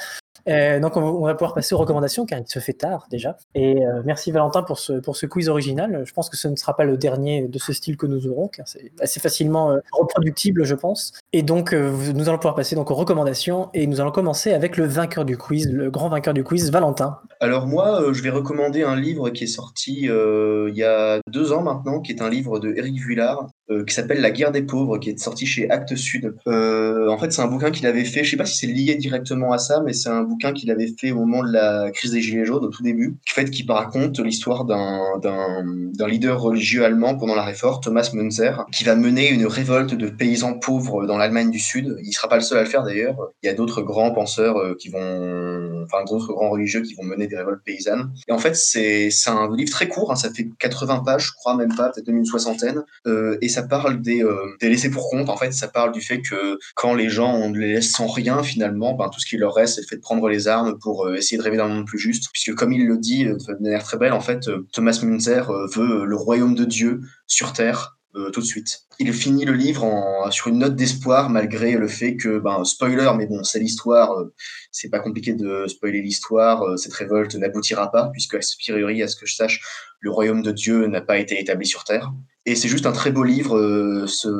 Euh, donc on va, pouvoir passer aux recommandations car il se fait tard déjà. Et euh, merci Valentin pour ce, pour ce quiz original. Je pense que ce ne sera pas le dernier de ce style que nous aurons car c'est assez facilement euh, reproductible je pense. Et donc nous allons pouvoir passer donc aux recommandations et nous allons commencer avec le vainqueur du quiz, le grand vainqueur du quiz, Valentin. Alors moi, je vais recommander un livre qui est sorti il y a deux ans maintenant, qui est un livre de Éric Vuillard, euh, qui s'appelle La guerre des pauvres, qui est sorti chez Actes Sud. Euh, en fait, c'est un bouquin qu'il avait fait, je sais pas si c'est lié directement à ça, mais c'est un bouquin qu'il avait fait au moment de la crise des Gilets jaunes, au tout début, en fait, qui raconte l'histoire d'un leader religieux allemand pendant la Réforme, Thomas Münzer, qui va mener une révolte de paysans pauvres dans l'Allemagne du Sud. Il sera pas le seul à le faire d'ailleurs. Il y a d'autres grands penseurs euh, qui vont, enfin d'autres grands religieux qui vont mener des révoltes paysannes. Et en fait, c'est un livre très court, hein, ça fait 80 pages, je crois même pas, peut-être une soixantaine, euh, ça parle des, euh, des laissés pour compte. En fait, ça parle du fait que quand les gens on les laisse sans rien, finalement, ben, tout ce qui leur reste, c'est le fait de prendre les armes pour euh, essayer de rêver d'un monde plus juste. Puisque comme il le dit euh, de manière très belle, en fait, Thomas Münzer euh, veut le royaume de Dieu sur terre euh, tout de suite. Il finit le livre sur une note d'espoir malgré le fait que, ben, spoiler, mais bon, c'est l'histoire, euh, c'est pas compliqué de spoiler l'histoire, euh, cette révolte n'aboutira pas, puisque a priori, à ce que je sache, le royaume de Dieu n'a pas été établi sur Terre. Et c'est juste un très beau livre,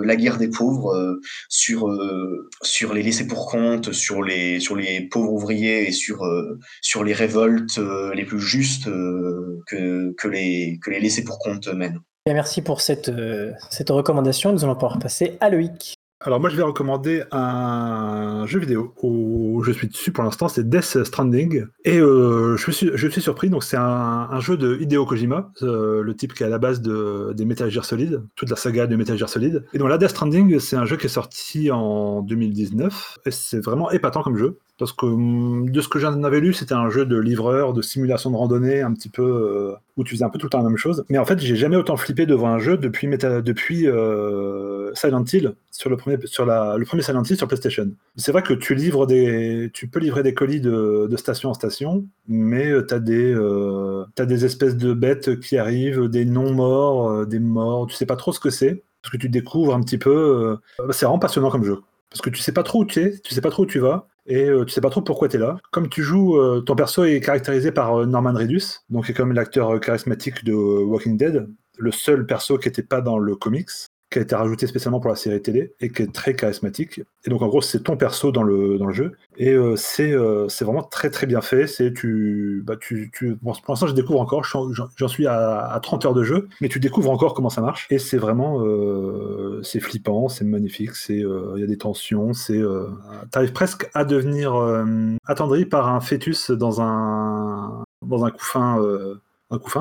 La guerre des pauvres, sur, sur les laissés pour compte, sur les, sur les pauvres ouvriers et sur, sur les révoltes les plus justes que, que, les, que les laissés pour compte mènent. Bien, merci pour cette, euh, cette recommandation. Nous allons pouvoir passer à Loïc. Alors moi je vais recommander un jeu vidéo où je suis dessus pour l'instant, c'est Death Stranding. Et euh, je, suis, je suis surpris, donc c'est un, un jeu de Hideo Kojima, euh, le type qui est à la base de, des Metal Gear Solid, toute la saga de Metal Gear Solid. Et donc là Death Stranding, c'est un jeu qui est sorti en 2019, et c'est vraiment épatant comme jeu. Parce que hum, de ce que j'en avais lu, c'était un jeu de livreur, de simulation de randonnée, un petit peu euh, où tu faisais un peu tout le temps la même chose. Mais en fait, j'ai jamais autant flippé devant un jeu depuis, euh, Silent Hill sur le premier sur le premier Silent Hill sur PlayStation. C'est vrai que tu livres des, tu peux livrer des colis de, station en station, mais euh, t'as des, euh, t'as des espèces de bêtes qui arrivent, des non morts, des morts. Tu sais pas trop ce que c'est parce que tu découvres un petit peu. c'est vraiment passionnant comme jeu parce que tu sais pas trop où tu es, tu sais pas trop où tu vas. Et euh, tu sais pas trop pourquoi tu là. Comme tu joues, euh, ton perso est caractérisé par euh, Norman Reedus, donc est comme l'acteur charismatique de Walking Dead, le seul perso qui n'était pas dans le comics, qui a été rajouté spécialement pour la série télé et qui est très charismatique. Et donc en gros, c'est ton perso dans le, dans le jeu. Et euh, c'est euh, vraiment très très bien fait. Tu, bah, tu, tu pour l'instant, je découvre encore. J'en suis à, à 30 heures de jeu, mais tu découvres encore comment ça marche. Et c'est vraiment euh, flippant, c'est magnifique. C'est euh, il y a des tensions. C'est t'arrives presque à devenir attendri par un fœtus dans un dans un couffin.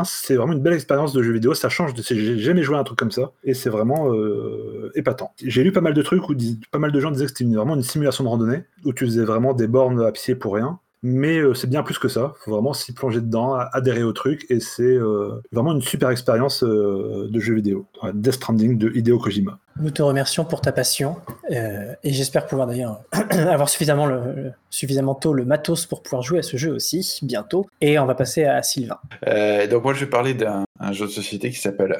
C'est vraiment une belle expérience de jeu vidéo. Ça change de. J'ai jamais joué à un truc comme ça, et c'est vraiment euh, épatant. J'ai lu pas mal de trucs où pas mal de gens disaient que c'était vraiment une simulation de randonnée où tu faisais vraiment des bornes à pied pour rien. Mais euh, c'est bien plus que ça. Faut vraiment s'y plonger dedans, a- adhérer au truc, et c'est euh, vraiment une super expérience euh, de jeu vidéo. Death Stranding de Hideo Kojima. Nous te remercions pour ta passion euh, et j'espère pouvoir d'ailleurs avoir suffisamment, le, le- suffisamment tôt le matos pour pouvoir jouer à ce jeu aussi bientôt. Et on va passer à Sylvain. Euh, donc moi je vais parler d'un un jeu de société qui s'appelle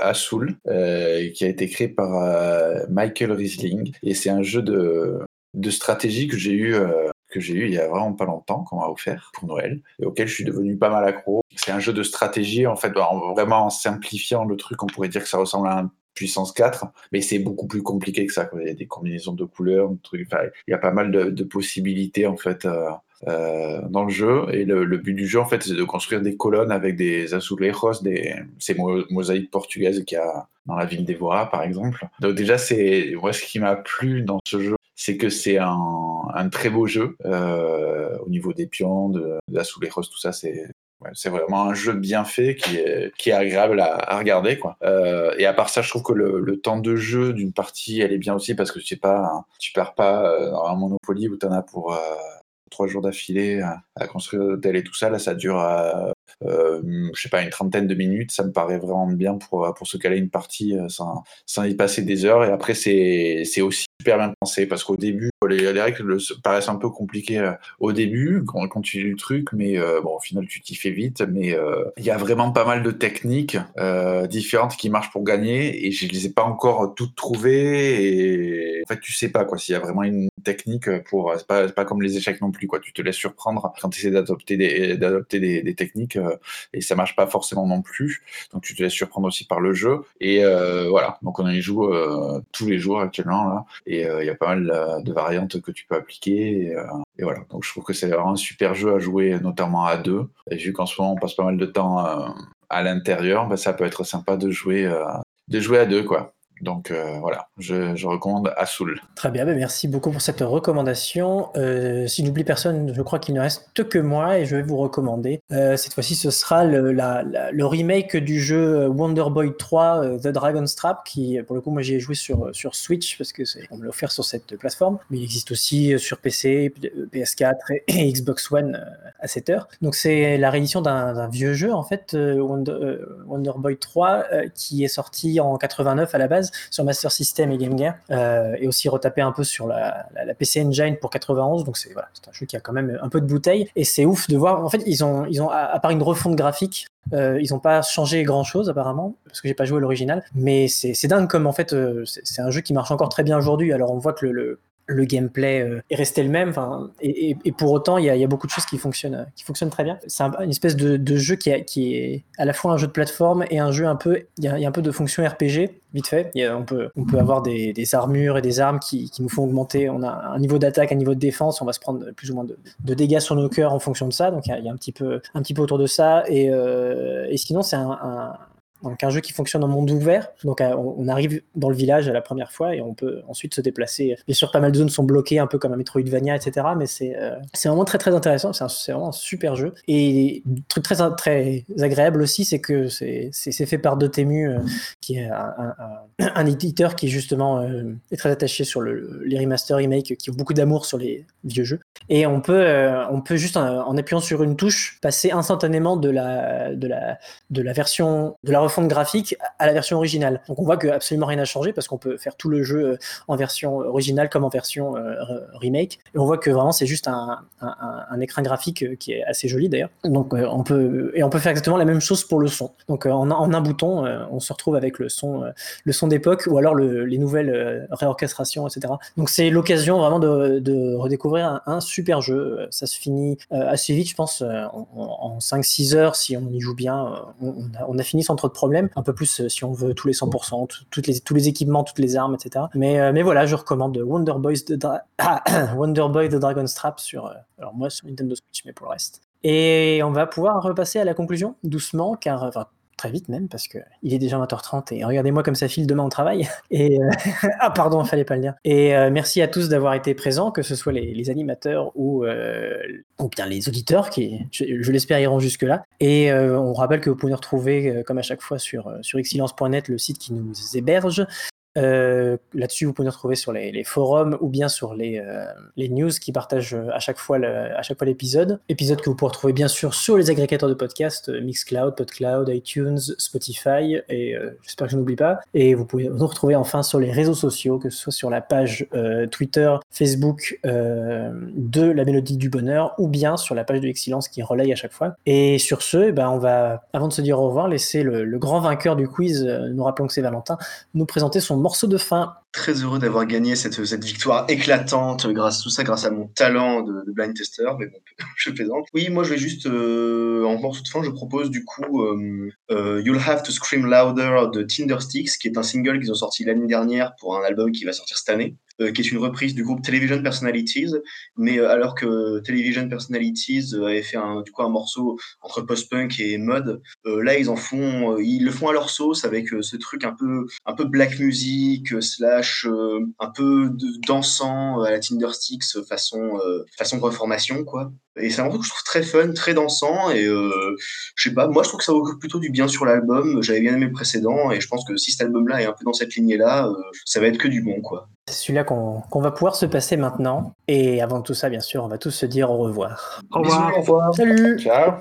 euh, qui a été créé par euh, Michael Riesling et c'est un jeu de, de stratégie que j'ai eu euh, que j'ai eu il y a vraiment pas longtemps qu'on m'a offert pour Noël et auquel je suis devenu pas mal accro. C'est un jeu de stratégie en fait en- vraiment en simplifiant le truc on pourrait dire que ça ressemble à un puissance 4, mais c'est beaucoup plus compliqué que ça. Il y a des combinaisons de couleurs, de trucs, il y a pas mal de, possibilités en fait euh, euh, dans le jeu. Et le, but du jeu, en fait, c'est de construire des colonnes avec des azulejos, des, ces mo- mosaïques portugaises qu'il y a dans la ville d'Evora, par exemple. Donc déjà, c'est moi ce qui m'a plu dans ce jeu, c'est que c'est un, très beau jeu euh, au niveau des pions, de, de azulejos, tout ça, c'est vraiment un jeu bien fait qui est, qui est agréable à, regarder. Quoi. Euh, et à part ça, je trouve que le, temps de jeu d'une partie, elle est bien aussi parce que tu sais pas, perds pas euh, dans un Monopoly où tu en as pour trois jours d'affilée à, construire l'hôtel et tout ça. Là, ça dure, je sais pas, une trentaine de minutes. Ça me paraît vraiment bien pour, pour se caler une partie euh, sans, sans y passer des heures. Et après, c'est aussi super bien pensé parce qu'au début, les, les règles le- paraissent un peu compliquées euh, au début quand, tu lis le truc, mais euh, bon, au final, tu t'y fais vite. Mais euh, il y a vraiment pas mal de techniques différentes qui marchent pour gagner et je les ai pas encore toutes trouvées. Et en fait, tu sais pas quoi s'il y a vraiment une technique pour. C'est pas, pas comme les échecs non plus, quoi. Tu te laisses surprendre quand tu essaies d'adopter des, techniques et ça marche pas forcément non plus. Donc tu te laisses surprendre aussi par le jeu. Et voilà, donc on y joue tous les jours actuellement là. Et il y a pas mal de que tu peux appliquer. Et, euh, et voilà, donc je trouve que c'est vraiment un super jeu à jouer, notamment à deux. Et vu qu'en ce moment on passe pas mal de temps euh, à l'intérieur, bah, ça peut être sympa de jouer, euh, de jouer à deux, quoi. Donc euh, voilà, je, je recommande Azul. Très bien, ben merci beaucoup pour cette recommandation. Euh, si j'oublie personne, je crois qu'il ne reste que moi et je vais vous recommander. Euh, cette fois-ci, ce sera le, la- la- le remake du jeu Wonder Boy 3 euh, The Dragon's Trap, qui pour le coup, moi j'y ai joué sur, sur Switch parce que on me l'a offert sur cette plateforme, mais il existe aussi sur PC, PS4 et, Xbox One euh, à cette heure. Donc c'est la réédition d'un, vieux jeu en fait, euh, Wonder, euh, Wonder Boy 3, euh, qui est sorti en 89 à la base sur Master System et Game Gear, euh, et aussi retapé un peu sur la, la- PC Engine pour 91. Donc c'est voilà, un jeu qui a quand même un peu de bouteille, et c'est ouf de voir. En fait, ils ont, ils ont à, part une refonte graphique. euh, ils n'ont pas changé grand chose apparemment parce que j'ai pas joué à l'original mais c'est dingue comme en fait euh, c'est un jeu qui marche encore très bien aujourd'hui alors on voit que le, le gameplay euh, est resté le même enfin, et, pour autant il y, a, beaucoup de choses qui fonctionnent euh, qui fonctionnent très bien. C'est un- une espèce de, jeu qui, est à la fois un jeu de plateforme et un jeu un peu il y a, un peu de fonction RPG vite fait. On peut avoir des, armures et des armes qui, nous font augmenter. On a un niveau d'attaque un niveau de défense on va se prendre plus ou moins de, dégâts sur nos cœurs en fonction de ça. Donc il y a, un petit peu autour de ça. Et, euh, sinon c'est un- donc un jeu qui fonctionne en monde ouvert. Donc euh, on arrive dans le village à la première fois et on peut ensuite se déplacer. Bien sûr, pas mal de zones sont bloquées, un peu comme un Metroidvania, etc. Mais c'est euh, vraiment très très intéressant. C'est vraiment un super jeu. Et truc très très agréable aussi, c'est que c'est fait par Dotemu, euh, qui est un, un- éditeur qui justement euh, est très attaché sur le, les remasters, remakes, qui ont beaucoup d'amour sur les vieux jeux. Et on peut on peut juste en, en appuyant sur une touche passer instantanément de la de la de la version de la refonte graphique à la version originale. Donc on voit que absolument rien n'a changé parce qu'on peut faire tout le jeu euh, en version originale comme en version euh, re- remake. Et on voit que vraiment c'est juste un, écran graphique euh, qui est assez joli d'ailleurs. Donc euh, on peut et on peut faire exactement la même chose pour le son. Donc euh, en, un- bouton, euh, on se retrouve avec le son euh, le son d'époque ou alors le- les nouvelles euh, réorchestrations, etc. Donc c'est l'occasion vraiment de, redécouvrir un, super jeu. Euh, Ça se finit euh, assez vite, je pense, euh, en, en 5-6 heures si on y joue bien. euh, On, a, fini sans trop de. Un peu plus euh, si on veut tous les 100%, tout- toutes les, tous les équipements, toutes les armes, etc. Mais, euh, mais voilà, je recommande Wonder, Boys de Dra- Wonder Boy de Dragon Strap sur, euh, alors moi sur Nintendo Switch, mais pour le reste. Et on va pouvoir repasser à la conclusion doucement, car enfin très vite même, parce que il est déjà 20h30 et regardez-moi comme ça file demain au travail. Et euh, ah pardon, fallait pas le dire. Et euh, merci à tous d'avoir été présents, que ce soit les, animateurs ou euh, les auditeurs qui, je, l'espère, iront jusque là. Et euh, on rappelle que vous pouvez nous retrouver comme à chaque fois sur sur excellence.net, le site qui nous héberge. Euh, Là-dessus, vous pouvez nous retrouver sur les, les forums ou bien sur les, euh, les news qui partagent euh, à chaque fois à chaque fois l'épisode. Épisode que vous pourrez retrouver bien sûr sur les agrégateurs de podcasts, euh, Mixcloud, Podcloud, iTunes, Spotify, et euh, j'espère que je n'oublie pas. Et vous pouvez nous retrouver enfin sur les réseaux sociaux, que ce soit sur la page euh, Twitter, Facebook de la Mélodie du Bonheur, ou bien sur la page de Excellence qui relaye à chaque fois. Et sur ce, eh ben, on va, avant de se dire au revoir, laisser le, le grand vainqueur du quiz, nous rappelons que c'est Valentin, nous présenter son morceau de fin. Très heureux d'avoir gagné cette, cette victoire éclatante grâce tout ça grâce à mon talent de, blind tester, mais je plaisante. Oui, moi je vais juste euh, en morceau de fin, je propose du coup euh, euh, You'll Have to Scream Louder de Tindersticks, qui est un single qu'ils ont sorti l'année dernière pour un album qui va sortir cette année, qui est une reprise du groupe Television Personalities, mais euh, alors que Television Personalities euh, avait fait un, du coup un morceau entre post-punk et mod, euh, là ils en font, euh, ils le font à leur sauce avec euh, ce truc un peu un peu black music euh, slash euh, un peu dansant euh, à la Tindersticks euh, façon euh, façon reformation quoi. Et c'est un morceau que je trouve très fun, très dansant et euh, je sais pas, moi je trouve que ça occupe plutôt du bien sur l'album. J'avais bien aimé le précédent et je pense que si cet album-là est un peu dans cette lignée-là, euh, ça va être que du bon quoi. C'est celui-là qu'on va pouvoir se passer maintenant. Et avant tout ça, bien sûr, on va tous se dire au revoir. Au revoir. Bisous, au revoir. Salut Ciao.